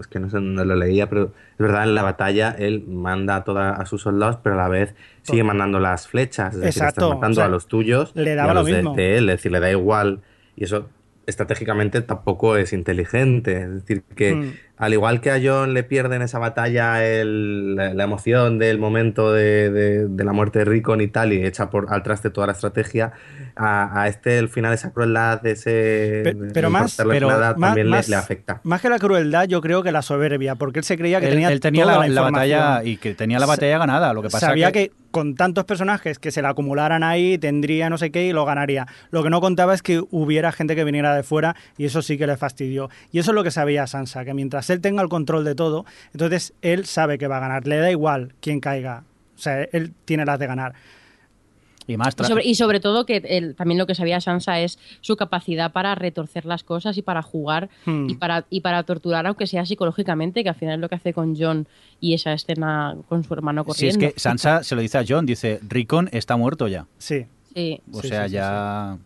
[SPEAKER 5] es que no sé dónde lo leía, pero es verdad, en la batalla él manda a, toda, a sus soldados, pero a la vez sigue mandando las flechas. Es decir,
[SPEAKER 4] Exacto,
[SPEAKER 5] estás matando
[SPEAKER 4] o sea,
[SPEAKER 5] a los tuyos
[SPEAKER 4] le
[SPEAKER 5] y
[SPEAKER 4] daba
[SPEAKER 5] a
[SPEAKER 4] lo
[SPEAKER 5] los de-
[SPEAKER 4] mismo.
[SPEAKER 5] De, él. Es decir, le da igual. Y eso estratégicamente tampoco es inteligente. Es decir, que
[SPEAKER 4] Mm.
[SPEAKER 5] Al igual que a John le pierde en esa batalla el- la, la emoción del momento de, de- de la muerte de Rickon y tal, y echa por, al traste toda la estrategia, a, a este el final esa crueldad, ese... De-
[SPEAKER 4] pero
[SPEAKER 5] de
[SPEAKER 4] más-
[SPEAKER 3] pero
[SPEAKER 5] crueldad
[SPEAKER 4] más-
[SPEAKER 5] también le-
[SPEAKER 4] más-
[SPEAKER 5] le, afecta.
[SPEAKER 4] Más que la crueldad, yo creo que la soberbia, porque él se creía que
[SPEAKER 3] Él,
[SPEAKER 4] tenía,
[SPEAKER 3] él tenía
[SPEAKER 4] toda
[SPEAKER 3] la,
[SPEAKER 4] la,
[SPEAKER 3] la batalla y que tenía la batalla ganada. Lo que pasa
[SPEAKER 4] Sabía
[SPEAKER 3] que,
[SPEAKER 4] que con tantos personajes que se la acumularan ahí, tendría no sé qué y lo ganaría. Lo que no contaba es que hubiera gente que viniera de fuera y eso sí que le fastidió. Y eso es lo que sabía Sansa, que mientras él tenga el control de todo, entonces él sabe que va a ganar. Le da igual quién caiga. O sea, él tiene las de ganar.
[SPEAKER 3] y más
[SPEAKER 6] Y sobre, y sobre todo que él- también lo que sabía Sansa es su capacidad para retorcer las cosas y para jugar
[SPEAKER 4] Hmm.
[SPEAKER 6] y, para, y para torturar, aunque sea psicológicamente, que al final es lo que hace con John y esa escena con su hermano
[SPEAKER 3] Si es
[SPEAKER 6] corriendo.
[SPEAKER 3] que Sansa se lo dice a John, dice, Rickon está muerto ya.
[SPEAKER 4] Sí.
[SPEAKER 6] Sí.
[SPEAKER 3] O
[SPEAKER 4] Sí,
[SPEAKER 3] sea,
[SPEAKER 4] sí, sí,
[SPEAKER 3] ya...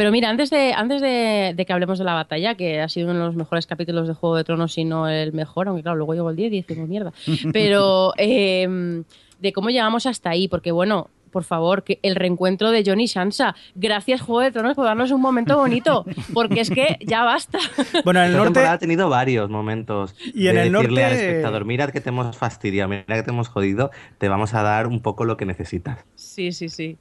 [SPEAKER 6] Pero mira, antes de, antes de, de que hablemos de la batalla, que ha sido uno de los mejores capítulos de Juego de Tronos, si no el mejor, aunque claro, luego llegó el 10 y decimos mierda. Pero eh, de cómo llegamos hasta ahí, porque bueno, por favor, que el reencuentro de John y Sansa. Gracias, Juego de Tronos, por darnos un momento bonito, porque es que ya basta.
[SPEAKER 4] Bueno, en el
[SPEAKER 5] Esta
[SPEAKER 4] norte...
[SPEAKER 5] temporada ha tenido varios momentos
[SPEAKER 4] Y en
[SPEAKER 5] de
[SPEAKER 4] el
[SPEAKER 5] decirle al
[SPEAKER 4] norte-
[SPEAKER 5] espectador, mira que te hemos fastidiado, mira que te hemos jodido, te vamos a dar un poco lo que necesitas.
[SPEAKER 6] Sí, sí, sí.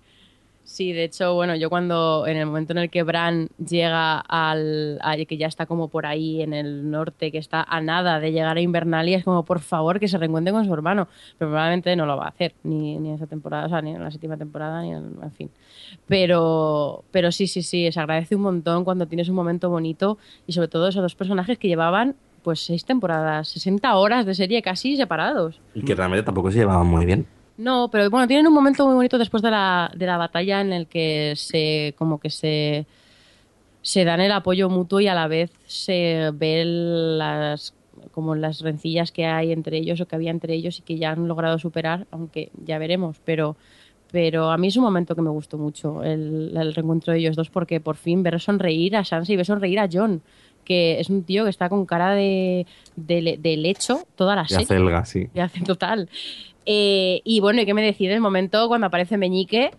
[SPEAKER 6] Sí, de hecho, bueno, yo cuando en el momento en el que Bran llega al, que ya está como por ahí en el norte, que está a nada de llegar a Invernalia, es como por favor que se reencuentre con su hermano, pero probablemente no lo va a hacer ni, ni en esa temporada, o sea, ni en la séptima temporada, ni en, en fin. Pero, pero sí, sí, sí, se agradece un montón cuando tienes un momento bonito y sobre todo esos dos personajes que llevaban pues seis temporadas, 60 horas de serie casi separados.
[SPEAKER 5] Y que realmente tampoco se llevaban muy bien.
[SPEAKER 6] No, pero bueno, tienen un momento muy bonito después de la, de la batalla en el que se como que se se dan el apoyo mutuo y a la vez se ven las como las rencillas que hay entre ellos o que había entre ellos y que ya han logrado superar, aunque ya veremos, pero pero a mí es un momento que me gustó mucho el, el reencuentro de ellos dos porque por fin ver sonreír a Sansa y ver sonreír a John, que es un tío que está con cara de, de, de lecho toda la
[SPEAKER 5] Y
[SPEAKER 6] serie.
[SPEAKER 5] acelga, sí.
[SPEAKER 6] Hace total. Eh, y bueno, ¿y qué me decide el momento cuando aparece Meñique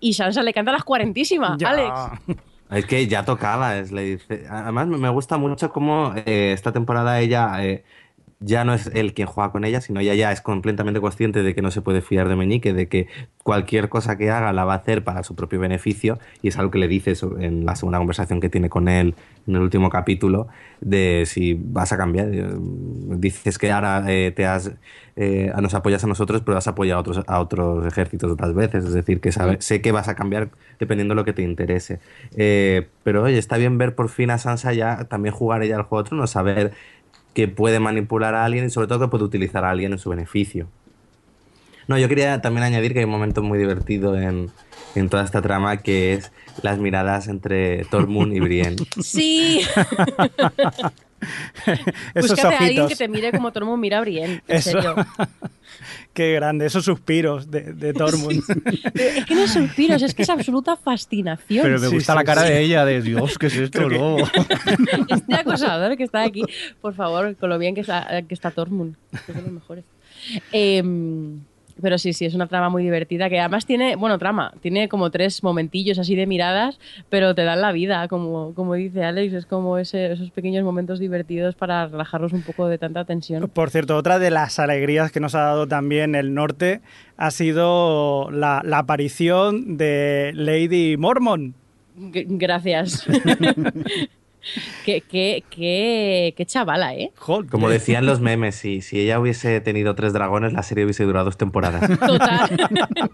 [SPEAKER 6] y Sansa le canta las cuarentísimas,
[SPEAKER 4] Ya.
[SPEAKER 6] Alex?
[SPEAKER 5] Es que ya tocaba, es, le dice. Además, me me gusta mucho cómo eh, esta temporada ella eh, ya no es él quien juega con ella, sino ella ya es completamente consciente de que no se puede fiar de Meñique, de que cualquier cosa que haga la va a hacer para su propio beneficio, y es algo que le dice eso en la segunda conversación que tiene con él en el último capítulo, de si vas a cambiar. eh, Dices que ahora eh, te has, eh, nos apoyas a nosotros, pero has apoyado a otros, a otros ejércitos otras veces, es decir, que sabe- sé que vas a cambiar dependiendo de lo que te interese. Eh, pero oye, está bien ver por fin a Sansa ya también jugar ella al juego de tronos, saber que puede manipular a alguien y sobre todo que puede utilizar a alguien en su beneficio. No, yo quería también añadir que hay un momento muy divertido en, en toda esta trama que es las miradas entre Tormund y Brienne.
[SPEAKER 6] Sí.
[SPEAKER 4] Esos
[SPEAKER 6] Búscate a alguien que te mire como mundo mira a Brienne. En
[SPEAKER 4] Eso.
[SPEAKER 6] serio.
[SPEAKER 4] Qué grande, esos suspiros de, de Tormund.
[SPEAKER 6] Es que no es suspiros, es que es absoluta fascinación.
[SPEAKER 3] Pero me gusta
[SPEAKER 4] sí,
[SPEAKER 3] la cara
[SPEAKER 4] sí.
[SPEAKER 3] de ella, de Dios, ¿qué es esto? No.
[SPEAKER 6] Este acosador que está aquí, por favor, con lo bien que está, que está Tormund, que es de los mejores. Em, pero sí, sí, es una trama muy divertida que además tiene, bueno, trama, tiene como tres momentillos así de miradas, pero te dan la vida, como, como dice Alex, es como ese- esos pequeños momentos divertidos para relajarnos un poco de tanta tensión.
[SPEAKER 4] Por cierto, otra de las alegrías que nos ha dado también el norte ha sido la, la aparición de Lady Mormon.
[SPEAKER 6] G- Gracias. qué, qué, qué, qué chavala, ¿eh?
[SPEAKER 5] Como decían los memes, si, si ella hubiese tenido tres dragones, la serie hubiese durado dos temporadas.
[SPEAKER 6] Total.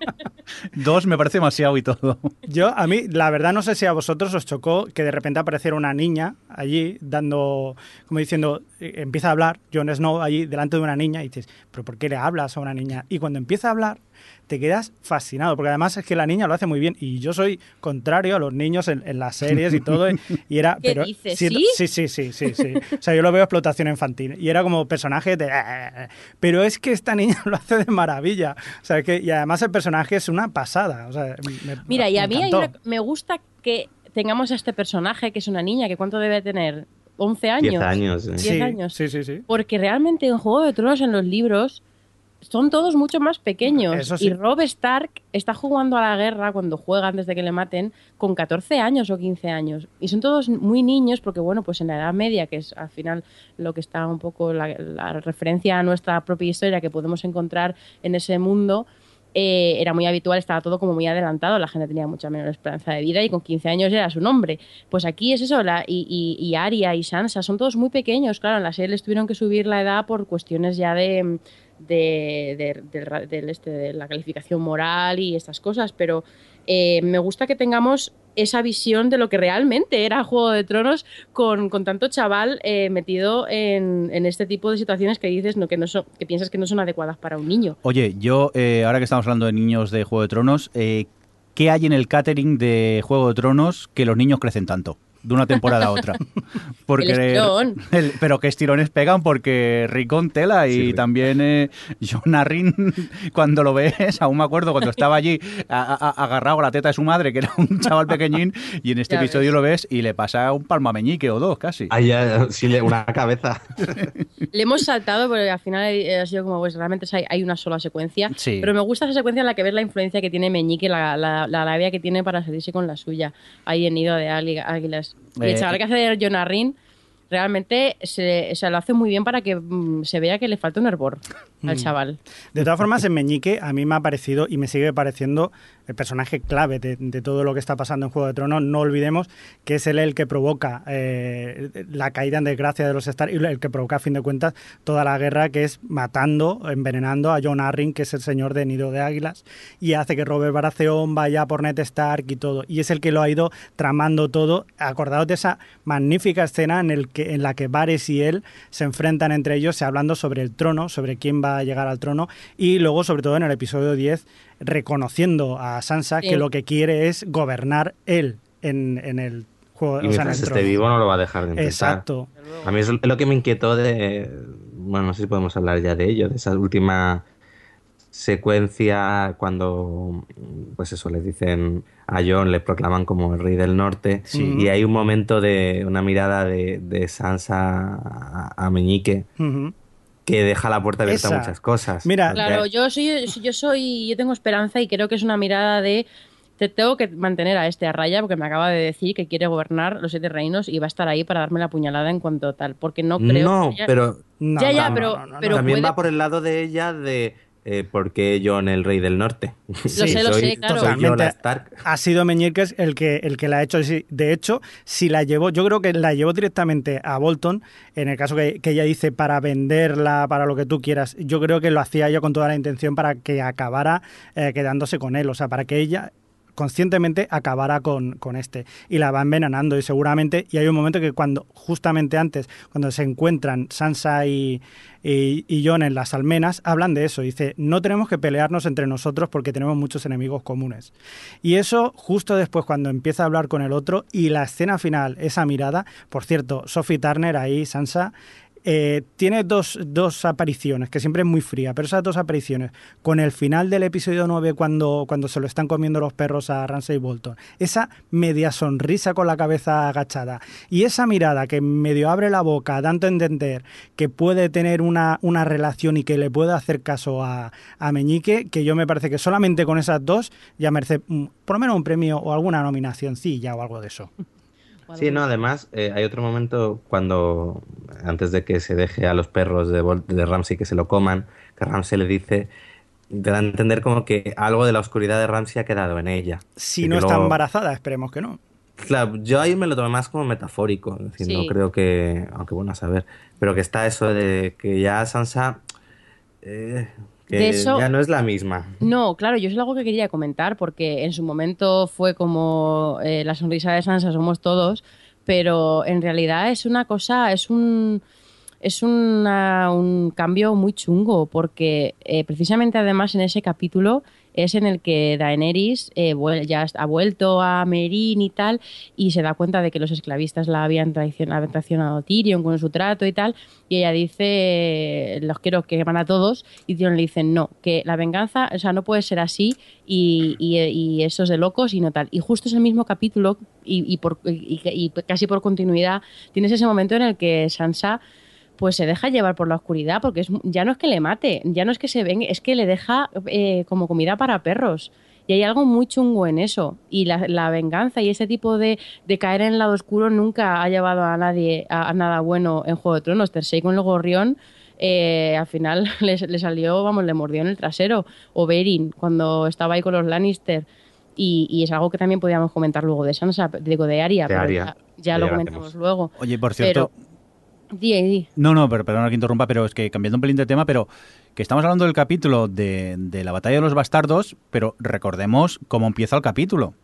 [SPEAKER 3] Dos me parece demasiado y todo.
[SPEAKER 4] Yo, a mí, la verdad, no sé si a vosotros os chocó que de repente apareciera una niña allí, dando, como diciendo, eh, empieza a hablar, Jon Snow allí delante de una niña, y dices, ¿pero por qué le hablas a una niña? Y cuando empieza a hablar, te quedas fascinado, porque además es que la niña lo hace muy bien, y yo soy contrario a los niños en, en las series y todo, y era...
[SPEAKER 6] ¿Qué
[SPEAKER 4] pero,
[SPEAKER 6] dices?
[SPEAKER 4] sí,
[SPEAKER 6] ¿Sí?
[SPEAKER 4] sí, sí, sí, sí, sí. O sea, yo lo veo explotación infantil, y era como personaje de... "Eh", Pero es que esta niña lo hace de maravilla, o sea, que, y además el personaje es una pasada, o sea, me-
[SPEAKER 6] Mira, y a mí una- me gusta que tengamos a este personaje, que es una niña, que ¿cuánto debe tener? ¿11 años?
[SPEAKER 5] Diez años. ¿eh?
[SPEAKER 6] Diez
[SPEAKER 4] Sí,
[SPEAKER 6] años.
[SPEAKER 4] Sí, sí, sí.
[SPEAKER 6] Porque realmente en Juego de Tronos, en los libros, son todos mucho más pequeños.
[SPEAKER 4] Sí.
[SPEAKER 6] Y Rob Stark está jugando a la guerra cuando juega antes de que le maten con 14 años o 15 años. Y son todos muy niños porque, bueno, pues en la Edad Media, que es al final lo que está un poco la, la referencia a nuestra propia historia que podemos encontrar en ese mundo, eh, era muy habitual, estaba todo como muy adelantado, la gente tenía mucha menor esperanza de vida y con 15 años era su nombre. Pues aquí es eso, la, y, y, y Arya y Sansa son todos muy pequeños, claro, en la serie les tuvieron que subir la edad por cuestiones ya de, de, de- este, de la calificación moral y estas cosas, pero eh, me gusta que tengamos esa visión de lo que realmente era Juego de Tronos con, con tanto chaval eh, metido en, en este tipo de situaciones que dices no, que, no son, que piensas que no son adecuadas para un niño.
[SPEAKER 3] Oye, yo, eh, ahora que estamos hablando de niños de Juego de Tronos, eh, ¿qué hay en el catering de Juego de Tronos que los niños crecen tanto? De una temporada a otra. Porque,
[SPEAKER 6] El estirón.
[SPEAKER 3] el- pero que estirones pegan porque Ricón tela y
[SPEAKER 5] Sí,
[SPEAKER 3] también eh, John Arryn, cuando lo ves, aún me acuerdo cuando estaba allí a- a- agarrado a la teta de su madre, que era un chaval pequeñín, y en este
[SPEAKER 6] Ya
[SPEAKER 3] episodio
[SPEAKER 6] ves.
[SPEAKER 3] lo ves y le pasa un palmameñique o dos casi.
[SPEAKER 5] Ahí sí, le- una cabeza.
[SPEAKER 6] Le hemos saltado porque al final eh, ha sido como, pues realmente hay, hay una sola secuencia.
[SPEAKER 3] Sí.
[SPEAKER 6] Pero me gusta esa secuencia en la que ves la influencia que tiene Meñique, la, la, la labia que tiene para salirse con la suya, ahí en Nido de Águi- Y
[SPEAKER 3] Eh,
[SPEAKER 6] el chaval que hace de John Arryn realmente se, se lo hace muy bien para que mm, se vea que le falta un hervor al chaval.
[SPEAKER 4] De todas formas, en Meñique a mí me ha parecido y me sigue pareciendo el personaje clave de, de todo lo que está pasando en Juego de Tronos. No olvidemos que es él el que provoca eh, la caída en desgracia de los Stark y el que provoca, a fin de cuentas, toda la guerra que es matando, envenenando a John Arryn, que es el señor de Nido de Águilas, y hace que Robert Baratheon vaya por Ned Stark y todo. Y es el que lo ha ido tramando todo. Acordaos de esa magnífica escena en, el que, en la que Varys y él se enfrentan entre ellos, se hablando sobre el trono, sobre quién va llegar al trono, y luego, sobre todo en el episodio 10, reconociendo a Sansa
[SPEAKER 6] Sí.
[SPEAKER 4] que lo que quiere es gobernar él en, en el juego.
[SPEAKER 5] Y
[SPEAKER 4] o sea, en
[SPEAKER 5] mientras
[SPEAKER 4] el
[SPEAKER 5] esté
[SPEAKER 4] trono.
[SPEAKER 5] vivo no lo va a dejar de intentar.
[SPEAKER 4] Exacto.
[SPEAKER 5] A mí es lo que me inquietó de... Bueno, no sé si podemos hablar ya de ello, de esa última secuencia cuando, pues eso, le dicen a John, le proclaman como el rey del norte, y hay un momento de una mirada de, de Sansa a, a Meñique
[SPEAKER 4] Ujú.
[SPEAKER 5] Que deja la puerta abierta
[SPEAKER 4] Esa.
[SPEAKER 5] a muchas cosas.
[SPEAKER 4] Mira,
[SPEAKER 5] Porque-
[SPEAKER 6] Claro, yo soy, yo soy, yo tengo esperanza y creo que es una mirada de te tengo que mantener a este a raya porque me acaba de decir que quiere gobernar los siete reinos y va a estar ahí para darme la puñalada en cuanto tal, porque no creo.
[SPEAKER 5] no,
[SPEAKER 6] que
[SPEAKER 5] pero
[SPEAKER 4] No,
[SPEAKER 6] Ya, ya,
[SPEAKER 4] no,
[SPEAKER 6] pero-
[SPEAKER 4] no, no, no,
[SPEAKER 6] pero-
[SPEAKER 5] también
[SPEAKER 6] puede-
[SPEAKER 5] va por el lado de ella de eh, por qué John el rey del norte.
[SPEAKER 6] Lo sé, lo sé, claro.
[SPEAKER 5] Soy yo
[SPEAKER 4] Totalmente.
[SPEAKER 5] la Stark.
[SPEAKER 4] ha sido Meñiques el que, el que la ha hecho. De hecho, si la llevó, yo creo que la llevó directamente a Bolton, en el caso que, que ella dice para venderla, para lo que tú quieras, yo creo que lo hacía ella con toda la intención para que acabara eh, quedándose con él, o sea, para que ella conscientemente acabará con, con este. Y la va envenenando y seguramente y hay un momento que cuando justamente antes cuando se encuentran Sansa y, y, y Jon en las almenas hablan de eso. Dice no tenemos que pelearnos entre nosotros porque tenemos muchos enemigos comunes y eso justo después cuando empieza a hablar con el otro y la escena final esa mirada por cierto Sophie Turner ahí Sansa eh, tiene dos, dos apariciones, que siempre es muy fría, pero esas dos apariciones, con el final del episodio 9 cuando, cuando se lo están comiendo los perros a Ramsay Bolton, esa media sonrisa con la cabeza agachada y esa mirada que medio abre la boca, dando a entender que puede tener una, una relación y que le puede hacer caso a, a Meñique, que yo me parece que solamente con esas dos ya merece mm, por lo menos un premio o alguna nominación, o algo de eso.
[SPEAKER 5] Sí, no, además eh, hay otro momento cuando, antes de que se deje a los perros de, Vol- de Ramsey que se lo coman, que Ramsey le dice, te da a entender como que algo de la oscuridad de Ramsey ha quedado en ella.
[SPEAKER 4] Si
[SPEAKER 5] Y
[SPEAKER 4] no está
[SPEAKER 5] luego-
[SPEAKER 4] embarazada, esperemos que no.
[SPEAKER 5] Claro, yo ahí me lo tomé más como metafórico, es decir, no
[SPEAKER 6] Sí.
[SPEAKER 5] creo que, aunque bueno, a saber, pero que está eso de que ya Sansa, eh, que
[SPEAKER 6] De eso-
[SPEAKER 5] ya no es la misma.
[SPEAKER 6] No, claro, yo es algo que quería comentar porque en su momento fue como eh, la sonrisa de Sansa somos todos, pero en realidad es una cosa, es un es una- un cambio muy chungo porque eh, precisamente además en ese capítulo es en el que Daenerys eh, ya ha vuelto a Meereen y tal y se da cuenta de que los esclavistas la habían traicionado, traicionado Tyrion con su trato y tal y ella dice los quiero que van a todos y Tyrion le dice no, que la venganza, o sea, no puede ser así y, y, eso es de locos y no tal. Y justo es el mismo capítulo y- y casi por continuidad tienes ese momento en el que Sansa pues se deja llevar por la oscuridad, porque es, ya no es que le mate, ya no es que se venga, es que le deja eh, como comida para perros. Y hay algo muy chungo en eso. Y la, la venganza y ese tipo de, de caer en el lado oscuro nunca ha llevado a nadie a, a nada bueno en Juego de Tronos. Cersei con el gorrión, eh, al final le, le salió, vamos, le mordió en el trasero. O Beren, cuando estaba ahí con los Lannister. Y, y es algo que también podíamos comentar luego de Sansa, digo, de Arya,
[SPEAKER 5] De
[SPEAKER 6] pero
[SPEAKER 5] Arya.
[SPEAKER 6] ya, lo comentamos luego.
[SPEAKER 3] Oye, por cierto,
[SPEAKER 6] Di, di.
[SPEAKER 3] No, no, pero perdona que interrumpa, pero es que cambiando un pelín de tema, pero que estamos hablando del capítulo de, de la batalla de los bastardos, pero recordemos cómo empieza el capítulo.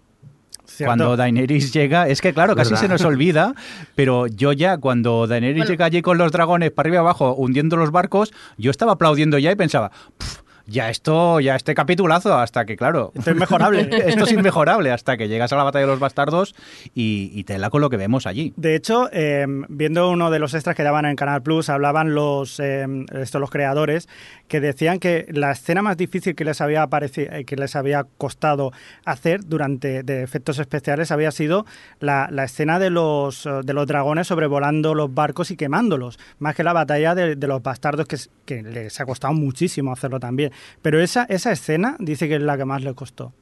[SPEAKER 4] ¿Cierto?
[SPEAKER 3] Cuando Daenerys llega, es que claro, casi
[SPEAKER 5] ¿Verdad?
[SPEAKER 3] se nos olvida, pero yo ya cuando Daenerys
[SPEAKER 6] Bueno.
[SPEAKER 3] llega allí con los dragones para arriba y abajo hundiendo los barcos, yo estaba aplaudiendo ya y pensaba, "Pf, ya esto, ya este capitulazo, hasta que claro,
[SPEAKER 4] Esto es mejorable.
[SPEAKER 3] esto es inmejorable, hasta que llegas a la batalla de los bastardos y, y tela con lo que vemos allí.
[SPEAKER 4] De hecho, eh, viendo uno de los extras que daban en Canal Plus, hablaban los, eh, estos, los creadores que decían que la escena más difícil que les había apareci- eh, que les había costado hacer durante de efectos especiales había sido la, la escena de los, de los dragones sobrevolando los barcos y quemándolos, más que la batalla de, de los bastardos que, que les ha costado muchísimo hacerlo también. Pero esa, esa escena dice que es la que más le costó.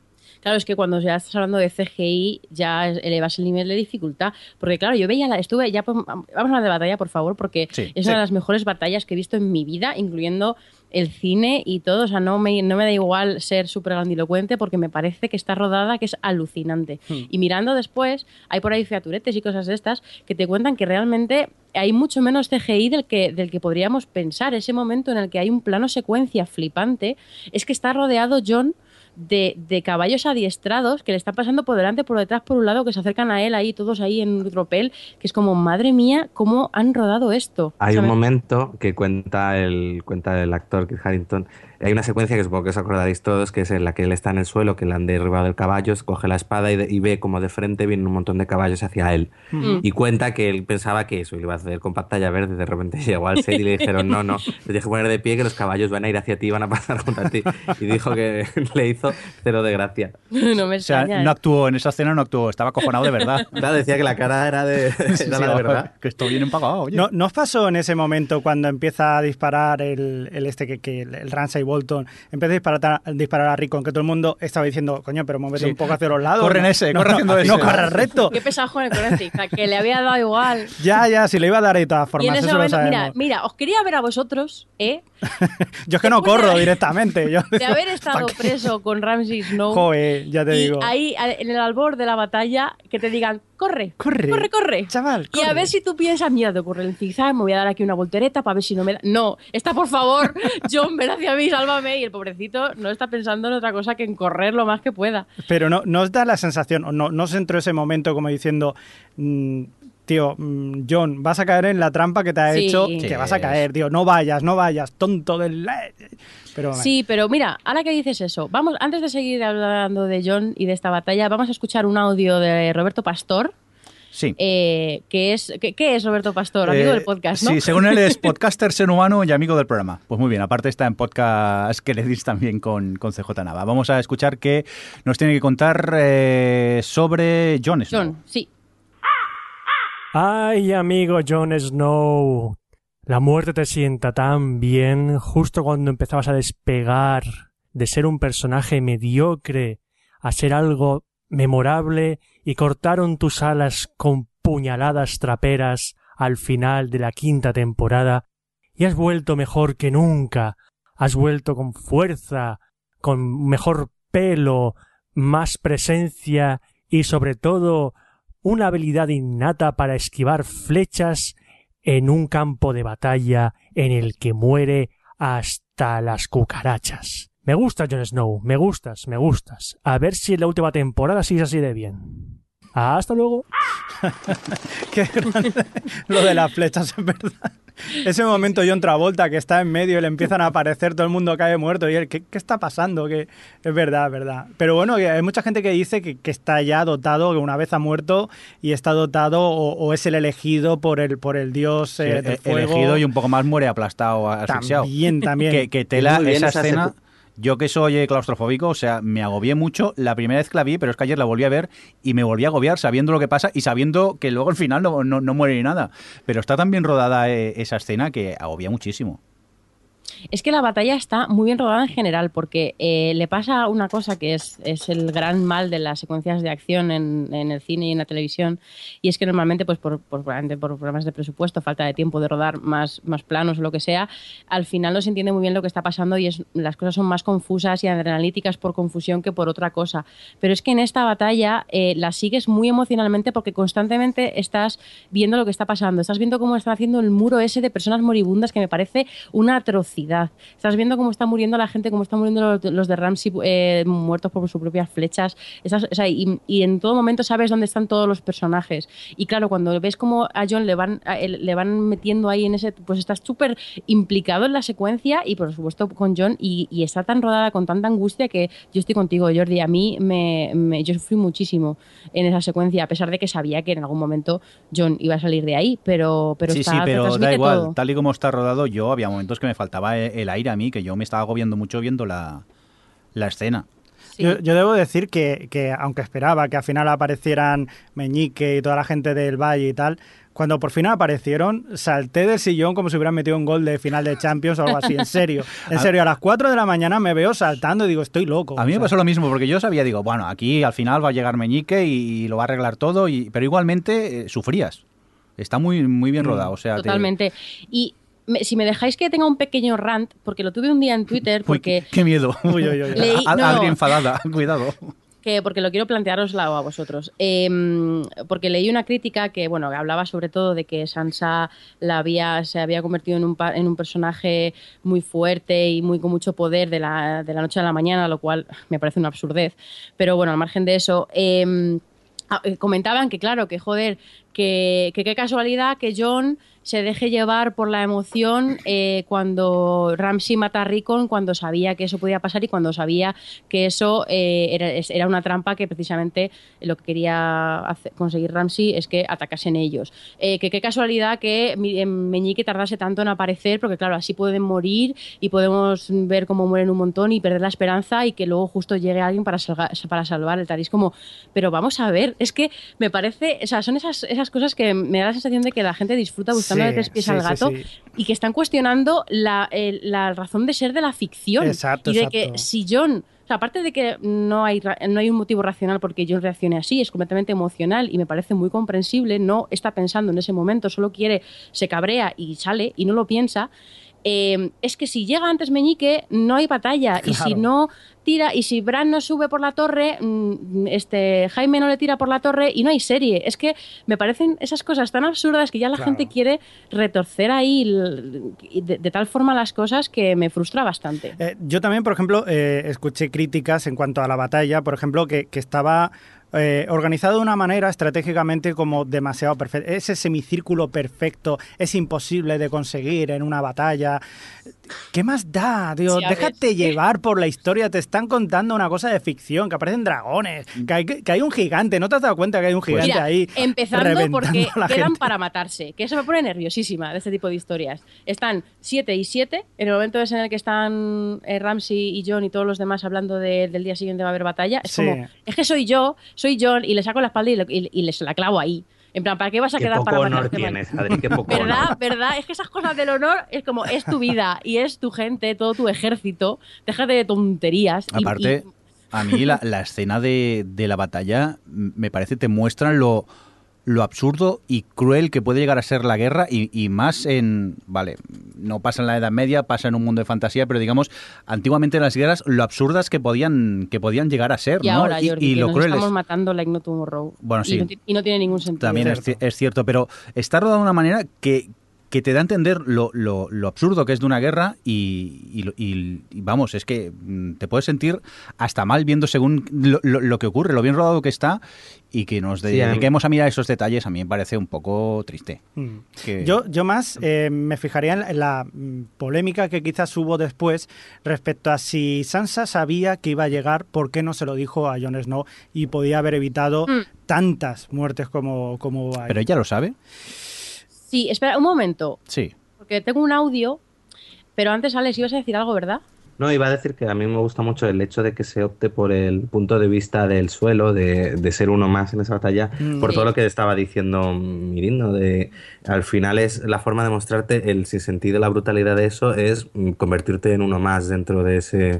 [SPEAKER 6] Claro, es que cuando ya estás hablando de CGI ya elevas el nivel de dificultad. Porque claro, yo veía la, estuve ya, vamos a hablar de batalla, por favor, porque
[SPEAKER 3] Sí,
[SPEAKER 6] es
[SPEAKER 4] sí.
[SPEAKER 6] una de las mejores batallas que he visto en mi vida, incluyendo el cine y todo. O sea, no me, no me da igual ser súper grandilocuente porque me parece que está rodada, que es alucinante. Y mirando después, hay por ahí featuretes y cosas de estas que te cuentan que realmente hay mucho menos CGI del que, del que podríamos pensar. Ese momento en el que hay un plano secuencia flipante es que está rodeado John de, de caballos adiestrados que le están pasando por delante, por detrás, por un lado, que se acercan a él ahí, todos ahí en un tropel, que es como, madre mía, ¿cómo han rodado esto?
[SPEAKER 5] Hay
[SPEAKER 6] O sea,
[SPEAKER 5] un
[SPEAKER 6] me-
[SPEAKER 5] momento que cuenta el, cuenta el actor Kit Harington. Hay una secuencia que supongo que os acordaréis todos, que es en la que él está en el suelo, que le han derribado el caballo, coge la espada y, de- y ve como de frente vienen un montón de caballos hacia él.
[SPEAKER 6] Mm.
[SPEAKER 5] Y cuenta que él pensaba que eso, y lo iba a hacer con pantalla verde, de repente llegó al set y le dijeron, no, no, te que poner de pie que los caballos van a ir hacia ti y van a pasar junto a ti. Y dijo que le hizo cero de gracia.
[SPEAKER 6] no me
[SPEAKER 3] O sea,
[SPEAKER 6] extraña.
[SPEAKER 3] no
[SPEAKER 6] ¿eh?
[SPEAKER 3] actuó en esa escena, no actuó, estaba acojonado de verdad.
[SPEAKER 5] Claro, decía que la cara era de,
[SPEAKER 3] Sí,
[SPEAKER 5] era
[SPEAKER 3] sí,
[SPEAKER 5] la de verdad.
[SPEAKER 3] Que esto viene pagado, oye.
[SPEAKER 4] ¿No, ¿No os pasó en ese momento cuando empieza a disparar el, el este que, que el, el Ramsay Bolton empieza a disparar, a disparar a Rickon que todo el mundo estaba diciendo coño pero muévete
[SPEAKER 3] Sí.
[SPEAKER 4] un poco hacia los lados
[SPEAKER 3] Corre en
[SPEAKER 4] no,
[SPEAKER 3] ese,
[SPEAKER 4] no,
[SPEAKER 3] corre
[SPEAKER 4] no,
[SPEAKER 3] haciendo
[SPEAKER 4] no,
[SPEAKER 3] ese.
[SPEAKER 4] no corre recto
[SPEAKER 6] Qué pesado con el Corentic, que le había dado igual.
[SPEAKER 4] ya ya si le iba a dar de todas
[SPEAKER 6] Y
[SPEAKER 4] formas
[SPEAKER 6] en ese
[SPEAKER 4] eso lo
[SPEAKER 6] momento, mira,
[SPEAKER 4] sabemos
[SPEAKER 6] mira, os quería ver a vosotros, ¿eh?
[SPEAKER 4] yo es que no
[SPEAKER 6] de-
[SPEAKER 4] corro directamente yo
[SPEAKER 6] De haber estado preso con Ramsey Snow.
[SPEAKER 4] Joder, ya te
[SPEAKER 6] y
[SPEAKER 4] digo.
[SPEAKER 6] ahí, en el albor de la batalla, que te digan, corre,
[SPEAKER 4] Corre,
[SPEAKER 6] corre, corre.
[SPEAKER 4] chaval,
[SPEAKER 6] Y a
[SPEAKER 4] corre.
[SPEAKER 6] ver si tú piensas, mira, te ocurre el zigzag, me voy a dar aquí una voltereta para ver si no me da. No, está por favor, John, ven hacia mí, sálvame. Y el pobrecito no está pensando en otra cosa que en correr lo más que pueda.
[SPEAKER 4] Pero no, no os da la sensación, o no, no os entró ese momento como diciendo, mm, tío, mm, John, vas a caer en la trampa que te ha
[SPEAKER 6] Sí.
[SPEAKER 4] hecho, que vas a caer, tío, no vayas, no vayas, tonto del... Pero
[SPEAKER 6] Sí, pero mira, ahora que dices eso, vamos, antes de seguir hablando de John y de esta batalla, vamos a escuchar un audio de Roberto Pastor.
[SPEAKER 3] Sí.
[SPEAKER 6] eh, que es, ¿Qué es Roberto Pastor? Amigo
[SPEAKER 3] Eh,
[SPEAKER 6] del podcast, ¿no?
[SPEAKER 3] Sí, según él es podcaster, ser humano y amigo del programa. Pues muy bien, aparte está en podcast que le dis también con, con CJ Nava. Vamos a escuchar que nos tiene que contar eh, sobre Jon Snow.
[SPEAKER 6] John, sí.
[SPEAKER 9] Ay, amigo Jon Snow. La muerte te sienta tan bien justo cuando empezabas a despegar de ser un personaje mediocre a ser algo memorable y cortaron tus alas con puñaladas traperas al final de la quinta temporada y has vuelto mejor que nunca. Has vuelto con fuerza, con mejor pelo, más presencia y sobre todo una habilidad innata para esquivar flechas en un campo de batalla en el que muere hasta las cucarachas. Me gusta Jon Snow, me gustas, me gustas. A ver si en la última temporada sigues así de bien. Hasta luego.
[SPEAKER 4] Qué grande. Lo de las flechas, es verdad. Ese momento John Travolta que está en medio y le empiezan a aparecer, todo el mundo cae muerto y él, ¿qué, qué está pasando? Que es verdad, es verdad. Pero bueno, hay mucha gente que dice que, que está ya dotado, que una vez ha muerto y está dotado o, o es el elegido por el, por el dios
[SPEAKER 3] Sí,
[SPEAKER 4] eh, del fuego.
[SPEAKER 3] elegido y un poco más muere aplastado, asfixiado.
[SPEAKER 4] También, también.
[SPEAKER 3] Que, que tela esa
[SPEAKER 5] esa
[SPEAKER 3] escena.
[SPEAKER 5] secu-
[SPEAKER 3] Yo que soy eh, claustrofóbico, o sea, me agobié mucho la primera vez que la vi, pero es que ayer la volví a ver y me volví a agobiar sabiendo lo que pasa y sabiendo que luego al final no, no, no muere ni nada. Pero está tan bien rodada eh, esa escena que agobia muchísimo.
[SPEAKER 6] Es que la batalla está muy bien rodada en general, porque eh, le pasa una cosa que es, es el gran mal de las secuencias de acción en, en el cine y en la televisión, y es que normalmente, pues por, por, por problemas de presupuesto, falta de tiempo de rodar más, más planos o lo que sea, al final no se entiende muy bien lo que está pasando y las cosas son más confusas y adrenalíticas por confusión que por otra cosa. Pero es que en esta batalla eh, la sigues muy emocionalmente porque constantemente estás viendo lo que está pasando, estás viendo cómo están haciendo el muro ese de personas moribundas que me parece una atrocidad. Estás viendo cómo está muriendo la gente, cómo están muriendo los, los de Ramsey eh, muertos por sus propias flechas. Estás- o sea, y, y en todo momento sabes dónde están todos los personajes. Y claro, cuando ves cómo a John le van, a le van metiendo ahí en ese, pues estás súper implicado en la secuencia y por supuesto con John y, y está tan rodada con tanta angustia que yo estoy contigo, Jordi. A mí me, me- yo sufrí muchísimo en esa secuencia, a pesar de que sabía que en algún momento John iba a salir de ahí, pero, pero
[SPEAKER 3] sí,
[SPEAKER 6] está,
[SPEAKER 3] sí, pero da igual.
[SPEAKER 6] todo.
[SPEAKER 3] Tal y como está rodado, yo había momentos que me faltaba el aire a mí, que yo me estaba agobiando mucho viendo la, la escena.
[SPEAKER 6] Sí.
[SPEAKER 4] Yo, yo debo decir que, que, aunque esperaba que al final aparecieran Meñique y toda la gente del Valle y tal, cuando por fin aparecieron, salté del sillón como si hubieran metido un gol de final de Champions o algo así, en serio. En serio, a las 4 de la mañana me veo saltando y digo, estoy loco.
[SPEAKER 3] A mí me
[SPEAKER 4] sea,
[SPEAKER 3] pasó lo mismo, porque yo sabía, digo, bueno, aquí al final va a llegar Meñique y, lo va a arreglar todo, y, pero igualmente eh, sufrías. Está muy, muy bien rodado. O sea, te-
[SPEAKER 6] Totalmente. Y me- si me dejáis que tenga un pequeño rant, porque lo tuve un día en Twitter,
[SPEAKER 3] Uy,
[SPEAKER 6] porque,
[SPEAKER 3] qué miedo.
[SPEAKER 4] Uy, uy, uy.
[SPEAKER 6] Leí-
[SPEAKER 3] A-
[SPEAKER 6] no.
[SPEAKER 3] Adri enfadada, cuidado.
[SPEAKER 6] que porque lo quiero plantearosla a vosotros. Em, porque leí una crítica que, bueno, que hablaba sobre todo de que Sansa la había, se había convertido en un, en un personaje muy fuerte y muy con mucho poder de la, de la noche a la mañana, lo cual me parece una absurdez. Pero bueno, al margen de eso, em, ah, eh, comentaban que, claro, que joder, que qué casualidad que John se deje llevar por la emoción eh, cuando Ramsey mata a Rickon, cuando sabía que eso podía pasar y cuando sabía que eso eh, era, es- una trampa que precisamente lo que quería conseguir Ramsey es que atacasen ellos. Eh, que qué casualidad que Meñique tardase tanto en aparecer, porque claro, así pueden morir y podemos ver cómo mueren un montón y perder la esperanza y que luego justo llegue alguien para, para salvar el Taris. Como, pero vamos a ver, es que me parece, o sea, son esas, esas cosas que me da la sensación de que la gente disfruta buscando
[SPEAKER 4] Sí,
[SPEAKER 6] de tres pies
[SPEAKER 4] sí,
[SPEAKER 6] al gato
[SPEAKER 4] sí.
[SPEAKER 6] y que están cuestionando la, la razón de ser de la ficción.
[SPEAKER 4] Exacto,
[SPEAKER 6] y de
[SPEAKER 4] exacto.
[SPEAKER 6] que si John, o sea, aparte de que no hay, no hay un motivo racional porque John reaccione así, es completamente emocional y me parece muy comprensible, no está pensando en ese momento, solo quiere, se cabrea y sale y no lo piensa. eh, es que si llega antes Meñique, no hay batalla. Y si no tira, y si Bran no sube por la torre, mm, este Jaime no le tira por la torre y no hay serie. Es que me parecen esas cosas tan absurdas que ya la
[SPEAKER 4] Claro.
[SPEAKER 6] gente quiere retorcer ahí de, de tal forma las cosas que me frustra bastante.
[SPEAKER 4] Eh, yo también, por ejemplo, eh, escuché críticas en cuanto a la batalla, por ejemplo, que, que estaba eh, organizado de una manera estratégicamente como demasiado perfecta. Ese semicírculo perfecto es imposible de conseguir en una batalla. ¿Qué más da, tío?
[SPEAKER 6] Sí, a
[SPEAKER 4] Déjate llevar por la historia. Te están contando una cosa de ficción, que aparecen dragones, que hay, que hay un gigante. ¿No te has dado cuenta que hay un
[SPEAKER 3] Pues
[SPEAKER 4] gigante
[SPEAKER 6] Mira,
[SPEAKER 4] ahí?
[SPEAKER 6] empezando porque
[SPEAKER 4] a la
[SPEAKER 6] quedan
[SPEAKER 4] gente?
[SPEAKER 6] para matarse, que eso me pone nerviosísima de este tipo de historias. Están 7 y 7, en el momento en el que están eh, Ramsey y John y todos los demás hablando de- del día siguiente va a haber batalla, es
[SPEAKER 4] Sí.
[SPEAKER 6] como, es que soy yo, soy John, y le saco la espalda y, le- y- y les la clavo ahí. En plan, ¿para qué vas a
[SPEAKER 5] Qué
[SPEAKER 6] quedar
[SPEAKER 5] poco
[SPEAKER 6] para
[SPEAKER 5] honor tienes, Adri, qué poco
[SPEAKER 6] ¿Verdad?
[SPEAKER 5] honor.
[SPEAKER 6] ¿Verdad? Es que esas cosas del honor es como, es tu vida y es tu gente, todo tu ejército. Déjate de tonterías.
[SPEAKER 3] Aparte,
[SPEAKER 6] y-
[SPEAKER 3] a mí la, la escena de, de la batalla me parece te muestran lo, lo absurdo y cruel que puede llegar a ser la guerra y, y más en, vale, no pasa en la Edad Media, pasa en un mundo de fantasía, pero digamos, antiguamente las guerras, lo absurdas que podían, que podían llegar a ser,
[SPEAKER 6] y
[SPEAKER 3] ¿no?
[SPEAKER 6] ahora,
[SPEAKER 3] y,
[SPEAKER 6] Jordi,
[SPEAKER 3] y
[SPEAKER 6] que
[SPEAKER 3] lo
[SPEAKER 6] nos
[SPEAKER 3] crueles.
[SPEAKER 6] estamos matando like no tomorrow.
[SPEAKER 3] Bueno,
[SPEAKER 6] y
[SPEAKER 3] sí.
[SPEAKER 6] y no tiene ningún sentido.
[SPEAKER 3] También es, es cierto, pero está rodado de una manera que, que te da a entender lo, lo- lo absurdo que es de una guerra y, y lo- y- y vamos, es que mm, te puedes sentir hasta mal viendo según lo, lo- lo que ocurre, lo bien rodado que está y que nos
[SPEAKER 5] Sí, a
[SPEAKER 3] dediquemos mirar esos detalles a mí me parece un poco triste.
[SPEAKER 4] Mm.
[SPEAKER 3] Que-
[SPEAKER 4] Yo, yo más eh, me fijaría en la, en la, mm, polémica que quizás hubo después respecto a si Sansa sabía que iba a llegar, por qué no se lo dijo a Jon Snow y podía haber evitado
[SPEAKER 6] Mm.
[SPEAKER 4] tantas muertes como, como hay.
[SPEAKER 3] Pero ella lo sabe,
[SPEAKER 6] Sí, espera, un momento,
[SPEAKER 3] sí.
[SPEAKER 6] porque tengo un audio, pero antes, Alex, ibas a decir algo, ¿verdad?
[SPEAKER 5] No, iba a decir que a mí me gusta mucho el hecho de que se opte por el punto de vista del suelo, de, de ser uno más en esa batalla,
[SPEAKER 4] Mm.
[SPEAKER 5] por todo lo que estaba diciendo Mirindo, de al final es la forma de mostrarte el sinsentido la brutalidad de eso es convertirte en uno más dentro de ese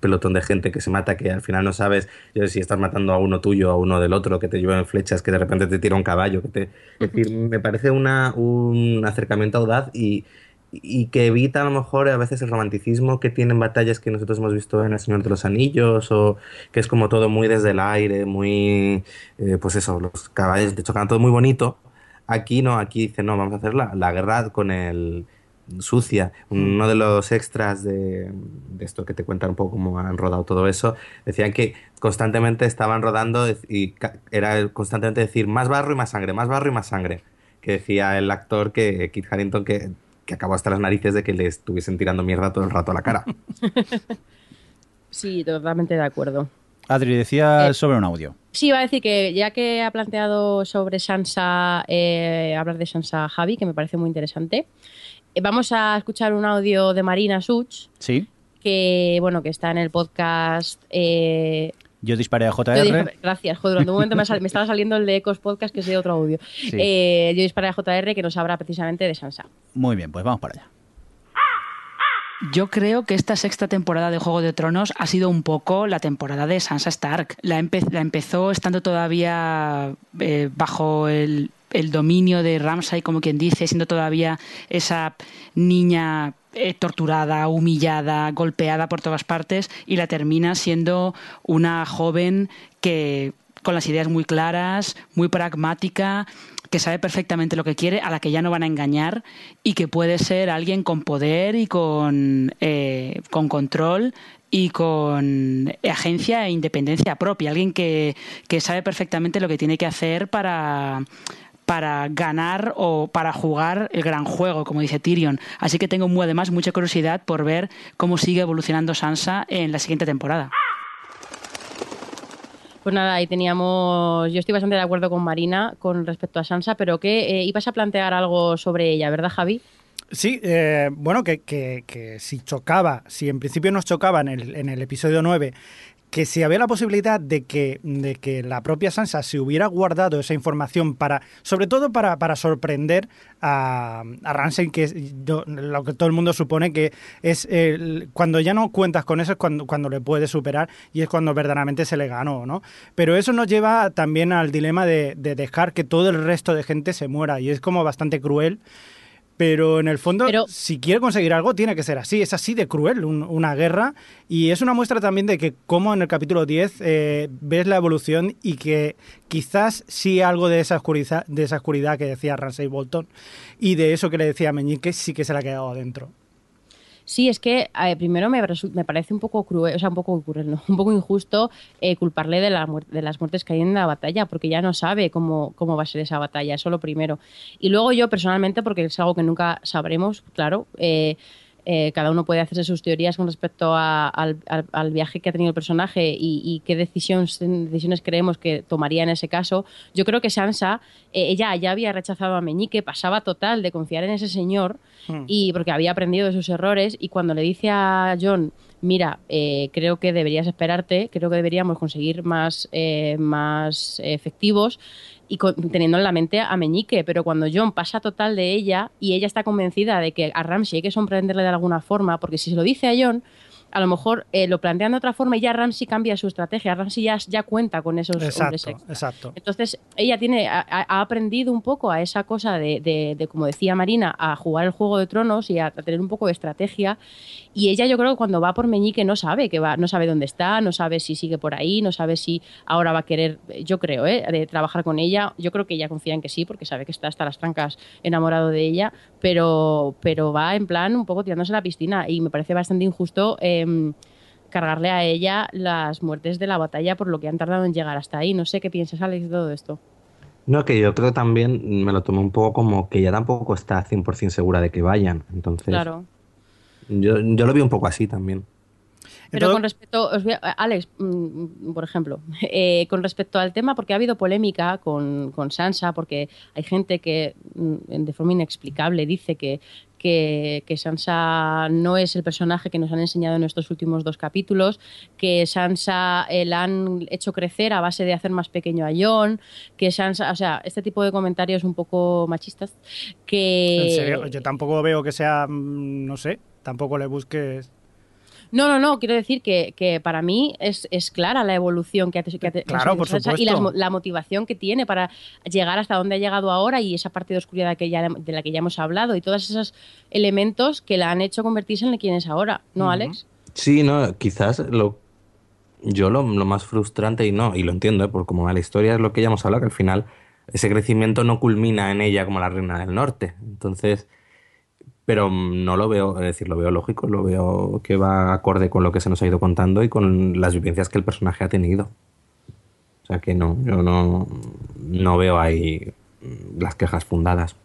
[SPEAKER 5] pelotón de gente que se mata, que al final no sabes yo, si estás matando a uno tuyo, a uno del otro, que te llevan flechas, que de repente te tira un caballo, que te... Es decir, me parece una, un acercamiento audaz y, y que evita a lo mejor a veces el romanticismo que tienen batallas que nosotros hemos visto en El Señor de los Anillos o que es como todo muy desde el aire, muy, eh, pues eso, los caballos de chocan todo muy bonito. Aquí no, aquí dice, no, vamos a hacer la, la guerra con el sucia. Uno de los extras de, de esto que te cuentan un poco cómo han rodado todo eso, decían que constantemente estaban rodando y era constantemente decir más barro y más sangre, más barro y más sangre. Que decía el actor que Kit Harington que, que acabó hasta las narices de que le estuviesen tirando mierda todo el rato a la cara.
[SPEAKER 6] Sí, totalmente de acuerdo.
[SPEAKER 3] Adri, decía
[SPEAKER 6] Eh,
[SPEAKER 3] sobre un audio.
[SPEAKER 6] Sí, iba a decir que ya que ha planteado sobre Sansa, eh, hablar de Sansa Javi, que me parece muy interesante, eh, vamos a escuchar un audio de Marina Such,
[SPEAKER 3] Sí,
[SPEAKER 6] que bueno, que está en el podcast.
[SPEAKER 3] Yo disparé a JR.
[SPEAKER 6] dije- gracias, joder, durante un momento me, sal- me estaba saliendo el de Ecos Podcast, que es de otro audio.
[SPEAKER 3] Sí.
[SPEAKER 6] Eh, yo disparé a JR, que nos habla precisamente de Sansa.
[SPEAKER 3] Muy bien, pues vamos para allá.
[SPEAKER 10] Yo creo que esta sexta temporada de Juego de Tronos ha sido un poco la temporada de Sansa Stark. La, empe- la empezó estando todavía eh, bajo el, el dominio de Ramsay, como quien dice, siendo todavía esa niña eh, torturada, humillada, golpeada por todas partes, y la termina siendo una joven que con las ideas muy claras, muy pragmática, que sabe perfectamente lo que quiere, a la que ya no van a engañar y que puede ser alguien con poder y con, eh, con control y con agencia e independencia propia, alguien que, que sabe perfectamente lo que tiene que hacer para para ganar o para jugar el gran juego, como dice Tyrion. Así que tengo muy, además mucha curiosidad por ver cómo sigue evolucionando Sansa en la siguiente temporada.
[SPEAKER 6] Pues nada, ahí teníamos. Yo estoy bastante de acuerdo con Marina con respecto a Sansa, pero que eh, ibas a plantear algo sobre ella, ¿verdad, Javi?
[SPEAKER 4] Sí, eh, bueno, que, que- que si chocaba, si en principio nos chocaba en el, en el episodio 9, que si había la posibilidad de que, de que la propia Sansa se hubiera guardado esa información para, sobre todo para, para sorprender a, a Ramsay, que es lo que todo el mundo supone que es cuando ya no cuentas con eso es cuando, cuando le puedes superar y es cuando verdaderamente se le ganó, ¿no? Pero eso nos lleva también al dilema de, de dejar que todo el resto de gente se muera y es como bastante cruel Pero en el fondo,
[SPEAKER 6] Pero-
[SPEAKER 4] si quiere conseguir algo, tiene que ser así. Es así de cruel un- una guerra. Y es una muestra también de que, como en el capítulo 10, eh, ves la evolución y que quizás sí algo de esa oscuridad, de esa oscuridad que decía Ramsay Bolton y de eso que le decía Meñique, sí que se le ha quedado adentro.
[SPEAKER 6] Sí, es que eh, primero me, parece un poco cruel, o sea, un poco cruel, no, un poco injusto eh, culparle de, de las muertes que hay en la batalla, porque ya no sabe cómo, cómo va a ser esa batalla, eso lo primero. Y luego yo personalmente, porque es algo que nunca sabremos, claro, eh, eh, cada uno puede hacerse sus teorías con respecto a- al, viaje que ha tenido el personaje y, y qué decisiones, decisiones creemos que tomaría en ese caso. Yo creo que Sansa, eh, ella ya había rechazado a Meñique, pasaba total de confiar en ese señor
[SPEAKER 4] Hmm.
[SPEAKER 6] y porque había aprendido de sus errores y cuando le dice a John mira eh, creo que deberías esperarte creo que deberíamos conseguir más eh, más efectivos y con- teniendo en la mente a Meñique pero cuando John pasa total de ella y ella está convencida de que a Ramsey hay que sorprenderle de alguna forma porque si se lo dice a John a lo mejor eh, lo plantean de otra forma y ya Ramsey cambia su estrategia Ramsey ya, ya cuenta con esos hombres
[SPEAKER 4] Exacto,
[SPEAKER 6] extra.
[SPEAKER 4] exacto.
[SPEAKER 6] Entonces, ella tiene, ha, ha aprendido un poco a esa cosa de, de- de, como decía Marina, a jugar el Juego de Tronos y a, a tener un poco de estrategia. Y ella, yo creo que cuando va por Meñique no sabe que va, no sabe dónde está, no sabe si sigue por ahí, no sabe si ahora va a querer, yo creo, ¿eh? de trabajar con ella. Yo creo que ella confía en que sí, porque sabe que está hasta las trancas enamorado de ella, pero, pero va en plan un poco tirándose a la piscina y me parece bastante injusto. Em, cargarle a ella las muertes de la batalla por lo que han tardado en llegar hasta ahí. No sé qué piensas, Alex, de todo esto.
[SPEAKER 5] No, que yo creo también me lo tomo un poco como que ella tampoco está 100% segura de que vayan. Entonces,
[SPEAKER 6] Claro.
[SPEAKER 5] yo, yo lo vi un poco así también.
[SPEAKER 6] Pero
[SPEAKER 4] Entonces-
[SPEAKER 6] con respecto, os voy a- Alex, mm, por ejemplo, eh, con respecto al tema, porque ha habido polémica con, con Sansa, porque hay gente que mm, de forma inexplicable dice que, que, Sansa no es el personaje que nos han enseñado en estos últimos dos capítulos, que Sansa eh, la han hecho crecer a base de hacer más pequeño a Jon, que Sansa, o sea, este tipo de comentarios un poco machistas, que...
[SPEAKER 4] En serio, yo tampoco veo que sea, mm, no sé, tampoco le busques...
[SPEAKER 6] No, no, no, quiero decir que, que para mí es, es clara la evolución que ha, que ha-
[SPEAKER 4] Claro, por
[SPEAKER 6] y
[SPEAKER 4] supuesto.
[SPEAKER 6] mo- la motivación que tiene para llegar hasta donde ha llegado ahora y esa parte de oscuridad que ya, de la que ya hemos hablado y todos esos elementos que la han hecho convertirse en quien es ahora, ¿no. Alex?
[SPEAKER 5] Sí, no, quizás lo yo lo, lo más frustrante y no, y lo entiendo, ¿eh? por como va la historia es lo que ya hemos hablado, que al final ese crecimiento no culmina en ella como la reina del norte. Entonces, pero no lo veo, es decir, lo veo lógico, lo veo que va acorde con lo que se nos ha ido contando y con las vivencias que el personaje ha tenido. O sea que no, yo no, no veo ahí las quejas fundadas.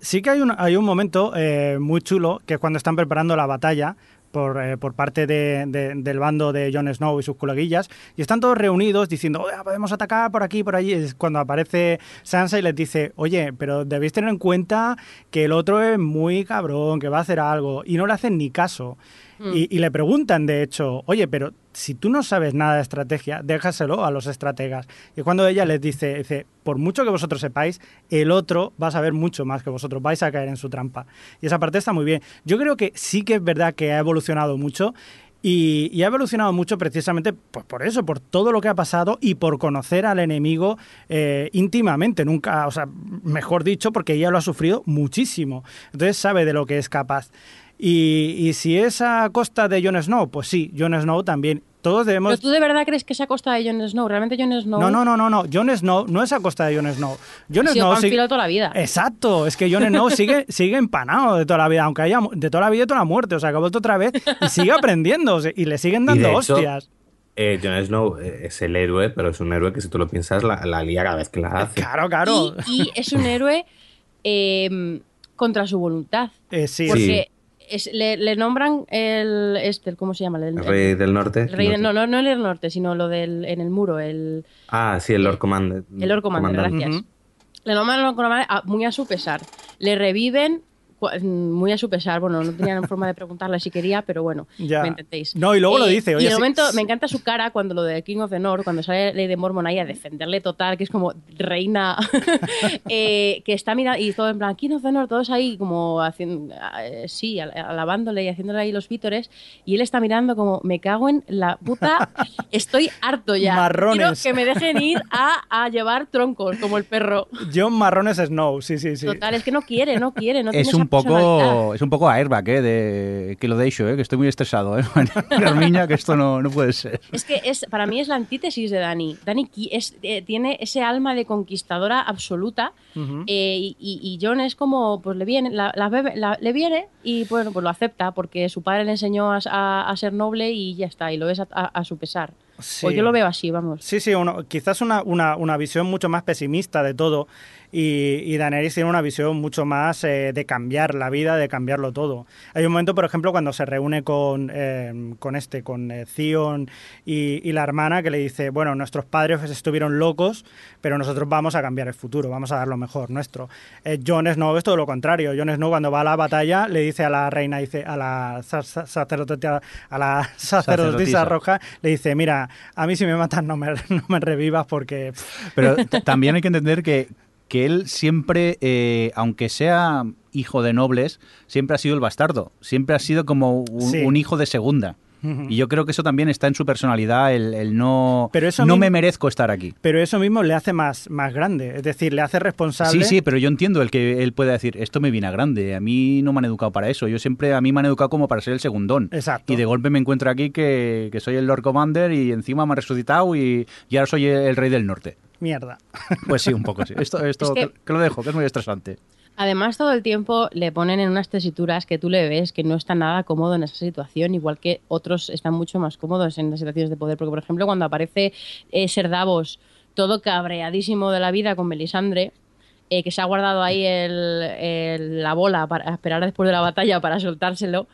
[SPEAKER 4] Sí que hay un, hay un momento eh, muy chulo que es cuando están preparando la batalla por, eh, por parte de- de- del bando de Jon Snow y sus coleguillas y están todos reunidos diciendo, "Oye, podemos atacar por aquí, por allí. Es cuando aparece Sansa y les dice, oye, pero debéis tener en cuenta que el otro es muy cabrón, que va a hacer algo y no le hacen ni caso. Y, y le preguntan, de hecho, oye, pero si tú no sabes nada de estrategia, déjaselo a los estrategas. Y cuando ella les dice, dice, por mucho que vosotros sepáis, el otro va a saber mucho más que vosotros, vais a caer en su trampa. Y esa parte está muy bien. Yo creo que sí que es verdad que ha evolucionado mucho. Y, y ha evolucionado mucho precisamente pues, por eso, por todo lo que ha pasado y por conocer al enemigo eh, íntimamente, nunca, o sea, mejor dicho, porque ella lo ha sufrido muchísimo. Entonces sabe de lo que es capaz. Y, y si es a costa de Jon Snow, pues sí, Jon Snow también. Todos debemos...
[SPEAKER 6] ¿Pero tú de verdad crees que es a costa de Jon Snow? ¿Realmente Jon Snow
[SPEAKER 4] No, no, no, no, no. Jon Snow no es a costa de Jon Snow. Jon
[SPEAKER 6] ha sido
[SPEAKER 4] Snow sigue-
[SPEAKER 6] toda la vida?
[SPEAKER 4] Exacto, es que Jon Snow sigue, sigue empanado de toda la vida, aunque haya de toda la vida y toda la muerte. O sea, que ha vuelto otra vez y sigue aprendiendo y le siguen
[SPEAKER 5] Y
[SPEAKER 4] dando
[SPEAKER 5] hecho,
[SPEAKER 4] hostias.
[SPEAKER 5] Eh, Jon Snow eh, es el héroe, pero es un héroe que si tú lo piensas la, la lía cada vez que la hace.
[SPEAKER 4] Claro, claro.
[SPEAKER 6] Y, y es un héroe eh, contra su voluntad.
[SPEAKER 4] Eh, sí,
[SPEAKER 6] Porque es- le, le nombran el, este, el- ¿cómo se llama? El,
[SPEAKER 5] El rey del norte.
[SPEAKER 6] el rey no, no, no el del norte, sino lo del en el muro, el,
[SPEAKER 5] Ah, sí, el Lord Commander.
[SPEAKER 6] el Lord Commander, gracias. Le nombran Lord Commander a- muy a su pesar. Le reviven muy a su pesar. Bueno, no tenían forma de preguntarle si quería, pero bueno,
[SPEAKER 4] Ya.
[SPEAKER 6] me ententéis.
[SPEAKER 4] No, y luego lo dice,
[SPEAKER 6] Y
[SPEAKER 4] oye,
[SPEAKER 6] de
[SPEAKER 4] sí-
[SPEAKER 6] momento me encanta su cara cuando lo de King of the North, cuando sale Lady Mormon ahí a defenderle total, que es como reina, eh, que está mirando, y todo en plan, King of the North, todos ahí como haciendo, eh, sí, al- alabándole y haciéndole ahí los vítores, y él está mirando como, me cago en la puta, estoy harto ya.
[SPEAKER 4] Marrones.
[SPEAKER 6] Quiero que me dejen ir a, a llevar troncos, como el perro.
[SPEAKER 4] John Marrones Snow, sí, sí, sí.
[SPEAKER 6] Total, es que no quiere, no quiere, no
[SPEAKER 3] es
[SPEAKER 6] tiene
[SPEAKER 3] un
[SPEAKER 6] esa.
[SPEAKER 3] Poco es un poco airbag eh, de que lo de hecho, eh, que estoy muy estresado, eh. Carmiña, que esto no, no puede ser.
[SPEAKER 6] Es que es, para mí es la antítesis de Dani. Dani es, eh, tiene ese alma de conquistadora absoluta eh, y, John es como, pues le viene, la, la bebe- la- le viene y bueno, pues lo acepta porque su padre le enseñó a, a- a ser noble y ya está, y lo es a, a- a su pesar.
[SPEAKER 4] Sí.
[SPEAKER 6] O yo lo veo así, vamos.
[SPEAKER 4] Sí, sí, uno- quizás una, una, una visión mucho más pesimista de todo y, y Daenerys tiene una visión mucho más eh, de cambiar la vida, de cambiarlo todo. Hay un momento, por ejemplo, cuando se reúne con, eh, con este, con eh, Theon y, y la hermana que le dice, bueno, nuestros padres estuvieron locos, pero nosotros vamos a cambiar el futuro, vamos a dar lo mejor nuestro. Eh, Jon Snow es todo lo contrario. Jon Snow cuando va a la batalla le dice a la reina, dice a la sa- sa- sacerdotisa, a la sacerdotisa roja, le dice, mira, a mí si me matas no me, no me revivas porque...
[SPEAKER 3] Pero también hay que entender que, que él siempre, eh, aunque sea hijo de nobles, siempre ha sido el bastardo. Siempre ha sido como un,
[SPEAKER 4] Sí.
[SPEAKER 3] un hijo de segunda. Y yo creo que eso también está en su personalidad, el, el no,
[SPEAKER 4] Pero eso
[SPEAKER 3] no
[SPEAKER 4] mismo-
[SPEAKER 3] me merezco estar aquí.
[SPEAKER 4] Pero eso mismo le hace más, más grande, es decir, le hace responsable...
[SPEAKER 3] Sí, sí, pero yo entiendo el que él pueda decir, esto me viene a grande, a mí no me han educado para eso, yo siempre, a mí me han educado como para ser el segundón.
[SPEAKER 4] Exacto.
[SPEAKER 3] Y de golpe me encuentro aquí que, que soy el Lord Commander y encima me han resucitado y, y ahora soy el rey del norte.
[SPEAKER 4] Mierda.
[SPEAKER 3] Pues sí, un poco sí. Esto, esto
[SPEAKER 6] Es que-
[SPEAKER 3] lo dejo, que es muy estresante.
[SPEAKER 6] Además, todo el tiempo le ponen en unas tesituras que tú le ves que no está nada cómodo en esa situación, igual que otros están mucho más cómodos en las situaciones de poder. Porque, por ejemplo, cuando aparece eh, Ser Davos todo cabreadísimo de la vida con Melisandre, eh, que se ha guardado ahí el- el- la bola para esperar después de la batalla para soltárselo,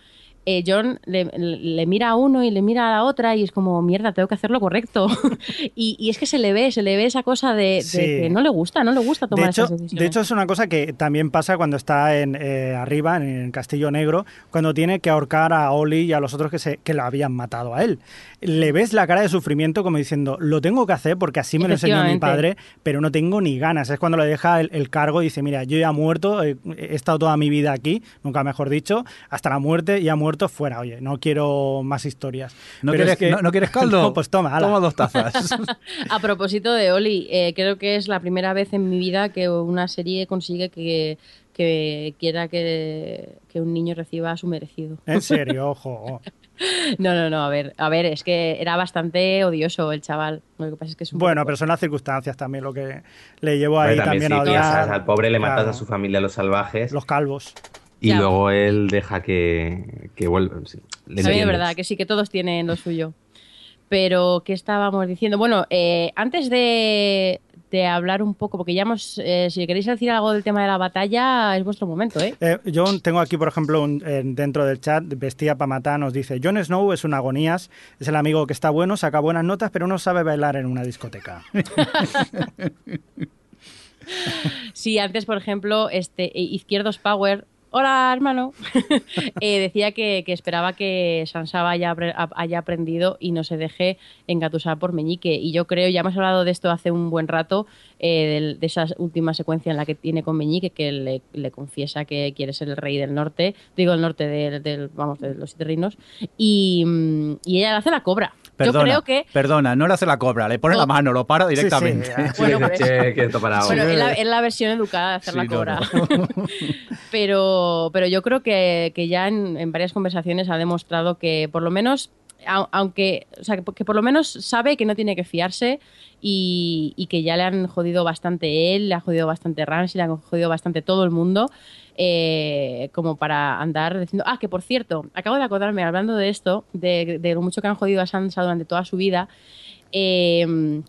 [SPEAKER 6] eh, John le, le mira a uno y le mira a la otra y es como, mierda, tengo que hacer lo correcto. y, y es que se le ve, se le ve esa cosa de, de
[SPEAKER 4] Sí.
[SPEAKER 6] que no le gusta, no le gusta
[SPEAKER 4] De
[SPEAKER 6] tomar
[SPEAKER 4] hecho,
[SPEAKER 6] esas decisiones.
[SPEAKER 4] de hecho, es una cosa que también pasa cuando está en, eh, arriba, en el Castillo Negro, cuando tiene que ahorcar a Oli y a los otros que, se, que lo habían matado a él. Le ves la cara de sufrimiento como diciendo, lo tengo que hacer porque así me lo enseñó mi padre, pero no tengo ni ganas. Es cuando le deja el, el cargo y dice, mira, yo ya he muerto, he, he estado toda mi vida aquí, nunca mejor dicho, hasta la muerte, ya muerto, fuera. Oye, no quiero más historias.
[SPEAKER 3] ¿No,
[SPEAKER 4] Pero
[SPEAKER 3] quieres,
[SPEAKER 4] es que-
[SPEAKER 3] no, no quieres caldo?
[SPEAKER 4] No, pues toma, ala.
[SPEAKER 3] Toma dos tazas.
[SPEAKER 6] A propósito de Oli, eh, creo que es la primera vez en mi vida que una serie consigue que, que quiera que, que un niño reciba su merecido.
[SPEAKER 4] En serio, ojo.
[SPEAKER 6] No, no, no, a ver, a ver, es que era bastante odioso el chaval. Lo que pasa es que es un
[SPEAKER 4] Bueno,
[SPEAKER 6] poco-
[SPEAKER 4] pero son las circunstancias también lo que le llevó ahí también,
[SPEAKER 5] sí,
[SPEAKER 4] a odiar.
[SPEAKER 5] piensas, al pobre le matas
[SPEAKER 4] Claro.
[SPEAKER 5] a su familia, a los salvajes,
[SPEAKER 4] Los calvos.
[SPEAKER 5] Y
[SPEAKER 6] Ya.
[SPEAKER 5] luego él deja que, que vuelva. sí, le
[SPEAKER 6] También es
[SPEAKER 5] entiendes.
[SPEAKER 6] verdad que sí, que todos tienen lo suyo. Pero, ¿qué estábamos diciendo? Bueno, eh, antes de, de hablar un poco, porque ya hemos, eh, si queréis decir algo del tema de la batalla, es vuestro momento, ¿eh?
[SPEAKER 4] Eh, yo tengo aquí, por ejemplo, un- en- dentro del chat, Vestía para matar, nos dice, Jon Snow es un agonías, es el amigo que está bueno, saca buenas notas, pero no sabe bailar en una discoteca.
[SPEAKER 6] Sí, antes, por ejemplo, este eh, Izquierdos Power, hola hermano, eh, decía que, esperaba que Sansa haya, haya aprendido y no se deje engatusar por Meñique. Y yo creo, ya hemos hablado de esto hace un buen rato, eh, de esa última secuencia en la que tiene con Meñique, que le, confiesa que quiere ser el rey del norte, digo el norte del, del- vamos, de los siete y, mm, y ella le hace la cobra.
[SPEAKER 3] Perdona,
[SPEAKER 6] Yo creo que
[SPEAKER 3] perdona, no le hace la cobra, le pone
[SPEAKER 6] No.
[SPEAKER 3] la mano, lo para
[SPEAKER 4] Sí, sí,
[SPEAKER 3] directamente.
[SPEAKER 4] ya.
[SPEAKER 6] Bueno,
[SPEAKER 5] Sí,
[SPEAKER 6] pues-
[SPEAKER 5] che, quieto parado.
[SPEAKER 6] Bueno, es la, es la versión educada de hacer
[SPEAKER 3] Sí,
[SPEAKER 6] la cobra.
[SPEAKER 3] no.
[SPEAKER 6] pero, pero yo creo que, que ya en, en varias conversaciones ha demostrado que por lo menos, au- aunque, o sea, que, por lo menos sabe que no tiene que fiarse y, y que ya le han jodido bastante él, le ha jodido bastante Ramsey, le han jodido bastante todo el mundo. Eh, como para andar diciendo, ah, que por cierto, acabo de acordarme, hablando de esto, de, lo mucho que han jodido a Sansa durante toda su vida, eh,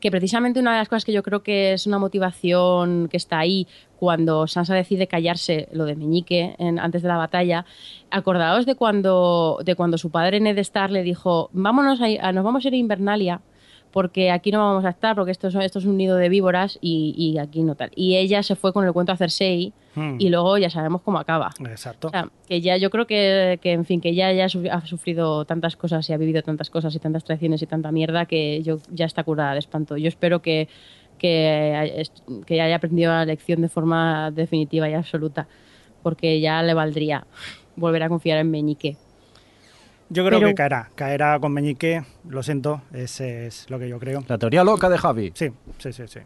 [SPEAKER 6] que precisamente una de las cosas que yo creo que es una motivación que está ahí cuando Sansa decide callarse lo de Meñique en- antes de la batalla, acordaos de cuando, de cuando su padre Ned Stark le dijo, vámonos a, a- nos vamos a ir a Invernalia porque aquí no vamos a estar, porque esto es, esto es un nido de víboras y, y aquí no tal. Y ella se fue con el cuento a Cersei
[SPEAKER 4] Hmm.
[SPEAKER 6] y luego ya sabemos cómo acaba.
[SPEAKER 4] Exacto.
[SPEAKER 6] O sea, que ya yo creo que, que, en fin, que ya, ya ha sufrido tantas cosas y ha vivido tantas cosas y tantas traiciones y tanta mierda que yo ya está curada de espanto. Yo espero que, que, que haya aprendido la lección de forma definitiva y absoluta, porque ya le valdría volver a confiar en Meñique.
[SPEAKER 4] Yo creo
[SPEAKER 6] Pero-
[SPEAKER 4] que caerá. Caerá con Meñique, lo siento, ese es lo que yo creo.
[SPEAKER 3] La teoría loca de Javi.
[SPEAKER 4] Sí, sí, sí, sí.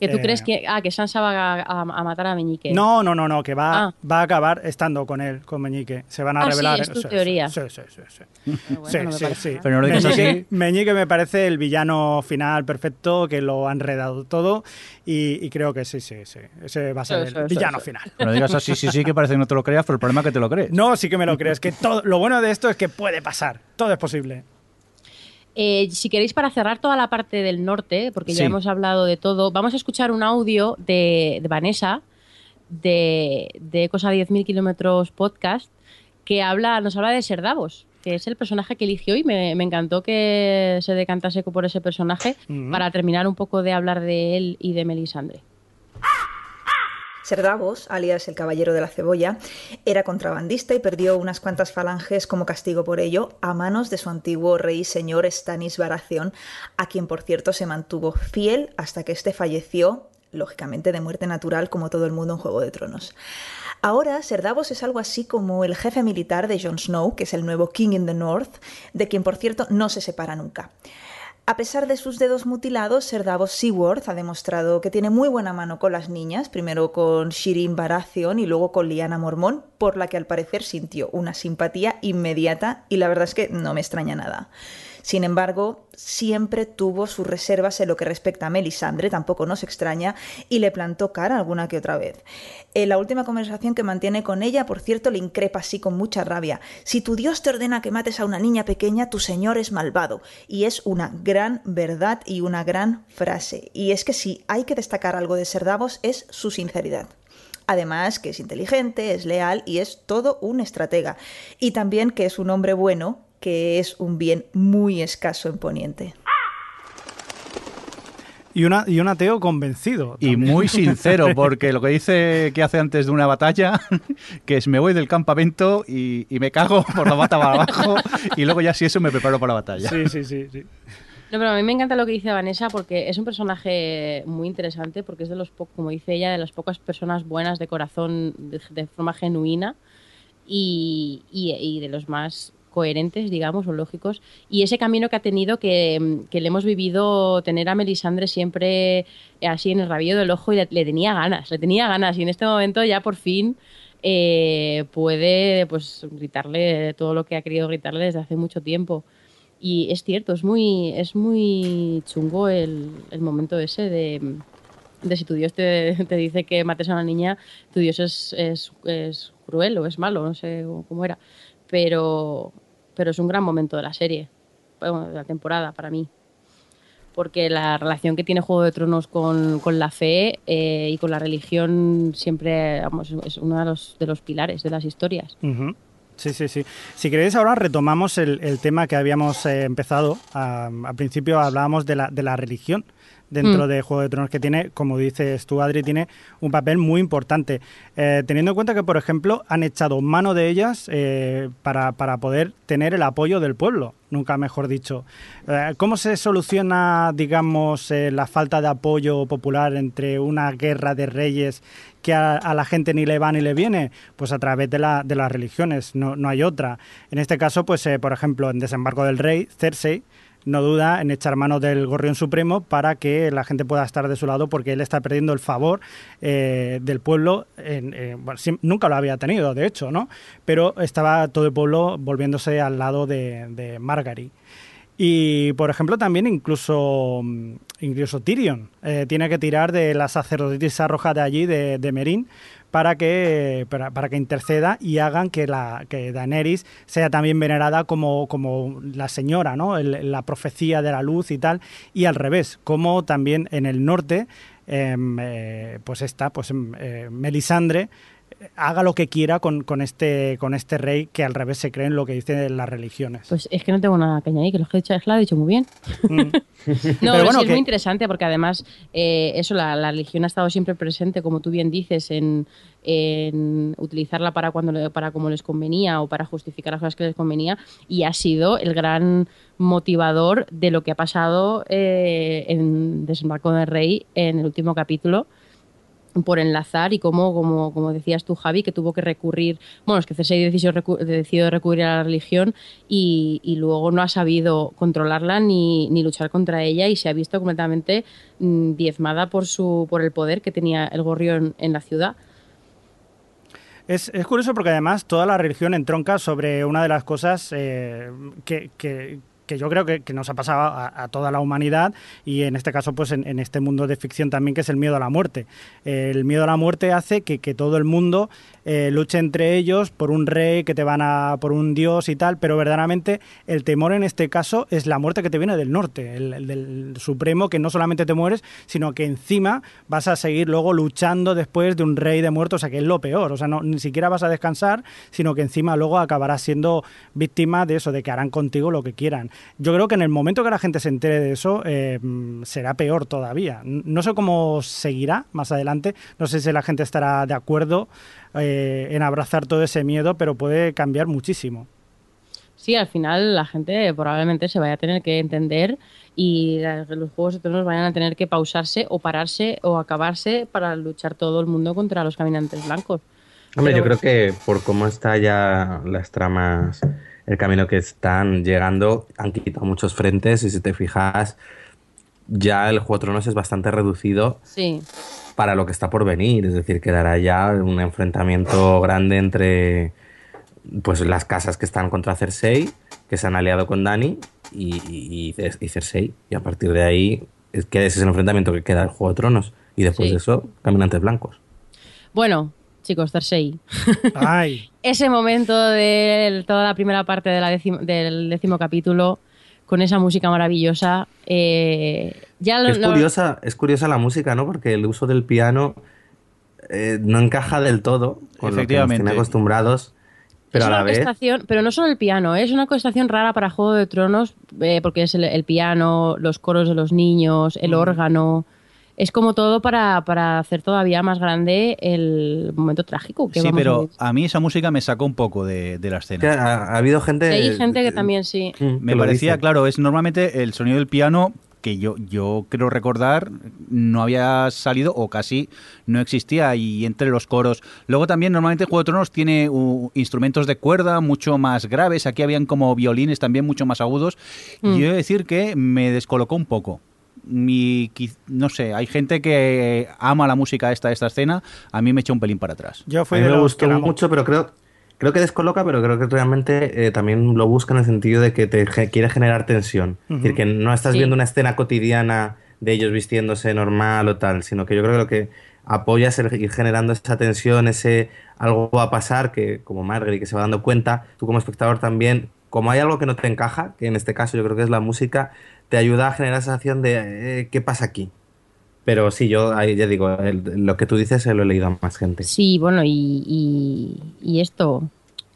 [SPEAKER 6] ¿Que tú
[SPEAKER 4] Eh,
[SPEAKER 6] crees que, ah, que Sansa va a, a- a matar a Meñique?
[SPEAKER 4] No, no, no, no, que va,
[SPEAKER 6] Ah.
[SPEAKER 4] va a acabar estando con él, con Meñique. Se van a
[SPEAKER 6] Ah, sí,
[SPEAKER 4] revelar.
[SPEAKER 6] es tu
[SPEAKER 4] Sí,
[SPEAKER 6] teoría.
[SPEAKER 4] Sí, sí, sí. sí.
[SPEAKER 6] Bueno,
[SPEAKER 4] Sí,
[SPEAKER 6] no
[SPEAKER 4] sí, sí.
[SPEAKER 3] Pero no lo digas
[SPEAKER 4] Meñique,
[SPEAKER 3] así.
[SPEAKER 4] Meñique me parece el villano final perfecto, que lo ha enredado todo y, y creo que sí, sí, sí. Ese va a ser
[SPEAKER 6] Eso,
[SPEAKER 4] el
[SPEAKER 6] eso,
[SPEAKER 4] villano
[SPEAKER 6] eso.
[SPEAKER 4] final.
[SPEAKER 3] No digas así, sí, sí, que parece que no te lo creas, pero el problema es que te lo crees.
[SPEAKER 4] No, sí que me lo crees. Que todo, lo bueno de esto es que puede pasar. Todo es posible.
[SPEAKER 6] Eh, si queréis, para cerrar toda la parte del norte, porque
[SPEAKER 3] Sí.
[SPEAKER 6] ya hemos hablado de todo, vamos a escuchar un audio de, de Vanessa, de, de Ecos a 10.000 kilómetros podcast, que habla, nos habla de Ser Davos, que es el personaje que eligió y me, me encantó que se decantase por ese personaje para terminar un poco de hablar de él y de Melisandre.
[SPEAKER 11] Ser Davos, alias el Caballero de la Cebolla, era contrabandista y perdió unas cuantas falanges como castigo por ello a manos de su antiguo rey señor Baratheon, a quien por cierto se mantuvo fiel hasta que éste falleció, lógicamente de muerte natural como todo el mundo en Juego de Tronos. Ahora, Ser Davos es algo así como el jefe militar de Jon Snow, que es el nuevo King in the North, de quien por cierto no se separa nunca. A pesar de sus dedos mutilados, Ser Davos Seaworth ha demostrado que tiene muy buena mano con las niñas, primero con Shirin Baratheon y luego con Lyanna Mormont, por la que al parecer sintió una simpatía inmediata y la verdad es que no me extraña nada. Sin embargo, siempre tuvo sus reservas en lo que respecta a Melisandre, tampoco nos extraña, y le plantó cara alguna que otra vez. En la última conversación que mantiene con ella, por cierto, le increpa así con mucha rabia. Si tu Dios te ordena que mates a una niña pequeña, tu Señor es malvado. Y es una gran verdad y una gran frase. Y es que si hay que destacar algo de Ser Davos es su sinceridad. Además, que es inteligente, es leal y es todo un estratega. Y también que es un hombre bueno, que es un bien muy escaso en Poniente.
[SPEAKER 4] Y, una, y un ateo convencido.
[SPEAKER 3] Y muy sincero, porque lo que dice que hace antes de una batalla, que es me voy del campamento y, y me cago por la bata para abajo y luego ya si eso me preparo para la batalla.
[SPEAKER 4] Sí, sí, sí. sí.
[SPEAKER 6] No, pero a mí me encanta lo que dice Vanessa porque es un personaje muy interesante porque es de los, como dice ella, de las pocas personas buenas de corazón de, de forma genuina y, y- y de los más coherentes, digamos, o lógicos. Y ese camino que ha tenido, que, que le hemos vivido tener a Melisandre siempre así en el rabillo del ojo y le, le tenía ganas, le tenía ganas. Y en este momento ya por fin eh, puede pues gritarle todo lo que ha querido gritarle desde hace mucho tiempo. Y es cierto, es muy, es muy chungo el, el momento ese de, de si tu Dios te, te dice que mates a una niña, tu Dios es, es, es cruel o es malo, no sé cómo era. Pero, pero es un gran momento de la serie, bueno, de la temporada para mí. Porque la relación que tiene Juego de Tronos con, con la fe eh, y con la religión siempre vamos, es uno de los, de los pilares de las historias.
[SPEAKER 4] Ujú. Sí, sí, sí. Si queréis, ahora retomamos el, el tema que habíamos eh, empezado. Ah, al principio hablábamos de la, de la religión dentro
[SPEAKER 6] Mm.
[SPEAKER 4] de Juego de Tronos, que tiene, como dices tú, Adri, tiene un papel muy importante. Eh, teniendo en cuenta que, por ejemplo, han echado mano de ellas eh, para, para poder tener el apoyo del pueblo, nunca mejor dicho. Eh, ¿Cómo se soluciona, digamos, eh, la falta de apoyo popular entre una guerra de reyes que a, a la gente ni le va ni le viene? Pues a través de, la, de las religiones, no, no hay otra. En este caso, pues, por ejemplo, en Desembarco del Rey, Cersei no duda en echar mano del Gorrión Supremo para que la gente pueda estar de su lado porque él está perdiendo el favor eh, del pueblo. Eh, nunca lo había tenido, de hecho, ¿no? Pero estaba todo el pueblo volviéndose al lado de, de. Y, por ejemplo, también incluso, mm, incluso Tyrion eh, tiene que tirar de la sacerdotisa roja de allí, de, de Merín, para que, para, que interceda y hagan que, la, que Daenerys sea también venerada como, como la señora, ¿no? El- la profecía de la luz y tal. Y al revés, como también en el norte, em, eh, pues está, pues em, eh, Melisandre haga lo que quiera con, con, este, con este rey que al revés se cree en lo que dicen las religiones.
[SPEAKER 6] Pues es que no tengo nada que añadir, que lo que he dicho, lo ha dicho muy bien. Mm. no, pero, bueno, sí, es muy interesante porque además eh, eso, la, la, religión ha estado siempre presente, como tú bien dices, en, en utilizarla para, cuando, para como les convenía o para justificar las cosas que les convenía y ha sido el gran motivador de lo que ha pasado eh, en Desembarco del Rey en el último capítulo por enlazar y como, como, como decías tú, Javi, que tuvo que recurrir, bueno, es que Cersei decidió, decidió recurrir a la religión y, y, luego no ha sabido controlarla ni, ni, luchar contra ella y se ha visto completamente mmm, diezmada por, su, por el poder que tenía el gorrión en la ciudad.
[SPEAKER 4] Es, es, curioso porque además toda la religión entronca sobre una de las cosas eh, que, que yo creo que, que nos ha pasado a, toda la humanidad y en este caso pues en, en, este mundo de ficción también que es el miedo a la muerte. El miedo a la muerte hace que, que todo el mundo eh, luche entre ellos por un rey que te van a por un dios y tal, pero verdaderamente el temor en este caso es la muerte que te viene del norte, el, el del supremo que no solamente te mueres, sino que encima vas a seguir luego luchando después de un rey de muertos, o sea que es lo peor, o sea, no, ni siquiera vas a descansar, sino que encima luego acabarás siendo víctima de eso, de que harán contigo lo que quieran yo creo que en el momento que la gente se entere de eso, eh, será peor todavía. No sé cómo seguirá más adelante, no sé si la gente estará de acuerdo eh, en abrazar todo ese miedo, pero puede cambiar muchísimo.
[SPEAKER 6] Sí, al final la gente probablemente se vaya a tener que entender y los Juegos Eternos vayan a tener que pausarse o pararse o acabarse para luchar todo el mundo contra los caminantes blancos.
[SPEAKER 5] Hombre, Pero... yo creo que por cómo está ya las tramas el camino que están llegando, han quitado muchos frentes y si te fijas, ya el Juego de Tronos es bastante reducido
[SPEAKER 6] sí.
[SPEAKER 5] Para lo que está por venir, es decir, quedará ya un enfrentamiento grande entre pues las casas que están contra Cersei, que se han aliado con Dani y, y, y Cersei, y a partir de ahí es que ese es el enfrentamiento que queda el Juego de Tronos y después sí. de eso, caminantes blancos.
[SPEAKER 6] Bueno, chicos, Cersei.
[SPEAKER 4] Ay.
[SPEAKER 6] Ese momento de toda la primera parte de la décimo, del décimo capítulo, con esa música maravillosa. Eh, ya lo,
[SPEAKER 5] es, curiosa, es curiosa la música, ¿no? Porque el uso del piano eh, no encaja del todo con lo que nos tiene acostumbrados. Pero
[SPEAKER 6] es
[SPEAKER 5] a la vez.
[SPEAKER 6] Pero no solo el piano, ¿eh? es una coestación rara para Juego de Tronos, eh, porque es el, el, piano, los coros de los niños, el mm. órgano es como todo para, para, hacer todavía más grande el momento trágico. Que
[SPEAKER 3] sí,
[SPEAKER 6] vamos
[SPEAKER 3] pero a, a, mí esa música me sacó un poco de, de la escena.
[SPEAKER 5] Ha, ha, habido gente...
[SPEAKER 6] Sí, hay gente que también sí.
[SPEAKER 3] Me parecía, claro, es normalmente el sonido del piano que yo, yo creo recordar no había salido o casi no existía y entre los coros. Luego también normalmente Juego de Tronos tiene uh, instrumentos de cuerda mucho más graves, aquí habían como violines también mucho más agudos mm. y yo he de decir que me descolocó un poco mi, no sé, hay gente que ama la música esta esta escena, a mí me echa un pelín para atrás.
[SPEAKER 4] Yo fui
[SPEAKER 5] a mí
[SPEAKER 4] de
[SPEAKER 5] me gustó
[SPEAKER 4] que
[SPEAKER 5] mucho, pero creo creo que descoloca, pero creo que realmente eh, también lo busca en el sentido de que te quiere generar tensión. Uh -huh. Es decir, que no estás sí. viendo una escena cotidiana de ellos vistiéndose normal o tal, sino que yo creo que lo que apoya es el ir generando esa tensión, ese algo va a pasar, que como Margaret que se va dando cuenta, tú como espectador también, como hay algo que no te encaja, que en este caso yo creo que es la música, te ayuda a generar esa sensación de eh, qué pasa aquí. Pero sí, yo ya digo, el, lo que tú dices se lo he leído a más gente.
[SPEAKER 6] Sí, bueno, y, y, y esto,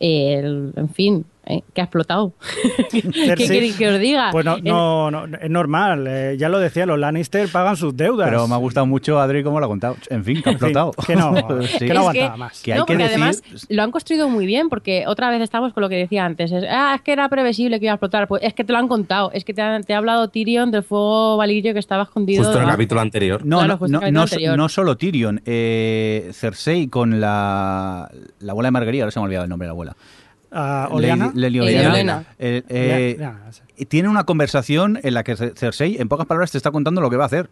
[SPEAKER 6] el, en fin, ¿eh? que ha explotado. ¿Qué queréis que os diga?
[SPEAKER 4] Pues no, no, no es normal. Eh, ya lo decía, los Lannister pagan sus deudas.
[SPEAKER 3] Pero me ha gustado mucho, Adri, cómo lo ha contado. En fin, que ha explotado.
[SPEAKER 4] que no, sí. que no aguantaba
[SPEAKER 6] que,
[SPEAKER 4] más.
[SPEAKER 3] Que hay
[SPEAKER 6] no, porque
[SPEAKER 3] decir...
[SPEAKER 6] además lo han construido muy bien, porque otra vez estamos con lo que decía antes. Es, ah, es que era previsible que iba a explotar. Pues es que te lo han contado. Es que te ha, te ha hablado Tyrion del fuego valirio que estaba escondido.
[SPEAKER 5] Justo en el capítulo anterior.
[SPEAKER 3] No,
[SPEAKER 6] Claro,
[SPEAKER 3] no, no,
[SPEAKER 6] capítulo
[SPEAKER 3] no,
[SPEAKER 6] anterior.
[SPEAKER 3] no solo Tyrion. Eh, Cersei con la, la abuela de Margarita, ahora se me ha olvidado el nombre de la abuela.
[SPEAKER 4] Uh, Oleana.
[SPEAKER 3] Lady, Lady
[SPEAKER 6] Lady
[SPEAKER 3] Oleana.
[SPEAKER 6] Olenna.
[SPEAKER 3] Eh, eh, tiene una conversación en la que Cersei, en pocas palabras, te está contando lo que va a hacer.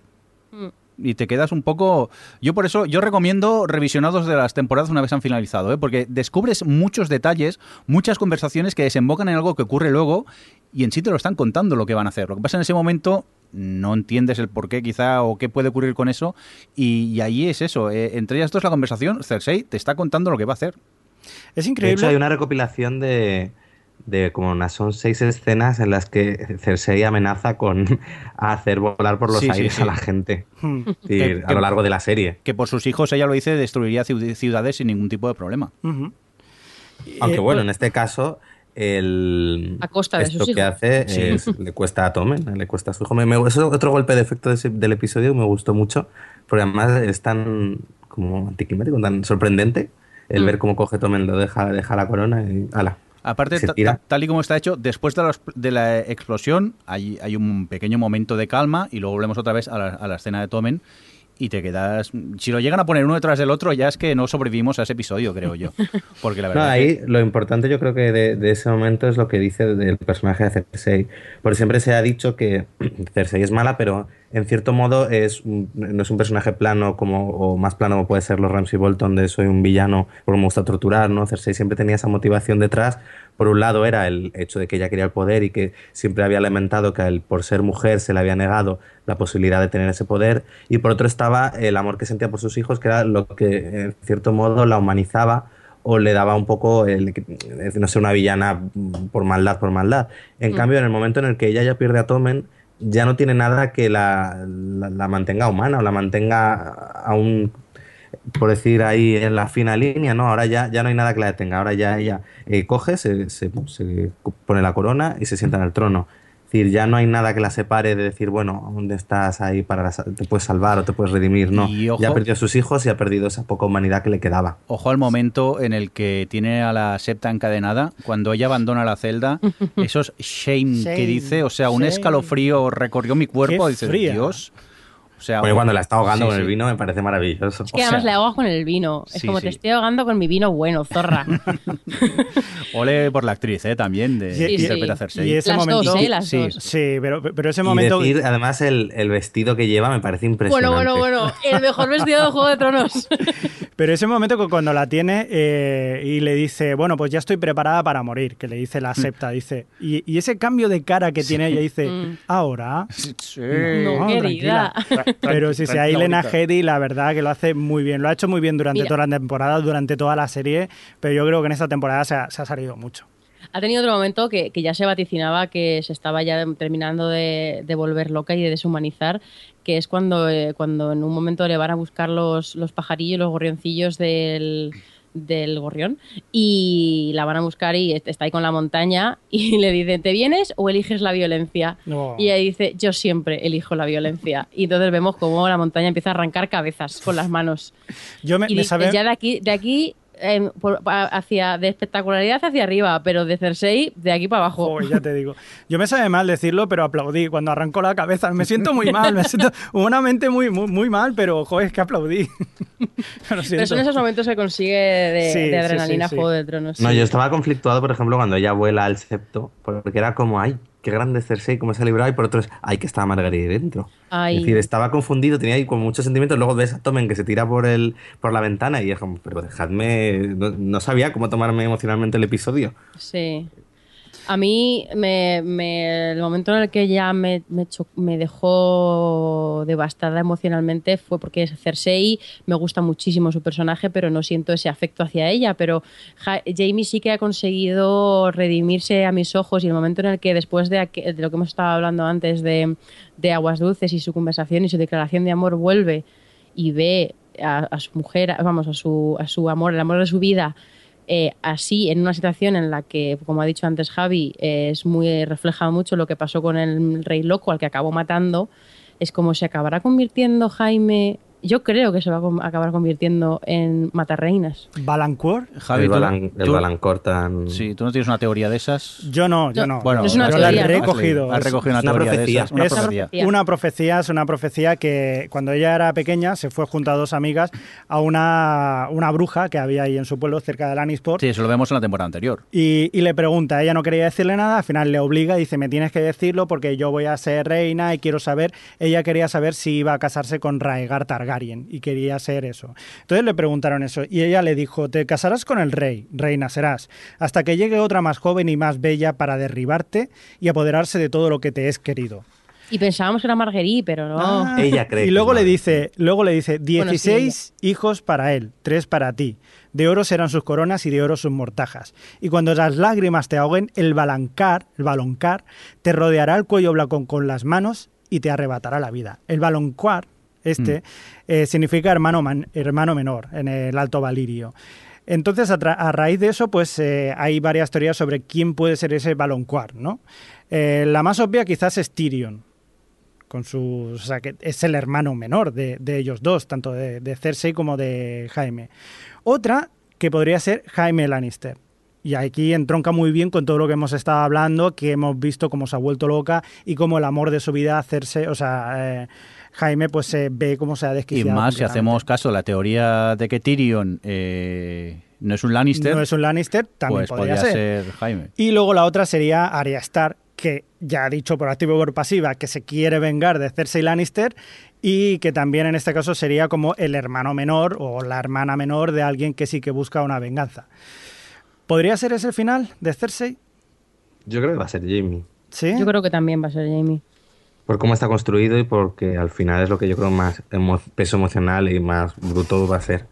[SPEAKER 6] Mm.
[SPEAKER 3] Y te quedas un poco... Yo por eso, yo recomiendo revisionados de las temporadas una vez han finalizado, ¿eh? porque descubres muchos detalles, muchas conversaciones que desembocan en algo que ocurre luego y en sí te lo están contando lo que van a hacer. Lo que pasa en ese momento no entiendes el por qué quizá o qué puede ocurrir con eso y, y ahí es eso. Eh, entre ellas dos la conversación, Cersei te está contando lo que va a hacer.
[SPEAKER 4] Es
[SPEAKER 5] De
[SPEAKER 4] increíble.
[SPEAKER 5] hecho, hay una recopilación de, de como unas son seis escenas en las que Cersei amenaza con hacer volar por los
[SPEAKER 3] Sí,
[SPEAKER 5] aires
[SPEAKER 3] sí.
[SPEAKER 5] a la gente
[SPEAKER 4] Hmm.
[SPEAKER 3] Que-
[SPEAKER 5] a lo largo de la serie.
[SPEAKER 3] Que por sus hijos, ella lo dice, destruiría ciu- ciudades sin ningún tipo de problema.
[SPEAKER 5] Aunque
[SPEAKER 4] Eh,
[SPEAKER 5] bueno, en este caso, el
[SPEAKER 6] A costa de
[SPEAKER 5] esto
[SPEAKER 6] sus
[SPEAKER 5] que
[SPEAKER 6] hijos.
[SPEAKER 5] hace
[SPEAKER 3] Sí.
[SPEAKER 5] es- le cuesta a Tommen, le cuesta a su hijo. Me, me- eso es otro golpe de efecto de ese- del episodio que me gustó mucho, porque además es tan como anticlimático, tan sorprendente el
[SPEAKER 6] Mm.
[SPEAKER 5] ver cómo coge Tommen, lo deja, deja la corona y ala.
[SPEAKER 3] Aparte, tal y como está hecho, después de la, de la explosión hay, hay un pequeño momento de calma y luego volvemos otra vez a la, a la escena de Tomen y te quedas... Si lo llegan a poner uno detrás del otro, ya es que no sobrevivimos a ese episodio, creo yo. Porque la
[SPEAKER 5] No,
[SPEAKER 3] verdad...
[SPEAKER 5] ahí
[SPEAKER 3] que-
[SPEAKER 5] lo importante yo creo que de, de ese momento es lo que dice del personaje de Cersei. Porque siempre se ha dicho que Cersei es mala, pero en cierto modo es no es un personaje plano como o más plano como puede ser los Ramsay Bolton de soy un villano porque me gusta torturar, ¿no? Cersei siempre tenía esa motivación detrás. Por un lado era el hecho de que ella quería el poder y que siempre había lamentado que él, por ser mujer se le había negado la posibilidad de tener ese poder y por otro estaba el amor que sentía por sus hijos que era lo que en cierto modo la humanizaba o le daba un poco el, no ser una villana por maldad, por maldad. En
[SPEAKER 6] Mm.
[SPEAKER 5] cambio, en el momento en el que ella ya pierde a Tommen, ya no tiene nada que la, la- la mantenga humana o la mantenga aún, por decir ahí en la fina línea, ¿no? Ahora ya, ya no hay nada que la detenga. Ahora ya ella eh, coge, se, se- se pone la corona y se sienta en el trono. Es decir, ya no hay nada que la separe de decir, bueno, ¿dónde estás ahí para la te puedes salvar o te puedes redimir? No,
[SPEAKER 3] Y ojo-
[SPEAKER 5] ya ha perdido a sus hijos y ha perdido esa poca humanidad que le quedaba.
[SPEAKER 3] Ojo al momento en el que tiene a la septa encadenada, cuando ella abandona la celda, esos shame, que
[SPEAKER 4] Shame,
[SPEAKER 3] dice, o sea, un
[SPEAKER 4] shame.
[SPEAKER 3] escalofrío recorrió mi cuerpo,
[SPEAKER 4] fría.
[SPEAKER 3] Dios. O sea,
[SPEAKER 5] cuando la está ahogando
[SPEAKER 3] sí,
[SPEAKER 5] con el vino me parece maravilloso.
[SPEAKER 6] Es que además
[SPEAKER 3] sea,
[SPEAKER 6] le ahogas con el vino. Es
[SPEAKER 3] sí,
[SPEAKER 6] como
[SPEAKER 3] sí.
[SPEAKER 6] te estoy ahogando con mi vino bueno, zorra.
[SPEAKER 3] Ole por la actriz, ¿eh? También, de
[SPEAKER 4] sí.
[SPEAKER 3] interpreta Cersei.
[SPEAKER 4] Y ese
[SPEAKER 6] Las
[SPEAKER 4] momento.
[SPEAKER 6] dos, ¿eh? Las
[SPEAKER 3] Sí,
[SPEAKER 6] dos.
[SPEAKER 4] Sí, pero, pero ese
[SPEAKER 5] Y
[SPEAKER 4] momento.
[SPEAKER 5] decir, además, el, el vestido que lleva me parece impresionante.
[SPEAKER 6] Bueno, bueno, bueno. El mejor vestido de Juego de Tronos.
[SPEAKER 4] Pero ese momento que cuando la tiene eh, y le dice, bueno, pues ya estoy preparada para morir, que le dice
[SPEAKER 3] Mm.
[SPEAKER 4] la septa, dice. Y, y ese cambio de cara que tiene ella dice,
[SPEAKER 6] Mm.
[SPEAKER 4] ahora.
[SPEAKER 3] Sí.
[SPEAKER 6] No, querida.
[SPEAKER 4] tranquila. Pero sí, sí, ahí Lena. Headey, la verdad que lo hace muy bien. Lo ha hecho muy bien durante
[SPEAKER 6] Mira.
[SPEAKER 4] toda la temporada, durante toda la serie, pero yo creo que en esta temporada se ha, se ha salido mucho.
[SPEAKER 6] Ha tenido otro momento que, que ya se vaticinaba que se estaba ya terminando de, de volver loca y de deshumanizar, que es cuando, eh, cuando en un momento le van a buscar los, los pajarillos, los gorrioncillos del, del gorrión y la van a buscar y está ahí con la montaña y le dicen, ¿te vienes o eliges la violencia?
[SPEAKER 4] No.
[SPEAKER 6] Y ella dice, yo siempre elijo la violencia. Y entonces vemos cómo la montaña empieza a arrancar cabezas con las manos.
[SPEAKER 4] Yo me,
[SPEAKER 6] Y
[SPEAKER 4] me sabe-
[SPEAKER 6] ya de aquí, de aquí por- hacia, de espectacularidad hacia arriba, pero de Cersei de aquí para abajo.
[SPEAKER 4] Joder, ya te digo. Yo me sabe mal decirlo, pero aplaudí cuando arrancó la cabeza. Me siento muy mal, me siento humanamente muy, muy, muy mal, pero joder, es que aplaudí.
[SPEAKER 6] Pero son esos momentos que consigue de,
[SPEAKER 4] Sí,
[SPEAKER 6] de
[SPEAKER 4] sí,
[SPEAKER 6] adrenalina
[SPEAKER 4] sí, sí.
[SPEAKER 6] Juego de Tronos.
[SPEAKER 5] No, yo estaba conflictuado, por ejemplo, cuando ella vuela al septo, porque era como, ay, qué grande es Cersei, cómo se ha librado, y por otro es, ay, que estaba Margaery dentro.
[SPEAKER 6] Ay.
[SPEAKER 5] Es decir, estaba confundido, tenía ahí como muchos sentimientos, luego ves a Tommen que se tira por el por la ventana y es como, pero dejadme, no, no sabía cómo tomarme emocionalmente el episodio.
[SPEAKER 6] Sí. A mí, me, el momento en el que ya me, dejó devastada emocionalmente fue porque Cersei me gusta muchísimo su personaje, pero no siento ese afecto hacia ella. Pero Ja- Jamie sí que ha conseguido redimirse a mis ojos y el momento en el que después de lo que hemos estado hablando antes de, de Aguas Dulces y su conversación y su declaración de amor vuelve y ve a, a su mujer, vamos, a su, a su amor, el amor de su vida, eh, así en una situación en la que, como ha dicho antes Javi, eh, es muy refleja mucho lo que pasó con el rey loco al que acabó matando, es como se acabará convirtiendo Jaime, yo creo que se va a acabar convirtiendo en matarreinas.
[SPEAKER 4] ¿Balancourt?
[SPEAKER 3] Javi,
[SPEAKER 5] el
[SPEAKER 3] tú-
[SPEAKER 5] balan, el
[SPEAKER 3] tú-
[SPEAKER 5] Balancor tan...
[SPEAKER 3] Sí, tú no tienes una teoría de esas.
[SPEAKER 4] Yo no, yo no.
[SPEAKER 6] No,
[SPEAKER 3] Bueno,
[SPEAKER 6] no es una
[SPEAKER 4] yo la he
[SPEAKER 6] teoría, ¿no?
[SPEAKER 4] recogido.
[SPEAKER 3] Has recogido una,
[SPEAKER 5] Es una
[SPEAKER 3] teoría de
[SPEAKER 5] profecía.
[SPEAKER 3] esas, una
[SPEAKER 4] es
[SPEAKER 3] profecía.
[SPEAKER 4] una profecía, es una profecía que cuando ella era pequeña se fue junto a dos amigas a una, una bruja que había ahí en su pueblo cerca de Lannisport
[SPEAKER 3] Sí, eso lo vemos en la temporada anterior.
[SPEAKER 4] y, y le pregunta, ella no quería decirle nada, al final le obliga y dice, me tienes que decirlo porque yo voy a ser reina y quiero saber, ella quería saber si iba a casarse con Raegar Targaryen y quería ser eso. Entonces le preguntaron eso y ella le dijo, te casarás con el rey, reina serás, hasta que llegue otra más joven y más bella para derribarte y apoderarse de todo lo que te es querido.
[SPEAKER 6] Y pensábamos que era Marguerite, pero no.
[SPEAKER 4] Ah,
[SPEAKER 5] Ella cree
[SPEAKER 4] Y luego le dice, luego le dice
[SPEAKER 6] Bueno, sí,
[SPEAKER 4] 16 hijos para él, tres para ti. De oro serán sus coronas y de oro sus mortajas. Y cuando las lágrimas te ahoguen, el balancar, el baloncar, te rodeará el cuello blanco con las manos y te arrebatará la vida. El baloncar, este, eh, significa hermano, man- hermano menor en el Alto Valirio. Entonces, a, raíz de eso, pues eh, hay varias teorías sobre quién puede ser ese baloncuar, ¿no? Eh, la más obvia quizás es Tyrion, con su, o sea, que es el hermano menor de, de ellos dos, tanto de, de Cersei como de Jaime. Otra que podría ser Jaime Lannister. Y aquí entronca muy bien con todo lo que hemos estado hablando, que hemos visto cómo se ha vuelto loca y cómo el amor de su vida hacerse, o sea, eh, Jaime pues se ve cómo se ha
[SPEAKER 3] Y
[SPEAKER 4] desquiciado.
[SPEAKER 3] más si hacemos caso a la teoría de que Tyrion eh, no es un Lannister,
[SPEAKER 4] No es un Lannister, también
[SPEAKER 3] pues
[SPEAKER 4] podría
[SPEAKER 3] podría
[SPEAKER 4] ser.
[SPEAKER 3] ser Jaime.
[SPEAKER 4] Y luego la otra sería Arya Stark, que ya ha dicho por activo y por pasiva que se quiere vengar de Cersei Lannister y que también en este caso sería como el hermano menor o la hermana menor de alguien que sí que busca una venganza. ¿Podría ser ese el final de Cersei?
[SPEAKER 5] Yo creo que va a ser Jamie.
[SPEAKER 4] Sí.
[SPEAKER 6] Yo creo que también va a ser Jamie.
[SPEAKER 5] Por cómo está construido y porque al final es lo que yo creo más emo- peso emocional y más bruto va a ser.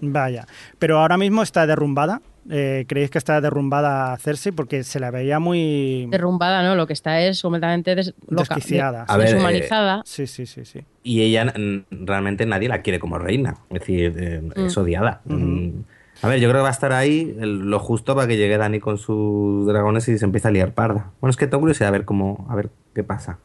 [SPEAKER 4] Vaya. Pero ahora mismo está derrumbada. Eh, ¿Creéis que está derrumbada Cersei? Porque se la veía muy
[SPEAKER 6] Derrumbada, ¿no? Lo que está es completamente des- loca,
[SPEAKER 4] desquiciada.
[SPEAKER 5] A ver, eh,
[SPEAKER 6] deshumanizada.
[SPEAKER 4] Sí, sí, sí, sí.
[SPEAKER 5] Y ella realmente nadie la quiere como reina. Es decir, eh, es
[SPEAKER 6] Mm.
[SPEAKER 5] odiada. Mm. A ver, yo creo que va a estar ahí el- lo justo para que llegue Dani con sus dragones y se empiece a liar parda. Bueno, es que tengo curiosidad a ver cómo, a ver qué pasa.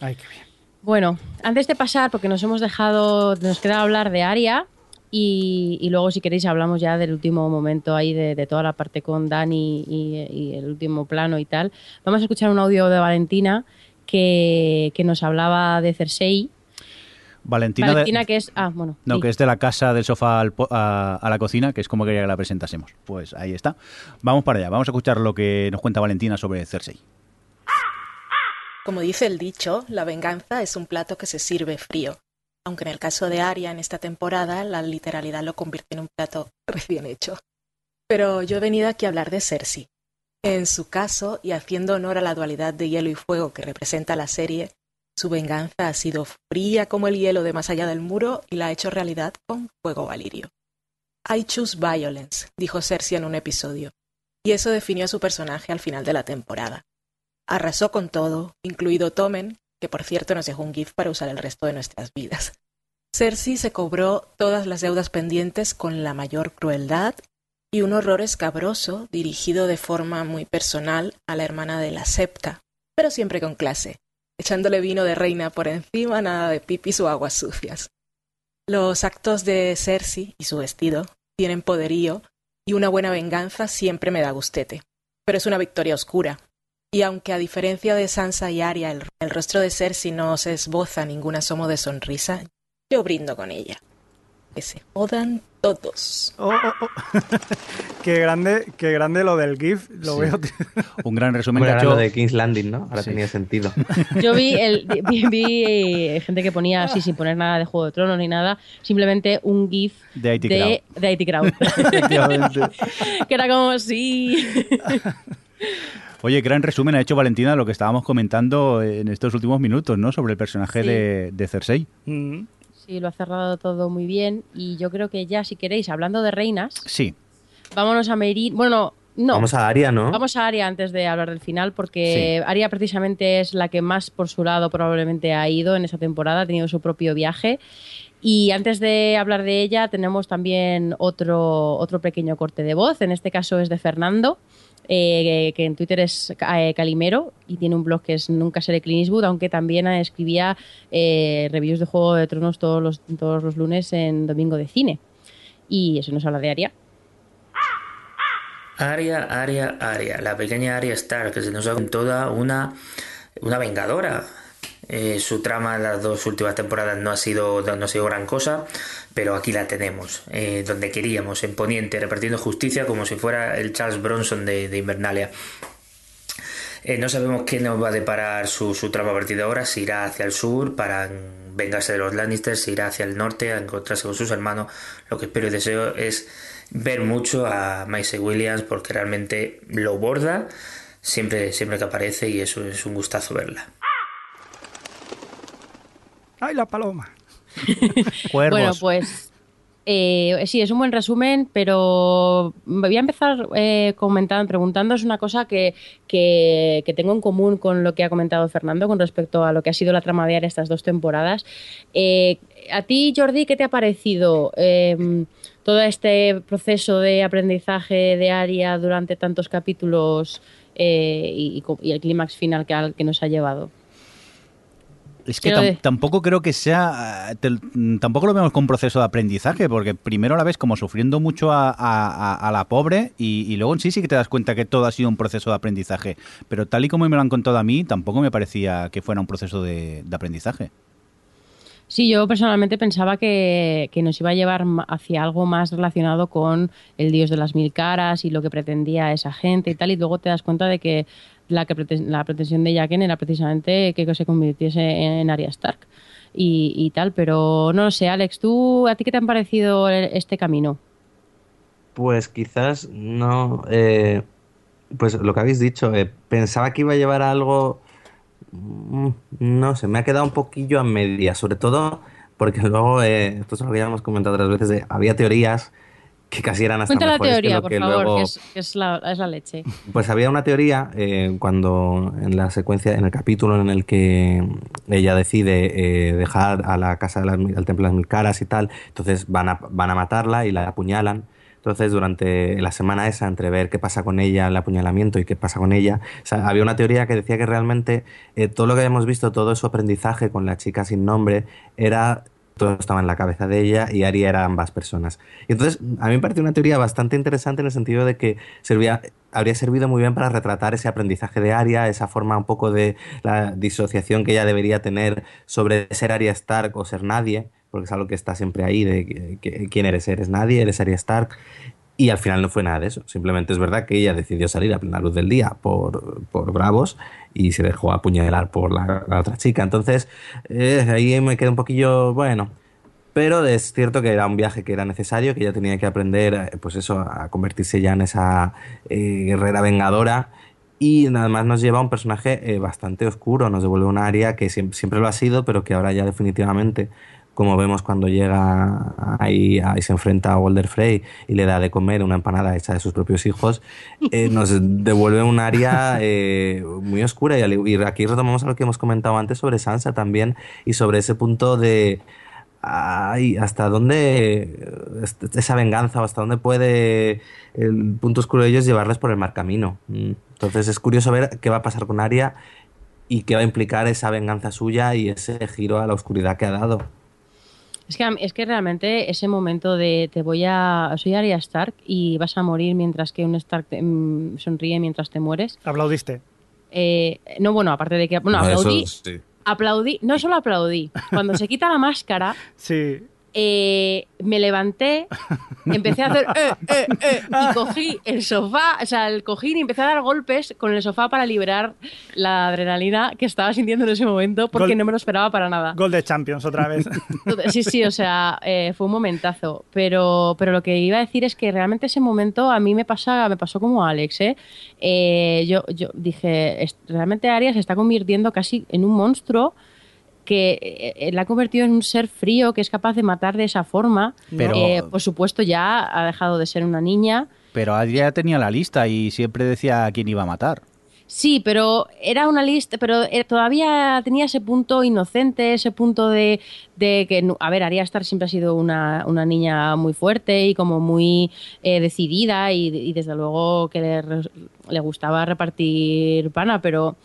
[SPEAKER 4] Ay, qué bien.
[SPEAKER 6] Bueno, antes de pasar, porque nos hemos dejado, nos queda hablar de Aria y, y luego si queréis hablamos ya del último momento ahí de, de toda la parte con Dani y, y el último plano y tal. Vamos a escuchar un audio de Valentina que, que nos hablaba de Cersei.
[SPEAKER 3] Valentina, de-
[SPEAKER 6] Valentina que es... Ah, bueno.
[SPEAKER 3] no,
[SPEAKER 6] sí.
[SPEAKER 3] que es de la casa del sofá al a, a la cocina, que es como quería que la presentásemos. Pues ahí está. Vamos para allá, vamos a escuchar lo que nos cuenta Valentina sobre Cersei.
[SPEAKER 12] Como dice el dicho, la venganza es un plato que se sirve frío, aunque en el caso de Arya en esta temporada la literalidad lo convierte en un plato recién hecho. Pero yo he venido aquí a hablar de Cersei. En su caso, y haciendo honor a la dualidad de hielo y fuego que representa la serie, su venganza ha sido fría como el hielo de más allá del muro y la ha hecho realidad con fuego valirio. I choose violence, dijo Cersei en un episodio, y eso definió a su personaje al final de la temporada. Arrasó con todo, incluido Tomen, que por cierto nos dejó un GIF para usar el resto de nuestras vidas. Cersei se cobró todas las deudas pendientes con la mayor crueldad y un horror escabroso dirigido de forma muy personal a la hermana de la Septa, pero siempre con clase, echándole vino de reina por encima, nada de pipis o aguas sucias. Los actos de Cersei y su vestido tienen poderío y una buena venganza siempre me da gustete, pero es una victoria oscura, y aunque a diferencia de Sansa y Arya el, el rostro de Cersei no se esboza ningún asomo de sonrisa, yo brindo con ella. Que se jodan todos.
[SPEAKER 4] Oh, oh, oh. qué grande, qué grande lo del GIF. Lo
[SPEAKER 5] Sí.
[SPEAKER 4] veo.
[SPEAKER 3] Un gran resumen
[SPEAKER 5] Bueno,
[SPEAKER 3] hecho...
[SPEAKER 5] lo de King's Landing, ¿no? Ahora
[SPEAKER 3] Sí.
[SPEAKER 5] tenía sentido.
[SPEAKER 6] Yo vi, el, vi, vi, eh, gente que ponía así sin poner nada de Juego de Tronos ni nada, simplemente un GIF
[SPEAKER 3] De IT
[SPEAKER 6] de, de IT Crowd.
[SPEAKER 3] Efectivamente.
[SPEAKER 6] que era como, sí.
[SPEAKER 3] Oye, gran resumen ha hecho Valentina de lo que estábamos comentando en estos últimos minutos, ¿no? Sobre el personaje
[SPEAKER 6] Sí.
[SPEAKER 3] de, de Cersei.
[SPEAKER 4] Mm.
[SPEAKER 6] Sí, lo ha cerrado todo muy bien. Y yo creo que ya, si queréis, hablando de reinas,
[SPEAKER 3] Sí.
[SPEAKER 6] vámonos a Merit. Bueno, no.
[SPEAKER 5] Vamos a Aria, ¿no?
[SPEAKER 6] Vamos a Aria antes de hablar del final, porque Aria precisamente es la que más por su lado probablemente ha ido en esta temporada, ha tenido su propio viaje. Y antes de hablar de ella, tenemos también otro, otro pequeño corte de voz. En este caso es de Fernando, eh, que en Twitter es eh, Calimero y tiene un blog que es Nunca seré Clint Eastwood, aunque también escribía eh, reviews de Juego de Tronos todos los, todos los lunes en Domingo de Cine. Y eso nos habla de Aria.
[SPEAKER 13] Aria, Aria, Aria, la pequeña Aria Stark, que se nos ha toda una, una vengadora. Eh, su trama en las dos últimas temporadas no ha sido, no ha sido gran cosa, pero aquí la tenemos, eh, donde queríamos, en Poniente, repartiendo justicia como si fuera el Charles Bronson de, de Invernalia. Eh, no sabemos qué nos va a deparar su, su trama a partir de ahora, si irá hacia el sur para vengarse de los Lannisters, si irá hacia el norte a encontrarse con sus hermanos. Lo que espero y deseo es ver mucho a Maisie Williams porque realmente lo borda siempre, siempre que aparece y eso es un gustazo verla.
[SPEAKER 4] ¡Ay, la paloma!
[SPEAKER 3] Cuervos.
[SPEAKER 6] Bueno, pues Eh, sí, es un buen resumen, pero voy a empezar eh, comentando, preguntándoos una cosa que, que, que tengo en común con lo que ha comentado Fernando con respecto a lo que ha sido la trama de Aria estas dos temporadas. Eh, a ti, Jordi, ¿qué te ha parecido eh, todo este proceso de aprendizaje de Aria durante tantos capítulos eh, y, y el clímax final que, al que nos ha llevado?
[SPEAKER 3] Es que tam- tampoco creo que sea. te- tampoco lo vemos como un proceso de aprendizaje, porque primero la ves como sufriendo mucho a, a- la pobre y, y luego en sí sí que te das cuenta que todo ha sido un proceso de aprendizaje. Pero tal y como me lo han contado a mí, tampoco me parecía que fuera un proceso de, de aprendizaje.
[SPEAKER 6] Sí, yo personalmente pensaba que, que nos iba a llevar hacia algo más relacionado con el dios de las mil caras y lo que pretendía esa gente y tal, y luego te das cuenta de que la, que la pretensión de Jaqen era precisamente que se convirtiese en Arya Stark y, tal, pero no lo sé, Alex, ¿tú a ti qué te han parecido este camino?
[SPEAKER 5] Pues quizás no. eh, pues lo que habéis dicho, eh, pensaba que iba a llevar a algo. mm, No sé, me ha quedado un poquillo a media, sobre todo porque luego, eh, esto es lo que ya hemos comentado otras veces, había teorías que casi eran hasta
[SPEAKER 6] Cuenta la
[SPEAKER 5] que
[SPEAKER 6] teoría,
[SPEAKER 5] lo
[SPEAKER 6] por
[SPEAKER 5] que
[SPEAKER 6] favor,
[SPEAKER 5] luego...
[SPEAKER 6] que, es, que es la, es la leche.
[SPEAKER 5] Pues había una teoría eh, cuando en la secuencia, en el capítulo en el que ella decide eh, dejar a la casa de las, al templo de las mil caras y tal, entonces van a, van a matarla y la apuñalan. Entonces, durante la semana esa, entre ver qué pasa con ella, el apuñalamiento y qué pasa con ella, o sea, había una teoría que decía que realmente eh, todo lo que habíamos visto, todo su aprendizaje con la chica sin nombre, era todo estaba en la cabeza de ella y Aria era ambas personas. Y entonces, a mí me pareció una teoría bastante interesante en el sentido de que servía, habría servido muy bien para retratar ese aprendizaje de Aria, esa forma un poco de la disociación que ella debería tener sobre ser Aria Stark o ser nadie, porque es algo que está siempre ahí, de quién eres, eres nadie, eres Aria Stark. Y al final no fue nada de eso. Simplemente es verdad que ella decidió salir a plena luz del día por, por Bravos y se dejó apuñalar por la, otra chica. Entonces, eh, ahí me quedé un poquillo, bueno. Pero es cierto que era un viaje que era necesario, que ella tenía que aprender, eh, pues eso, a convertirse ya en esa eh, guerrera vengadora. Y nada más nos lleva a un personaje bastante oscuro, nos devuelve un área que siem- siempre lo ha sido, pero que ahora ya definitivamente, como vemos cuando llega ahí, ahí se enfrenta a Walder Frey y le da de comer una empanada hecha de sus propios hijos, eh, nos devuelve un área eh, muy oscura. Y, aquí retomamos a lo que hemos comentado antes sobre Sansa también y sobre ese punto de ay, hasta dónde esa venganza o hasta dónde puede el punto oscuro de ellos llevarles por el mal camino. Mm. Entonces es curioso ver qué va a pasar con Arya y qué va a implicar esa venganza suya y ese giro a la oscuridad que ha dado.
[SPEAKER 6] Es que, es que realmente ese momento de te voy a. Soy Arya Stark y vas a morir mientras que un Stark te- mm, sonríe mientras te mueres.
[SPEAKER 4] ¿Aplaudiste?
[SPEAKER 6] Eh, no, bueno, aparte de que. Bueno,
[SPEAKER 5] Eso
[SPEAKER 6] aplaudí.
[SPEAKER 5] sí.
[SPEAKER 6] Aplaudí. No solo aplaudí. Cuando se quita la máscara,
[SPEAKER 4] Sí.
[SPEAKER 6] Eh, me levanté, empecé a hacer. eh, eh, y cogí el sofá, o sea, el cojín y empecé a dar golpes con el sofá para liberar la adrenalina que estaba sintiendo en ese momento porque
[SPEAKER 4] Gol-
[SPEAKER 6] no me lo esperaba para nada.
[SPEAKER 4] Gol de Champions otra vez.
[SPEAKER 6] Sí, sí, o sea, fue un momentazo. Pero, pero lo que iba a decir es que realmente ese momento a mí me pasa, me pasó como a Alex, yo, yo dije, realmente Arias se está convirtiendo casi en un monstruo que eh, la ha convertido en un ser frío que es capaz de matar de esa forma.
[SPEAKER 3] Pero-
[SPEAKER 6] Eh, por supuesto, ya ha dejado de ser una niña.
[SPEAKER 3] Pero Adria tenía la lista y siempre decía a quién iba a matar.
[SPEAKER 6] Sí, pero era una lista, pero eh, todavía tenía ese punto inocente, ese punto de, de que, a ver, siempre ha sido una, una niña muy fuerte y como muy eh, decidida y, y desde luego que le gustaba repartir pana, pero...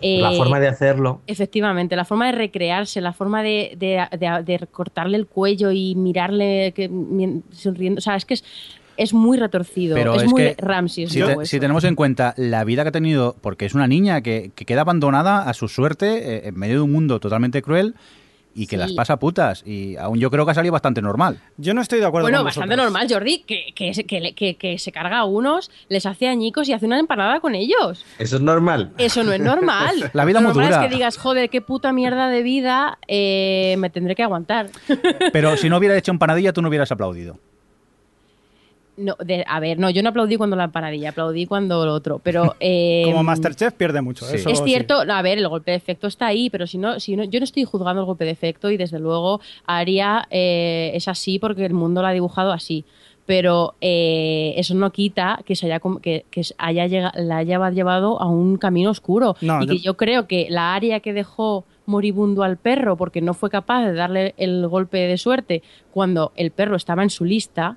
[SPEAKER 6] eh,
[SPEAKER 5] La forma de hacerlo.
[SPEAKER 6] Efectivamente, la forma de recrearse, la forma de, de- de- de cortarle el cuello y mirarle que, sonriendo, o sea, es que es, es muy retorcido,
[SPEAKER 3] Pero
[SPEAKER 6] es,
[SPEAKER 3] es
[SPEAKER 6] muy Ramsey.
[SPEAKER 3] Si, te- si tenemos en cuenta la vida que ha tenido, porque es una niña que, que queda abandonada a su suerte eh, en medio de un mundo totalmente cruel y que
[SPEAKER 6] Sí.
[SPEAKER 3] las pasa putas. Y aún yo creo que ha salido bastante normal.
[SPEAKER 4] Yo no estoy de acuerdo
[SPEAKER 6] Bueno,
[SPEAKER 4] con
[SPEAKER 6] bastante
[SPEAKER 4] vosotros.
[SPEAKER 6] normal, Jordi, que, que, se- que, le- que- que se carga a unos, les hace añicos y hace una empanada con ellos.
[SPEAKER 5] Eso es normal.
[SPEAKER 6] Eso no es normal.
[SPEAKER 3] La vida
[SPEAKER 6] Lo
[SPEAKER 3] muy
[SPEAKER 6] normal
[SPEAKER 3] dura.
[SPEAKER 6] es que digas, joder, qué puta mierda de vida eh, me tendré que aguantar.
[SPEAKER 3] Pero si no hubiera hecho empanadilla, tú no hubieras aplaudido.
[SPEAKER 6] No, de- a ver, no, yo no aplaudí cuando la empanadilla, aplaudí cuando lo otro, pero... eh,
[SPEAKER 4] Como Masterchef pierde mucho.
[SPEAKER 3] sí.
[SPEAKER 4] Eso
[SPEAKER 6] es
[SPEAKER 4] sí.
[SPEAKER 6] cierto, a ver, el golpe de efecto está ahí, pero si no, si no, yo no estoy juzgando el golpe de efecto y desde luego Aria eh, es así porque el mundo la ha dibujado así. Pero eh, eso no quita que se haya que, que se haya llega- la haya llevado a un camino oscuro.
[SPEAKER 4] No,
[SPEAKER 6] y
[SPEAKER 4] yo-
[SPEAKER 6] que yo creo que la Aria que dejó moribundo al perro porque no fue capaz de darle el golpe de suerte cuando el perro estaba en su lista.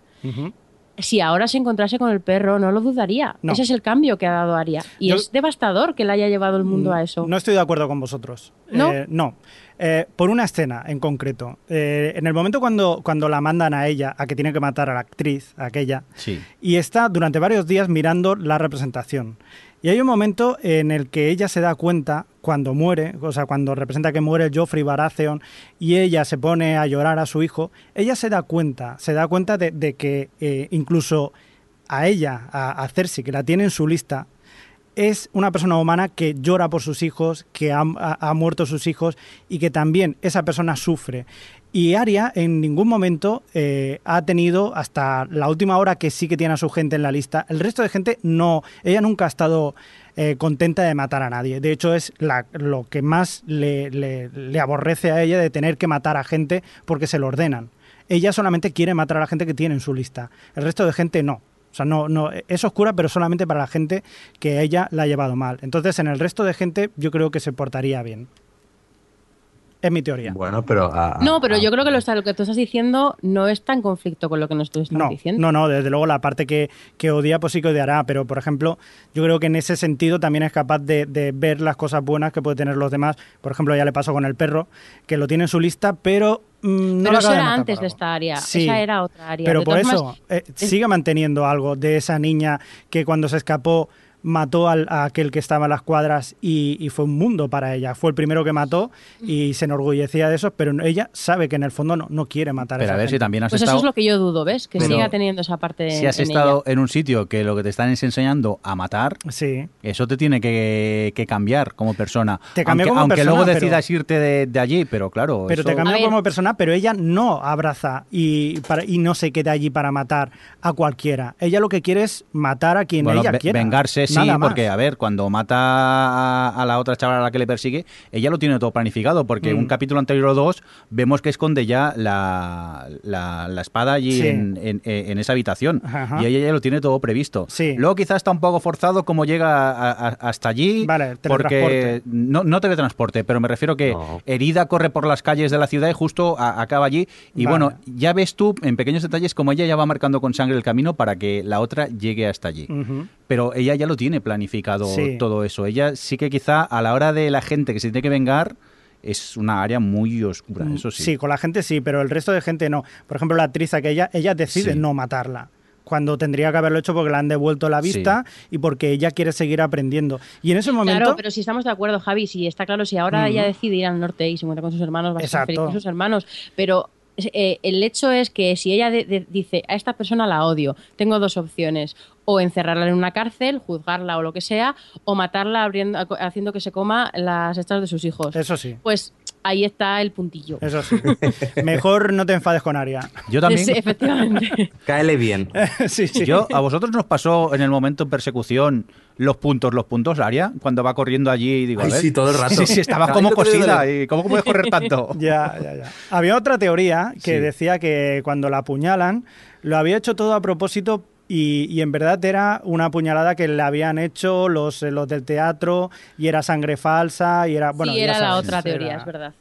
[SPEAKER 6] Si ahora se encontrase con el perro, no lo dudaría.
[SPEAKER 4] No.
[SPEAKER 6] Ese es el cambio que ha dado Aria. Y
[SPEAKER 4] Yo-
[SPEAKER 6] es devastador que le haya llevado el mundo a eso.
[SPEAKER 4] No estoy de acuerdo con vosotros.
[SPEAKER 6] ¿No?
[SPEAKER 4] Eh, no. Eh, por una escena en concreto. Eh, en el momento cuando, cuando la mandan a ella, a que tiene que matar a la actriz, a aquella,
[SPEAKER 3] Sí.
[SPEAKER 4] y está durante varios días mirando la representación. Y hay un momento en el que ella se da cuenta cuando muere, o sea, cuando representa que muere Joffrey Baratheon y ella se pone a llorar a su hijo, ella se da cuenta, se da cuenta de, que eh, incluso a ella, a, a Cersei, que la tiene en su lista, es una persona humana que llora por sus hijos, que ha muerto sus hijos y que también esa persona sufre. Y Aria en ningún momento eh, ha tenido, hasta la última hora que sí que tiene a su gente en la lista, el resto de gente no, ella nunca ha estado eh, contenta de matar a nadie. De hecho es la- lo que más le, le- aborrece a ella de tener que matar a gente porque se lo ordenan. Ella solamente quiere matar a la gente que tiene en su lista. El resto de gente no. O sea, no, no, es oscura, pero solamente para la gente que ella la ha llevado mal. Entonces, en el resto de gente, yo creo que se portaría bien. Es mi teoría.
[SPEAKER 5] Bueno, pero... a- a-
[SPEAKER 6] No, pero
[SPEAKER 5] a-
[SPEAKER 6] yo creo que lo, está- lo que tú estás diciendo no está en conflicto con lo que nosotros estamos
[SPEAKER 4] No,
[SPEAKER 6] diciendo.
[SPEAKER 4] no, no, desde luego la parte que, que odia, pues sí que odiará, pero por ejemplo, yo creo que en ese sentido también es capaz de, de ver las cosas buenas que puede tener los demás. Por ejemplo, ya le pasó con el perro, que lo tiene en su lista, pero mm, no
[SPEAKER 6] pero eso era antes de esta área.
[SPEAKER 4] Sí,
[SPEAKER 6] Esa era otra área.
[SPEAKER 4] Pero
[SPEAKER 6] De
[SPEAKER 4] por eso eh,
[SPEAKER 6] es-
[SPEAKER 4] sigue manteniendo algo de esa niña que cuando se escapó mató al- a aquel que estaba en las cuadras y, y fue un mundo para ella. Fue el primero que mató y se enorgullecía de eso, pero ella sabe que en el fondo no, no quiere matar a
[SPEAKER 3] Pero
[SPEAKER 4] esa
[SPEAKER 3] a ver si
[SPEAKER 4] gente.
[SPEAKER 3] también has
[SPEAKER 6] Pues eso
[SPEAKER 3] estado...
[SPEAKER 6] es lo que yo dudo, ¿ves? Que
[SPEAKER 3] Pero
[SPEAKER 6] siga teniendo esa parte
[SPEAKER 3] Si has
[SPEAKER 6] en
[SPEAKER 3] estado
[SPEAKER 6] ella.
[SPEAKER 3] en un sitio que lo que te están es enseñando a matar,
[SPEAKER 4] Sí.
[SPEAKER 3] eso te tiene que, que cambiar como persona.
[SPEAKER 4] Te cambia
[SPEAKER 3] aunque
[SPEAKER 4] como
[SPEAKER 3] aunque
[SPEAKER 4] persona,
[SPEAKER 3] luego
[SPEAKER 4] pero-
[SPEAKER 3] decidas irte de, de allí, pero claro.
[SPEAKER 4] Pero
[SPEAKER 3] eso-
[SPEAKER 4] te cambia
[SPEAKER 6] A
[SPEAKER 4] como persona, pero ella no abraza y, para, y no se queda allí para matar a cualquiera. Ella lo que quiere es matar a quien
[SPEAKER 3] Bueno,
[SPEAKER 4] ella quiera.
[SPEAKER 3] vengarse sí,
[SPEAKER 4] Nada más.
[SPEAKER 3] porque a ver, cuando mata a, a la otra chavala a la que le persigue, ella lo tiene todo planificado, porque
[SPEAKER 4] Mm.
[SPEAKER 3] un capítulo anterior o dos vemos que esconde ya la, la- la espada allí
[SPEAKER 4] Sí.
[SPEAKER 3] en, en- en esa habitación
[SPEAKER 4] Ajá.
[SPEAKER 3] y ella ya lo tiene todo previsto.
[SPEAKER 4] Sí.
[SPEAKER 3] Luego quizás está un poco forzado cómo llega a- a- hasta allí,
[SPEAKER 4] Vale,
[SPEAKER 3] porque
[SPEAKER 4] teletransporte.
[SPEAKER 3] no, no teletransporte, pero me refiero que
[SPEAKER 5] No.
[SPEAKER 3] herida corre por las calles de la ciudad y justo a- acaba allí y
[SPEAKER 4] Vale.
[SPEAKER 3] bueno, ya ves tú en pequeños detalles como ella ya va marcando con sangre el camino para que la otra llegue hasta allí.
[SPEAKER 4] Ujú.
[SPEAKER 3] Pero ella ya lo tiene planificado
[SPEAKER 4] Sí.
[SPEAKER 3] todo eso. Ella sí que quizá a la hora de la gente que se tiene que vengar es una área muy oscura, eso sí.
[SPEAKER 4] Mm, Sí, con la gente sí, pero el resto de gente no. Por ejemplo, la actriz aquella, ella decide
[SPEAKER 3] Sí.
[SPEAKER 4] no matarla. Cuando tendría que haberlo hecho porque le han devuelto la vista y porque ella quiere seguir aprendiendo. Y en ese momento.
[SPEAKER 6] Claro, pero si estamos de acuerdo, Javi, si está claro, si ahora
[SPEAKER 4] Mm.
[SPEAKER 6] ella decide ir al norte y se encuentra con sus hermanos, va a
[SPEAKER 4] Exacto.
[SPEAKER 6] feliz con sus hermanos. Pero eh, el hecho es que si ella de- de- dice, a esta persona la odio, tengo dos opciones, o encerrarla en una cárcel, juzgarla o lo que sea, o matarla abriendo, haciendo que se coma las estas de sus hijos.
[SPEAKER 4] Eso sí.
[SPEAKER 6] Pues ahí está el puntillo.
[SPEAKER 4] Eso sí. Mejor no te enfades con Aria.
[SPEAKER 3] Yo también.
[SPEAKER 6] Sí, efectivamente.
[SPEAKER 5] Cáele bien.
[SPEAKER 4] sí, sí.
[SPEAKER 3] Yo, ¿A vosotros nos pasó en el momento en persecución los puntos, los puntos, Aria? Cuando va corriendo allí y digo, a
[SPEAKER 5] Ay,
[SPEAKER 3] ver.
[SPEAKER 5] sí, todo el rato.
[SPEAKER 3] Sí, sí, estaba como cosida. ¿Y cómo puedes correr tanto?
[SPEAKER 4] Ya, ya, ya. Había otra teoría que
[SPEAKER 3] Sí.
[SPEAKER 4] decía que cuando la apuñalan, lo había hecho todo a propósito y, y en verdad era una apuñalada que le habían hecho los, eh, los del teatro y era sangre falsa y era... Bueno,
[SPEAKER 6] sí, era la otra teoría,
[SPEAKER 4] era-
[SPEAKER 6] es verdad.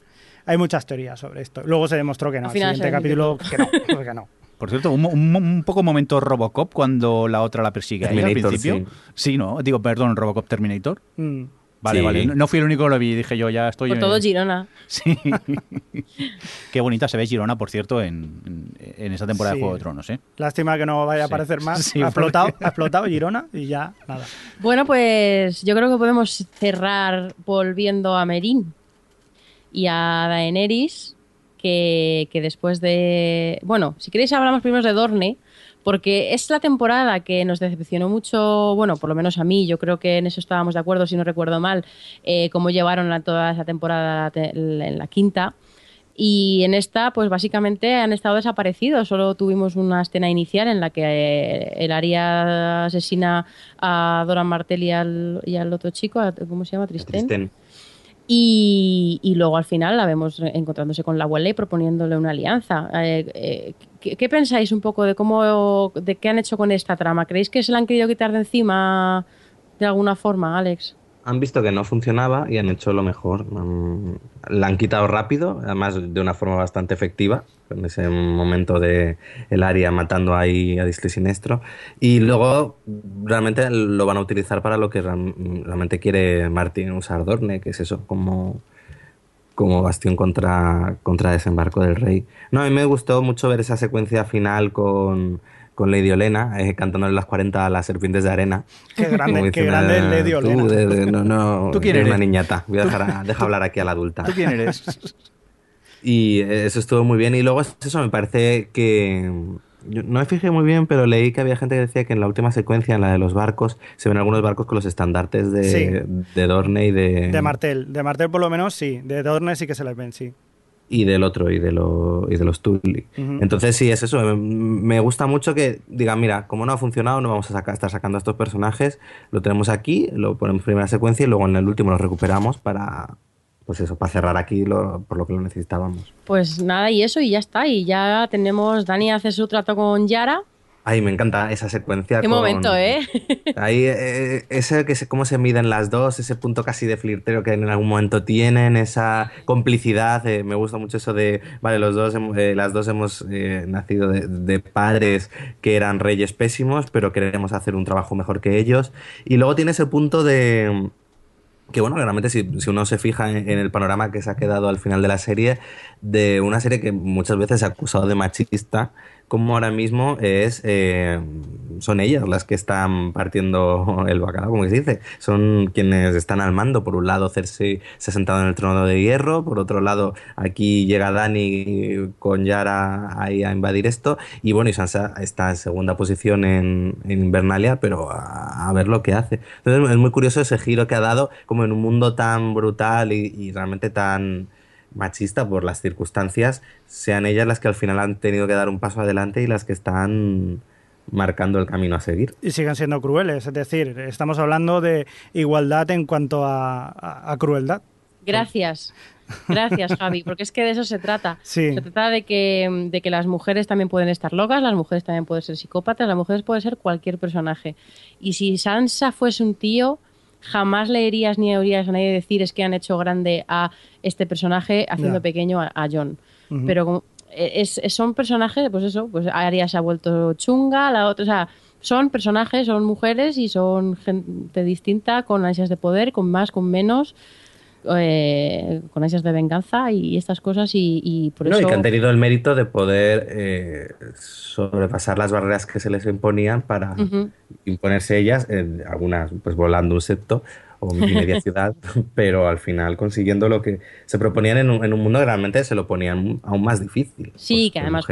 [SPEAKER 4] Hay muchas teorías sobre esto. Luego se demostró que no.
[SPEAKER 6] Al final
[SPEAKER 4] siguiente
[SPEAKER 6] se
[SPEAKER 4] capítulo que no, pues que no.
[SPEAKER 3] Por cierto, un, un- un poco momento Robocop cuando la otra la persigue ella al
[SPEAKER 5] Terminator,
[SPEAKER 3] principio. Sí. ¿no? Digo, perdón, Robocop Terminator.
[SPEAKER 4] Mm.
[SPEAKER 3] Vale,
[SPEAKER 5] Sí.
[SPEAKER 3] vale. No, fui el único que lo vi. Dije yo, ya estoy...
[SPEAKER 6] Por
[SPEAKER 3] en-
[SPEAKER 6] todo Girona.
[SPEAKER 3] Sí. Qué bonita se ve Girona, por cierto, en, en, en esta temporada
[SPEAKER 4] Sí.
[SPEAKER 3] de Juego de Tronos, ¿eh?
[SPEAKER 4] Lástima que no vaya a
[SPEAKER 3] Sí.
[SPEAKER 4] aparecer más.
[SPEAKER 3] Sí,
[SPEAKER 4] ha,
[SPEAKER 3] porque-
[SPEAKER 4] explotado, ha explotado Girona y ya nada.
[SPEAKER 6] Bueno, pues yo creo que podemos cerrar volviendo a Merín y a Daenerys, que, que después de... Bueno, si queréis hablamos primero de Dorne, porque es la temporada que nos decepcionó mucho, bueno, por lo menos a mí, yo creo que en eso estábamos de acuerdo, si no recuerdo mal, eh, cómo llevaron la- toda esa temporada te- en la quinta. Y en esta, pues básicamente han estado desaparecidos. Solo tuvimos una escena inicial en la que eh, el Aria asesina a Dora Martel y al, y al otro chico, a- ¿cómo se llama? Tristén. Y luego al final la vemos encontrándose con la abuela y proponiéndole una alianza. Eh, eh, ¿qué, qué pensáis un poco de cómo, de qué han hecho con esta trama? ¿Creéis que se la han querido quitar de encima de alguna forma, Alex?
[SPEAKER 5] Han visto que no funcionaba y han hecho lo mejor. Mm, La han quitado rápido, además de una forma bastante efectiva, en ese momento de el área matando ahí a disco y siniestro. Y luego realmente lo van a utilizar para lo que realmente quiere Martin usar Dorne, que es eso, como, como bastión contra, contra desembarco del rey. No, a mí me gustó mucho ver esa secuencia final con, con Lady Olena, eh, cantándole las 40 a las serpientes de arena.
[SPEAKER 4] Qué grande, qué grande es Lady
[SPEAKER 5] "Tú,
[SPEAKER 4] Olena".
[SPEAKER 5] de- de- no, no,
[SPEAKER 3] ¿Tú quién
[SPEAKER 5] eres una niñata. Voy a dejar a- deja hablar aquí a la adulta.
[SPEAKER 3] ¿Tú quién eres?
[SPEAKER 5] Y eso estuvo muy bien. Y luego es eso, me parece que. yo no me fijé muy bien, pero leí que había gente que decía que en la última secuencia, en la de los barcos, se ven algunos barcos con los estandartes de,
[SPEAKER 4] Sí.
[SPEAKER 5] de Dorne y de.
[SPEAKER 4] De Martel. De Martel por lo menos sí. De Dorne sí que se les ven, sí.
[SPEAKER 5] Y del otro, y de, lo, y de los Tully. Entonces sí, es eso. Me, gusta mucho que digan, mira, como no ha funcionado, no vamos a sacar, estar sacando a estos personajes. Lo tenemos aquí, lo ponemos en primera secuencia y luego en el último lo recuperamos para, pues eso, para cerrar aquí lo- por lo que lo necesitábamos.
[SPEAKER 6] Pues nada, y eso, y ya está. Y ya tenemos, Dani hace su trato con Yara.
[SPEAKER 5] Ay, me encanta esa secuencia.
[SPEAKER 6] Qué
[SPEAKER 5] con-
[SPEAKER 6] momento, ¿eh?
[SPEAKER 5] Ahí, eh, ese que se, cómo se miden las dos, ese punto casi de flirteo que en algún momento tienen, esa complicidad. eh, me gusta mucho eso de, vale, los dos, eh, las dos hemos eh, nacido de, de padres que eran reyes pésimos, pero queremos hacer un trabajo mejor que ellos. Y luego tiene ese punto de que bueno, realmente si, si uno se fija en, en el panorama que se ha quedado al final de la serie, de una serie que muchas veces se ha acusado de machista, como ahora mismo es eh, son ellas las que están partiendo el bacalao, como se dice. Son quienes están al mando. Por un lado, Cersei se ha sentado en el trono de hierro. Por otro lado, aquí llega Dani con Yara ahí a invadir esto. Y bueno, y Sansa está en segunda posición en, en Invernalia, pero a, ver lo que hace. Entonces es muy curioso ese giro que ha dado, como en un mundo tan brutal y realmente tan machista por las circunstancias, sean ellas las que al final han tenido que dar un paso adelante y las que están marcando el camino a seguir.
[SPEAKER 4] Y siguen siendo crueles. Es decir, estamos hablando de igualdad en cuanto a, a- a crueldad.
[SPEAKER 6] Gracias. Gracias, Javi, porque es que de eso se trata.
[SPEAKER 4] Sí.
[SPEAKER 6] Se trata de que, de que las mujeres también pueden estar locas, las mujeres también pueden ser psicópatas, las mujeres pueden ser cualquier personaje. Y si Sansa fuese un tío, jamás leerías ni oirías a nadie decir es que han hecho grande a este personaje haciendo pequeño a, a John. Pero como- es, es- son personajes, pues eso, pues Arya se ha vuelto chunga, la otra, o sea, son personajes, son mujeres y son gente distinta, con ansias de poder, con más, con menos, eh, con ansias de venganza y estas cosas y, y por
[SPEAKER 5] No,
[SPEAKER 6] eso...
[SPEAKER 5] y que han tenido el mérito de poder eh, sobrepasar las barreras que se les imponían para imponerse ellas, algunas pues volando un septo o media ciudad, pero al final consiguiendo lo que se proponían en un, en un mundo que realmente se lo ponían aún más difícil.
[SPEAKER 6] Sí, que
[SPEAKER 5] las
[SPEAKER 6] además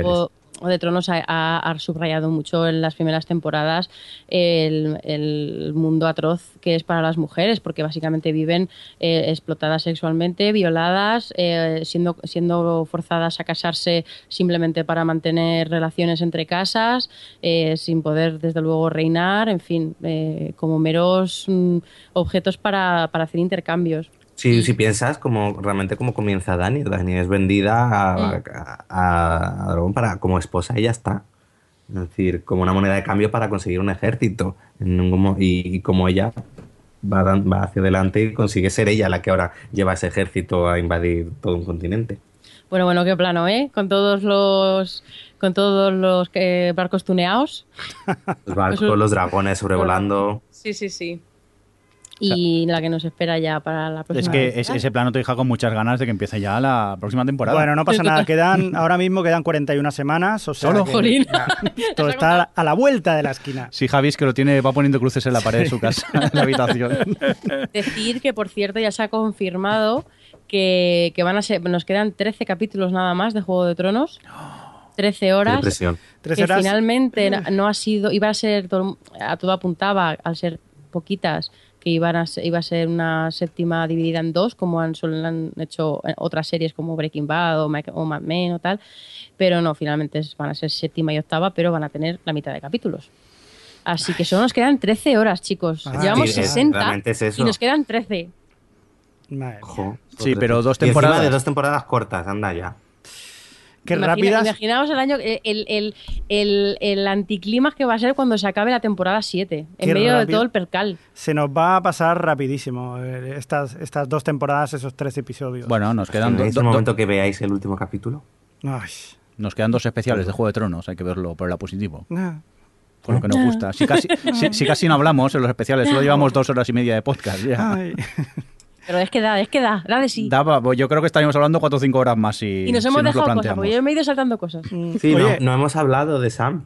[SPEAKER 6] de Tronos ha, subrayado mucho en las primeras temporadas el, mundo atroz que es para las mujeres, porque básicamente viven eh, explotadas sexualmente, violadas, eh, siendo, siendo forzadas a casarse simplemente para mantener relaciones entre casas, eh, sin poder desde luego reinar, en fin, como meros mm, objetos para, para hacer intercambios.
[SPEAKER 5] Si, si piensas como realmente como comienza Dani, Dani es vendida a,
[SPEAKER 6] Mm.
[SPEAKER 5] a- a Dragón para como esposa y ya está. Es decir, como una moneda de cambio para conseguir un ejército. Y, y como ella va, va hacia adelante y consigue ser ella la que ahora lleva ese ejército a invadir todo un continente.
[SPEAKER 6] Bueno, bueno, qué plano, ¿eh? Con todos los con todos los eh, barcos tuneados.
[SPEAKER 5] Los barcos, los dragones sobrevolando.
[SPEAKER 6] Sí, sí, sí. Y la que nos espera ya para la próxima.
[SPEAKER 3] Es que es- ese plano te deja con muchas ganas de que empiece ya la próxima temporada.
[SPEAKER 4] Bueno, no pasa nada. Quedan, ahora mismo quedan 41 semanas. O sea
[SPEAKER 3] Solo.
[SPEAKER 4] que-
[SPEAKER 3] Jolín.
[SPEAKER 4] Esto está a la vuelta de la esquina.
[SPEAKER 3] Sí, Javi es que lo tiene, va poniendo cruces en la pared de su casa, en la habitación.
[SPEAKER 6] Decir que, por cierto, ya se ha confirmado que, que van a ser, nos quedan 13 capítulos nada más de Juego de Tronos. 13 horas. Que
[SPEAKER 4] 13 horas.
[SPEAKER 6] finalmente no- ha sido, iba a ser, todo- a todo apuntaba, al ser poquitas, que que iban a, se- iba a ser una séptima dividida en dos, como han, hecho otras series como Breaking Bad o, Ma- o Mad Men o tal, pero no, finalmente van a ser séptima y octava, pero van a tener la mitad de capítulos. Así que solo nos quedan 13 horas, chicos.
[SPEAKER 4] Ah,
[SPEAKER 6] Llevamos
[SPEAKER 5] sí, es-
[SPEAKER 6] 60
[SPEAKER 5] realmente es eso.
[SPEAKER 6] y nos quedan 13.
[SPEAKER 4] Madre mía.
[SPEAKER 5] Jo,
[SPEAKER 3] Sí, pero
[SPEAKER 5] Y de dos temporadas cortas, anda ya.
[SPEAKER 4] Qué
[SPEAKER 6] Imagina-
[SPEAKER 4] rápidas.
[SPEAKER 6] Imaginaos el año, el, el, el, el anticlímax que va a ser cuando se acabe la temporada 7, en medio de
[SPEAKER 4] rápido.
[SPEAKER 6] todo el percal.
[SPEAKER 4] Se nos va a pasar rapidísimo eh, estas, estas dos temporadas, esos tres episodios.
[SPEAKER 3] Bueno, nos quedan, do-
[SPEAKER 5] ¿Es
[SPEAKER 3] do-
[SPEAKER 5] el
[SPEAKER 3] do-
[SPEAKER 5] momento que veáis el último capítulo?
[SPEAKER 4] Ay,
[SPEAKER 3] nos quedan dos especiales de Juego de Tronos, hay que verlo por el positivo.
[SPEAKER 4] no.
[SPEAKER 3] Con lo que nos gusta. Si casi, si, si casi no hablamos en los especiales, solo llevamos dos horas y media de podcast. ya.
[SPEAKER 6] Pero es que da, es que da, da de sí.
[SPEAKER 3] Daba- pues yo creo que estaríamos hablando cuatro o cinco horas más si,
[SPEAKER 6] y nos
[SPEAKER 3] si
[SPEAKER 6] hemos
[SPEAKER 3] lo
[SPEAKER 6] dejado cosas, porque yo me he ido saltando cosas.
[SPEAKER 5] Sí,
[SPEAKER 4] Oye.
[SPEAKER 5] no, no hemos hablado de Sam.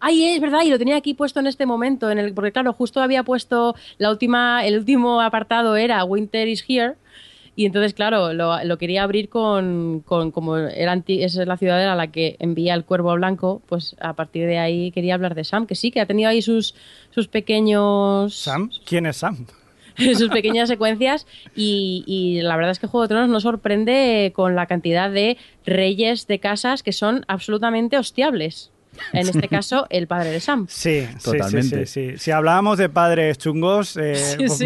[SPEAKER 6] Ay, es verdad, y lo tenía aquí puesto en este momento, en el, porque claro, justo había puesto la última, el último apartado era Winter is Here, y entonces, claro, lo, lo quería abrir con, con como era anti- esa es la ciudadela a la que envía el cuervo blanco, pues a partir de ahí quería hablar de Sam, que sí, que ha tenido ahí sus, sus pequeños...
[SPEAKER 4] ¿Sam? ¿Quién es Sam?
[SPEAKER 6] sus pequeñas secuencias y, y la verdad es que Juego de Tronos nos sorprende con la cantidad de reyes de casas que son absolutamente hostiables. En este caso, el padre de Sam.
[SPEAKER 4] Sí,
[SPEAKER 3] Totalmente.
[SPEAKER 4] Sí, sí, sí. Si hablábamos de padres chungos, eh,
[SPEAKER 6] Sí,
[SPEAKER 4] pues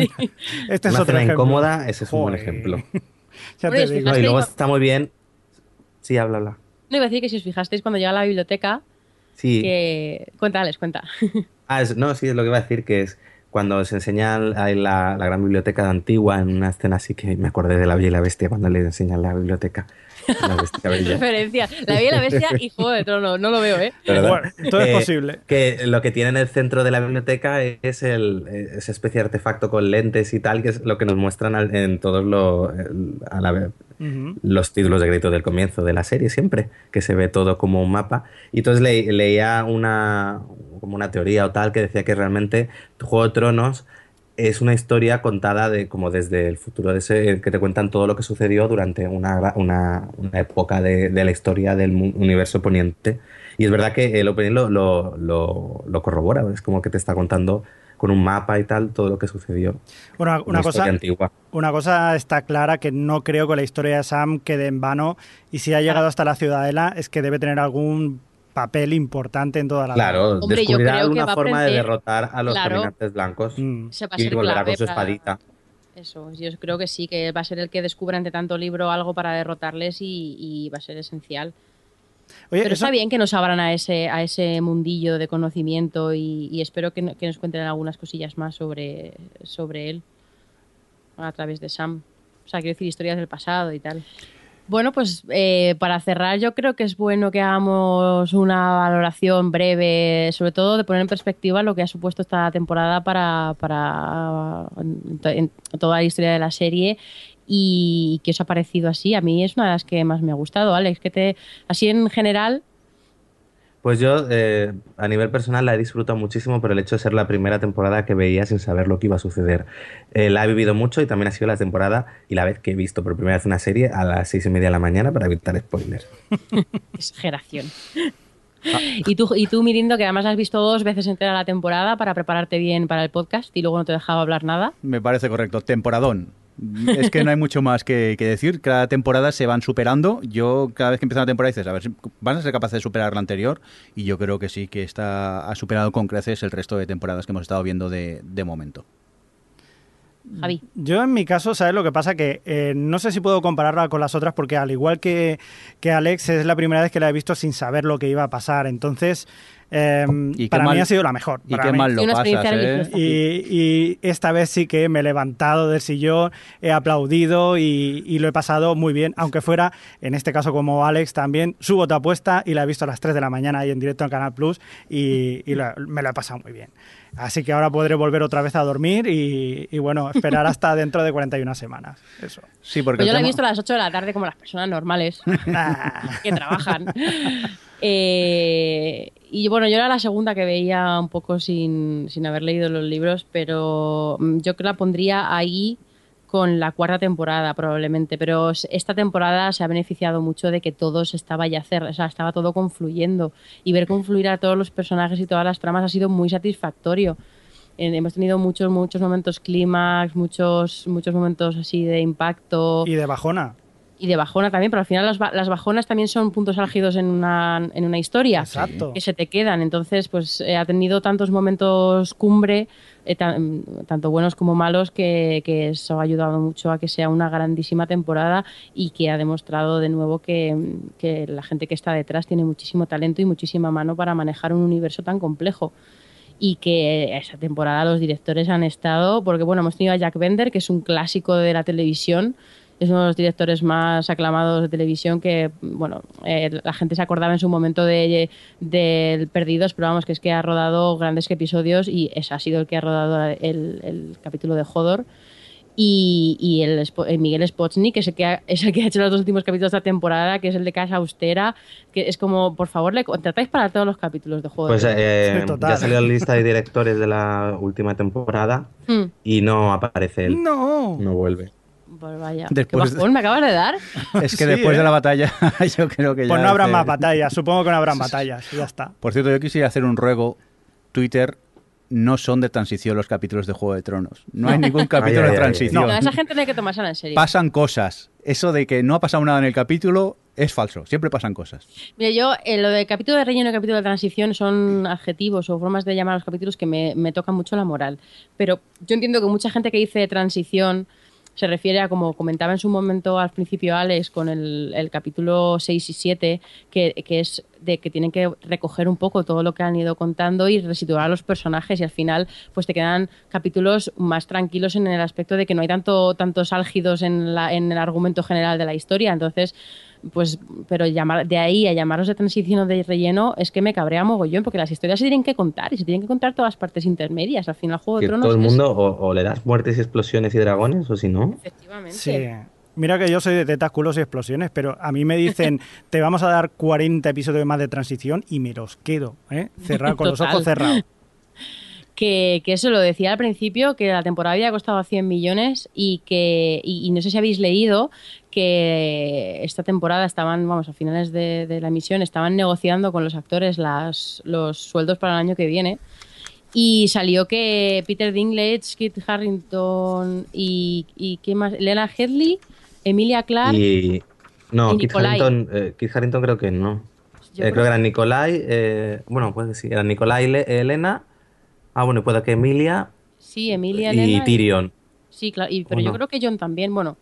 [SPEAKER 4] este es
[SPEAKER 5] Una
[SPEAKER 4] otro ejemplo.
[SPEAKER 5] incómoda, ese es un buen ejemplo.
[SPEAKER 4] Ya
[SPEAKER 6] Hombre,
[SPEAKER 4] te
[SPEAKER 6] es
[SPEAKER 4] digo.
[SPEAKER 5] No, y luego está muy bien. Sí, habla, habla.
[SPEAKER 6] No iba a decir que si os fijasteis cuando llega a la biblioteca,
[SPEAKER 5] Sí.
[SPEAKER 6] que... Cuéntales, cuenta.
[SPEAKER 5] Ah, es- no, sí, es lo que iba a decir, que es cuando se enseña la, la gran biblioteca de Antigua en una escena así que me acordé de la Bella y la Bestia cuando le enseñan la biblioteca. La Bestia Bella.
[SPEAKER 6] Referencia. La Bella y la Bestia y Juego de Tronos. No lo veo, ¿eh?
[SPEAKER 5] ¿verdad?
[SPEAKER 4] Bueno, todo es
[SPEAKER 5] Eh,
[SPEAKER 4] posible.
[SPEAKER 5] Que lo que tiene en el centro de la biblioteca es el, esa especie de artefacto con lentes y tal, que es lo que nos muestran al- en todos los, el- a la vez
[SPEAKER 4] Ujú.
[SPEAKER 5] los títulos de crédito del comienzo de la serie siempre, que se ve todo como un mapa. Y entonces le- leía una, como una teoría o tal que decía que realmente Juego de Tronos es una historia contada de como desde el futuro de ese, que te cuentan todo lo que sucedió durante una, una, una época de, de la historia del universo poniente. Y es verdad que el opening lo, lo, lo, lo corrobora, es como que te está contando con un mapa y tal todo lo que sucedió.
[SPEAKER 4] Una,
[SPEAKER 5] Una
[SPEAKER 4] una
[SPEAKER 5] historia
[SPEAKER 4] cosa,
[SPEAKER 5] antigua.
[SPEAKER 4] una cosa está clara que no creo que la historia de Sam quede en vano y si ha llegado hasta la ciudadela es que debe tener algún papel importante en toda la
[SPEAKER 5] Claro,
[SPEAKER 6] Hombre,
[SPEAKER 5] descubrirá
[SPEAKER 6] creo que
[SPEAKER 5] alguna
[SPEAKER 6] va a
[SPEAKER 5] forma de derrotar a los
[SPEAKER 6] Claro.
[SPEAKER 5] caminantes blancos
[SPEAKER 4] Mm.
[SPEAKER 6] Se va a
[SPEAKER 5] y volverá con su
[SPEAKER 6] para-
[SPEAKER 5] espadita.
[SPEAKER 6] Eso, yo creo que sí, que va a ser el que descubra entre tanto libro algo para derrotarles y, y va a ser esencial.
[SPEAKER 4] Oye,
[SPEAKER 6] Pero
[SPEAKER 4] eso-
[SPEAKER 6] está bien que nos abran a ese, a ese mundillo de conocimiento y, y espero que, no- que nos cuenten algunas cosillas más sobre, sobre él a través de Sam. O sea, quiero decir historias del pasado y tal. Bueno, pues eh, para cerrar yo creo que es bueno que hagamos una valoración breve, sobre todo de poner en perspectiva lo que ha supuesto esta temporada para, para en, toda la historia de la serie y qué os ha parecido así. A mí es una de las que más me ha gustado, Alex, que te así en general
[SPEAKER 5] Pues yo, eh, a nivel personal, la he disfrutado muchísimo por el hecho de ser la primera temporada que veía sin saber lo que iba a suceder. Eh, la he vivido mucho y también ha sido la temporada y la vez que he visto por primera vez una serie a las seis y media de la mañana para evitar spoilers.
[SPEAKER 6] exageración. Y tú, y tú, Mirindo, que además has visto dos veces entera la temporada para prepararte bien para el podcast y luego no te dejaba hablar nada.
[SPEAKER 3] Me parece correcto. Temporadón. Es que no hay mucho más que, que decir. Cada temporada se van superando. Yo cada vez que empieza una temporada dices, a ver van a ser capaces de superar la anterior. Y yo creo que sí, que esta ha superado con creces el resto de temporadas que hemos estado viendo de, de momento.
[SPEAKER 6] Javi.
[SPEAKER 4] Yo en mi caso, ¿sabes lo que pasa? Que eh, no sé si puedo compararla con las otras porque al igual que, que Alex es la primera vez que la he visto sin saber lo que iba a pasar. Entonces, eh,
[SPEAKER 3] Y qué
[SPEAKER 4] para
[SPEAKER 3] mal-
[SPEAKER 4] mí ha sido la mejor.
[SPEAKER 3] y
[SPEAKER 4] para
[SPEAKER 3] qué
[SPEAKER 4] mí.
[SPEAKER 3] mal lo
[SPEAKER 6] Y una
[SPEAKER 3] pasas,
[SPEAKER 6] experiencia
[SPEAKER 3] ¿eh?
[SPEAKER 4] Y, y esta vez sí que me he levantado del sillón, he aplaudido y, y lo he pasado muy bien, aunque fuera, en este caso como Alex también, subo tu apuesta y la he visto a las 3 de la mañana ahí en directo en Canal Plus y, y lo- me lo he pasado muy bien. Así que ahora podré volver otra vez a dormir y, y bueno, esperar hasta dentro de 41 semanas. Eso.
[SPEAKER 3] Sí, porque
[SPEAKER 6] Pues yo la he visto a las 8 de la tarde como las personas normales que trabajan. Eh, y bueno, yo era la segunda que veía un poco sin, sin haber leído los libros, pero mm, yo que la pondría ahí con la cuarta temporada probablemente, pero esta temporada se ha beneficiado mucho de que todo se estaba ya cer- o sea, estaba todo confluyendo y ver confluir a todos los personajes y todas las tramas ha sido muy satisfactorio. Hemos tenido muchos, muchos momentos clímax, muchos, muchos momentos así de impacto.
[SPEAKER 4] Y de bajona.
[SPEAKER 6] Y de bajona también, pero al final las, las bajonas también son puntos álgidos en una, en una historia.
[SPEAKER 4] Exacto.
[SPEAKER 6] Que se te quedan. Entonces, pues eh, ha tenido tantos momentos cumbre, eh, tan- tanto buenos como malos, que, que eso ha ayudado mucho a que sea una grandísima temporada y que ha demostrado de nuevo que, que la gente que está detrás tiene muchísimo talento y muchísima mano para manejar un universo tan complejo y que esa temporada los directores han estado, porque bueno, hemos tenido a Jack Bender, que es un clásico de la televisión, es uno de los directores más aclamados de televisión que, bueno, eh, la gente se acordaba en su momento de, del Perdidos, pero vamos, que es que ha rodado grandes episodios y ese ha sido el que ha rodado el, el capítulo de Hodor. Y, y el, eh, Miguel Spotsnik, que es el que, ha, es el que ha hecho los dos últimos capítulos de esta temporada, que es el de Casa Austera, que es como, por favor, le contratáis para todos los capítulos de Hodor.
[SPEAKER 5] Pues eh,
[SPEAKER 4] Sí,
[SPEAKER 5] ya salió la lista de directores de la última temporada
[SPEAKER 6] Hmm,
[SPEAKER 5] y no aparece él.
[SPEAKER 4] No.
[SPEAKER 5] No vuelve.
[SPEAKER 6] Pues vaya,
[SPEAKER 3] Después
[SPEAKER 6] ¿qué bajón me acabas de dar?
[SPEAKER 3] Es que
[SPEAKER 4] Sí,
[SPEAKER 3] después
[SPEAKER 4] ¿eh?
[SPEAKER 3] de la batalla, yo creo que ya.
[SPEAKER 4] Pues no habrá más batallas, supongo que no habrán batallas, ya está.
[SPEAKER 3] Por cierto, yo quisiera hacer un ruego. Twitter no son de transición los capítulos de Juego de Tronos. No hay ningún capítulo
[SPEAKER 5] Ay, ay,
[SPEAKER 3] de
[SPEAKER 5] ay,
[SPEAKER 3] transición.
[SPEAKER 6] No, esa gente no hay que tomársela en serio.
[SPEAKER 3] Pasan cosas. Eso de que no ha pasado nada en el capítulo es falso. Siempre pasan cosas.
[SPEAKER 6] Mira, yo, eh, lo de capítulo de relleno y capítulo de transición son adjetivos o formas de llamar a los capítulos que me, me tocan mucho la moral. Pero yo entiendo que mucha gente que dice transición se refiere a, como comentaba en su momento al principio Alex, con el, el capítulo 6 y 7, que, que es de que tienen que recoger un poco todo lo que han ido contando y resituar a los personajes y al final pues te quedan capítulos más tranquilos en el aspecto de que no hay tanto tantos álgidos en, la, en el argumento general de la historia. Entonces, pues, pero llamar, de ahí a llamarlos de transición o de relleno es que me cabrea mogollón, porque las historias se tienen que contar y se tienen que contar todas las partes intermedias. Al final, Juego de Tronos
[SPEAKER 5] todo el
[SPEAKER 6] es-
[SPEAKER 5] mundo o, o le das muertes y explosiones y dragones o si no.
[SPEAKER 6] Efectivamente.
[SPEAKER 4] Sí. Mira que yo soy de tetas, culos y explosiones, pero a mí me dicen, te vamos a dar 40 episodios más de transición y me los quedo, ¿eh? Cerrado, con los ojos cerrados.
[SPEAKER 6] Que, que eso lo decía al principio, que la temporada había costado 100 millones y que, y, y no sé si habéis leído que esta temporada estaban, vamos, a finales de, de la emisión, estaban negociando con los actores las, los sueldos para el año que viene. Y salió que Peter Dinklage, Kit Harrington y, y ¿qué más? Lena Headley, Emilia Clarke.
[SPEAKER 5] Y no,
[SPEAKER 6] y
[SPEAKER 5] Kit. Harrington, eh, Kit Harrington creo que no. Eh,
[SPEAKER 6] creo
[SPEAKER 5] creo que eran Nicolai, eh, bueno, que sí, eran Nicolai, Le- Elena, ah, bueno, y puede que Emilia
[SPEAKER 6] Sí, Emilia
[SPEAKER 5] y. Tyrion.
[SPEAKER 6] Sí, claro, y- pero
[SPEAKER 5] ¿O
[SPEAKER 6] yo
[SPEAKER 5] no?
[SPEAKER 6] creo que John también. Bueno,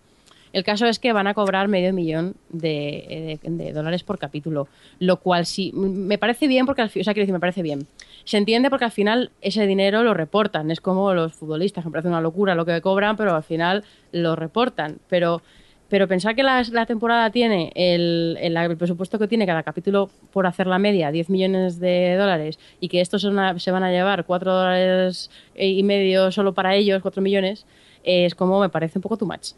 [SPEAKER 6] el caso es que van a cobrar medio millón de, de- de dólares por capítulo, lo cual sí, me parece bien porque, al fi- o sea, quiero decir, me parece bien. Se entiende porque al final ese dinero lo reportan, es como los futbolistas, me parece una locura lo que cobran, pero al final lo reportan. Pero, pero pensar que la, la temporada tiene el, el- el presupuesto que tiene cada capítulo por hacer la media, 10 millones de dólares, y que estos son a- se van a llevar 4 dólares y medio solo para ellos, 4 millones, eh, es como me parece un poco too much.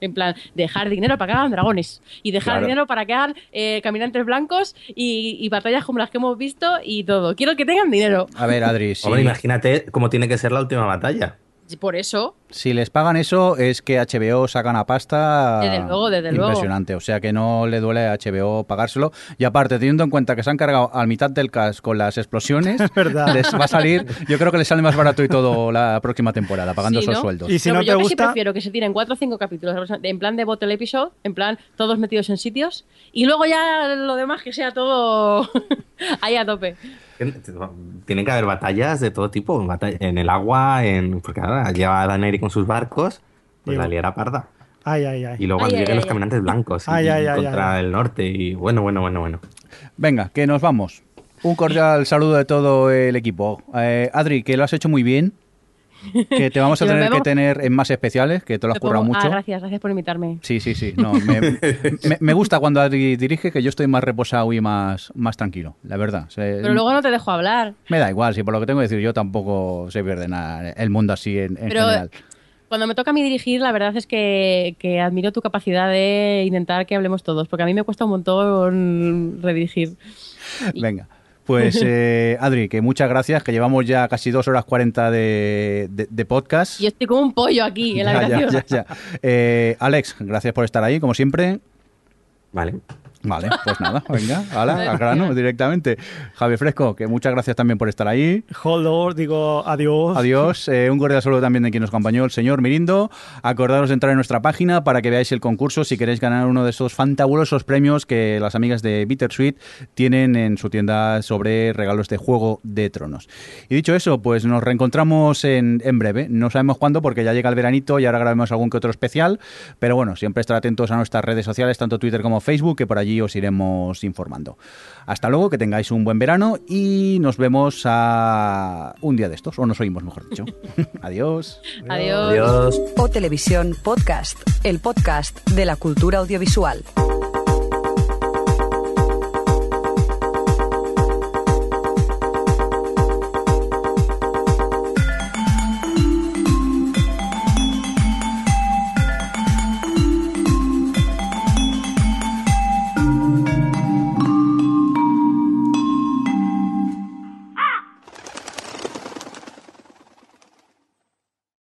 [SPEAKER 6] En plan, dejar dinero para que hagan dragones y dejar
[SPEAKER 3] Claro.
[SPEAKER 6] dinero para que hagan eh, caminantes blancos y, y batallas como las que hemos visto y todo. Quiero que tengan dinero.
[SPEAKER 3] A ver, Adri,
[SPEAKER 5] Hombre, imagínate cómo tiene que ser la última batalla.
[SPEAKER 6] Por eso,
[SPEAKER 3] si les pagan eso, es que HBO saca una pasta
[SPEAKER 6] Desde luego, desde luego.
[SPEAKER 3] impresionante. O sea que no le duele a HBO pagárselo. Y aparte, teniendo en cuenta que se han cargado al mitad del cast con las explosiones,
[SPEAKER 4] verdad.
[SPEAKER 3] les va a salir, yo creo que les sale más barato y todo la próxima temporada, pagando
[SPEAKER 6] Sí,
[SPEAKER 3] esos sueldos.
[SPEAKER 4] Y si
[SPEAKER 6] No, yo
[SPEAKER 4] te gusta,
[SPEAKER 6] prefiero que se tiren cuatro o cinco capítulos en plan de bottle episode, en plan todos metidos en sitios y luego ya lo demás que sea todo ahí a tope.
[SPEAKER 5] Tienen que haber batallas de todo tipo, batalla- en el agua, en porque ahora lleva a Daenerys con sus barcos, pues
[SPEAKER 4] Digo.
[SPEAKER 5] la liará parda.
[SPEAKER 4] ay, ay, ay.
[SPEAKER 5] Y luego
[SPEAKER 6] Ay,
[SPEAKER 5] cuando
[SPEAKER 6] ay,
[SPEAKER 5] lleguen los
[SPEAKER 6] ay,
[SPEAKER 5] caminantes blancos y,
[SPEAKER 4] Ay, ay, ay,
[SPEAKER 5] contra
[SPEAKER 4] ay.
[SPEAKER 5] el norte y bueno, bueno, bueno, bueno.
[SPEAKER 3] Venga, que nos vamos. Un cordial saludo de todo el equipo. Eh, Adri, que lo has hecho muy bien. Que te vamos a tener que tener en más especiales, que te lo has currado mucho.
[SPEAKER 6] Ah, gracias, gracias por invitarme.
[SPEAKER 3] Sí, sí, sí. No, me, me- me gusta cuando Adri dirige, que yo estoy más reposado y más, más tranquilo, la verdad. Se-
[SPEAKER 6] Pero luego no te dejo hablar.
[SPEAKER 3] Me da igual, si por lo que tengo que decir yo tampoco se pierde nada el mundo así en, en
[SPEAKER 6] Pero
[SPEAKER 3] general.
[SPEAKER 6] cuando me toca a mí dirigir, la verdad es que, que admiro tu capacidad de intentar que hablemos todos, porque a mí me cuesta un montón redirigir.
[SPEAKER 3] Venga. Pues eh, Adri, que muchas gracias, que llevamos ya casi dos horas 40 de, de- de podcast.
[SPEAKER 6] Y estoy como un pollo aquí en la
[SPEAKER 3] Ya, ya,
[SPEAKER 6] habitación.
[SPEAKER 3] ya, ya. Eh, Alex, gracias por estar ahí, como siempre.
[SPEAKER 5] Vale.
[SPEAKER 3] Vale, pues nada, venga, hala, al grano directamente. Javier Fresco, que muchas gracias también por estar ahí.
[SPEAKER 4] Hold digo adiós.
[SPEAKER 3] Adiós. Eh, un cordial saludo también de quien nos acompañó, el señor Mirindo. Acordaros de entrar en nuestra página para que veáis el concurso si queréis ganar uno de esos fantabulosos premios que las amigas de Bittersweet tienen en su tienda sobre regalos de Juego de Tronos. Y dicho eso, pues nos reencontramos en, en breve. No sabemos cuándo porque ya llega el veranito y ahora grabemos algún que otro especial. Pero bueno, siempre estar atentos a nuestras redes sociales, tanto Twitter como Facebook, que por allí os iremos informando. Hasta luego, que tengáis un buen verano y nos vemos a un día de estos, o nos oímos, mejor dicho. Adiós.
[SPEAKER 6] Adiós.
[SPEAKER 5] Adiós.
[SPEAKER 1] O Televisión Podcast, el podcast de la cultura audiovisual.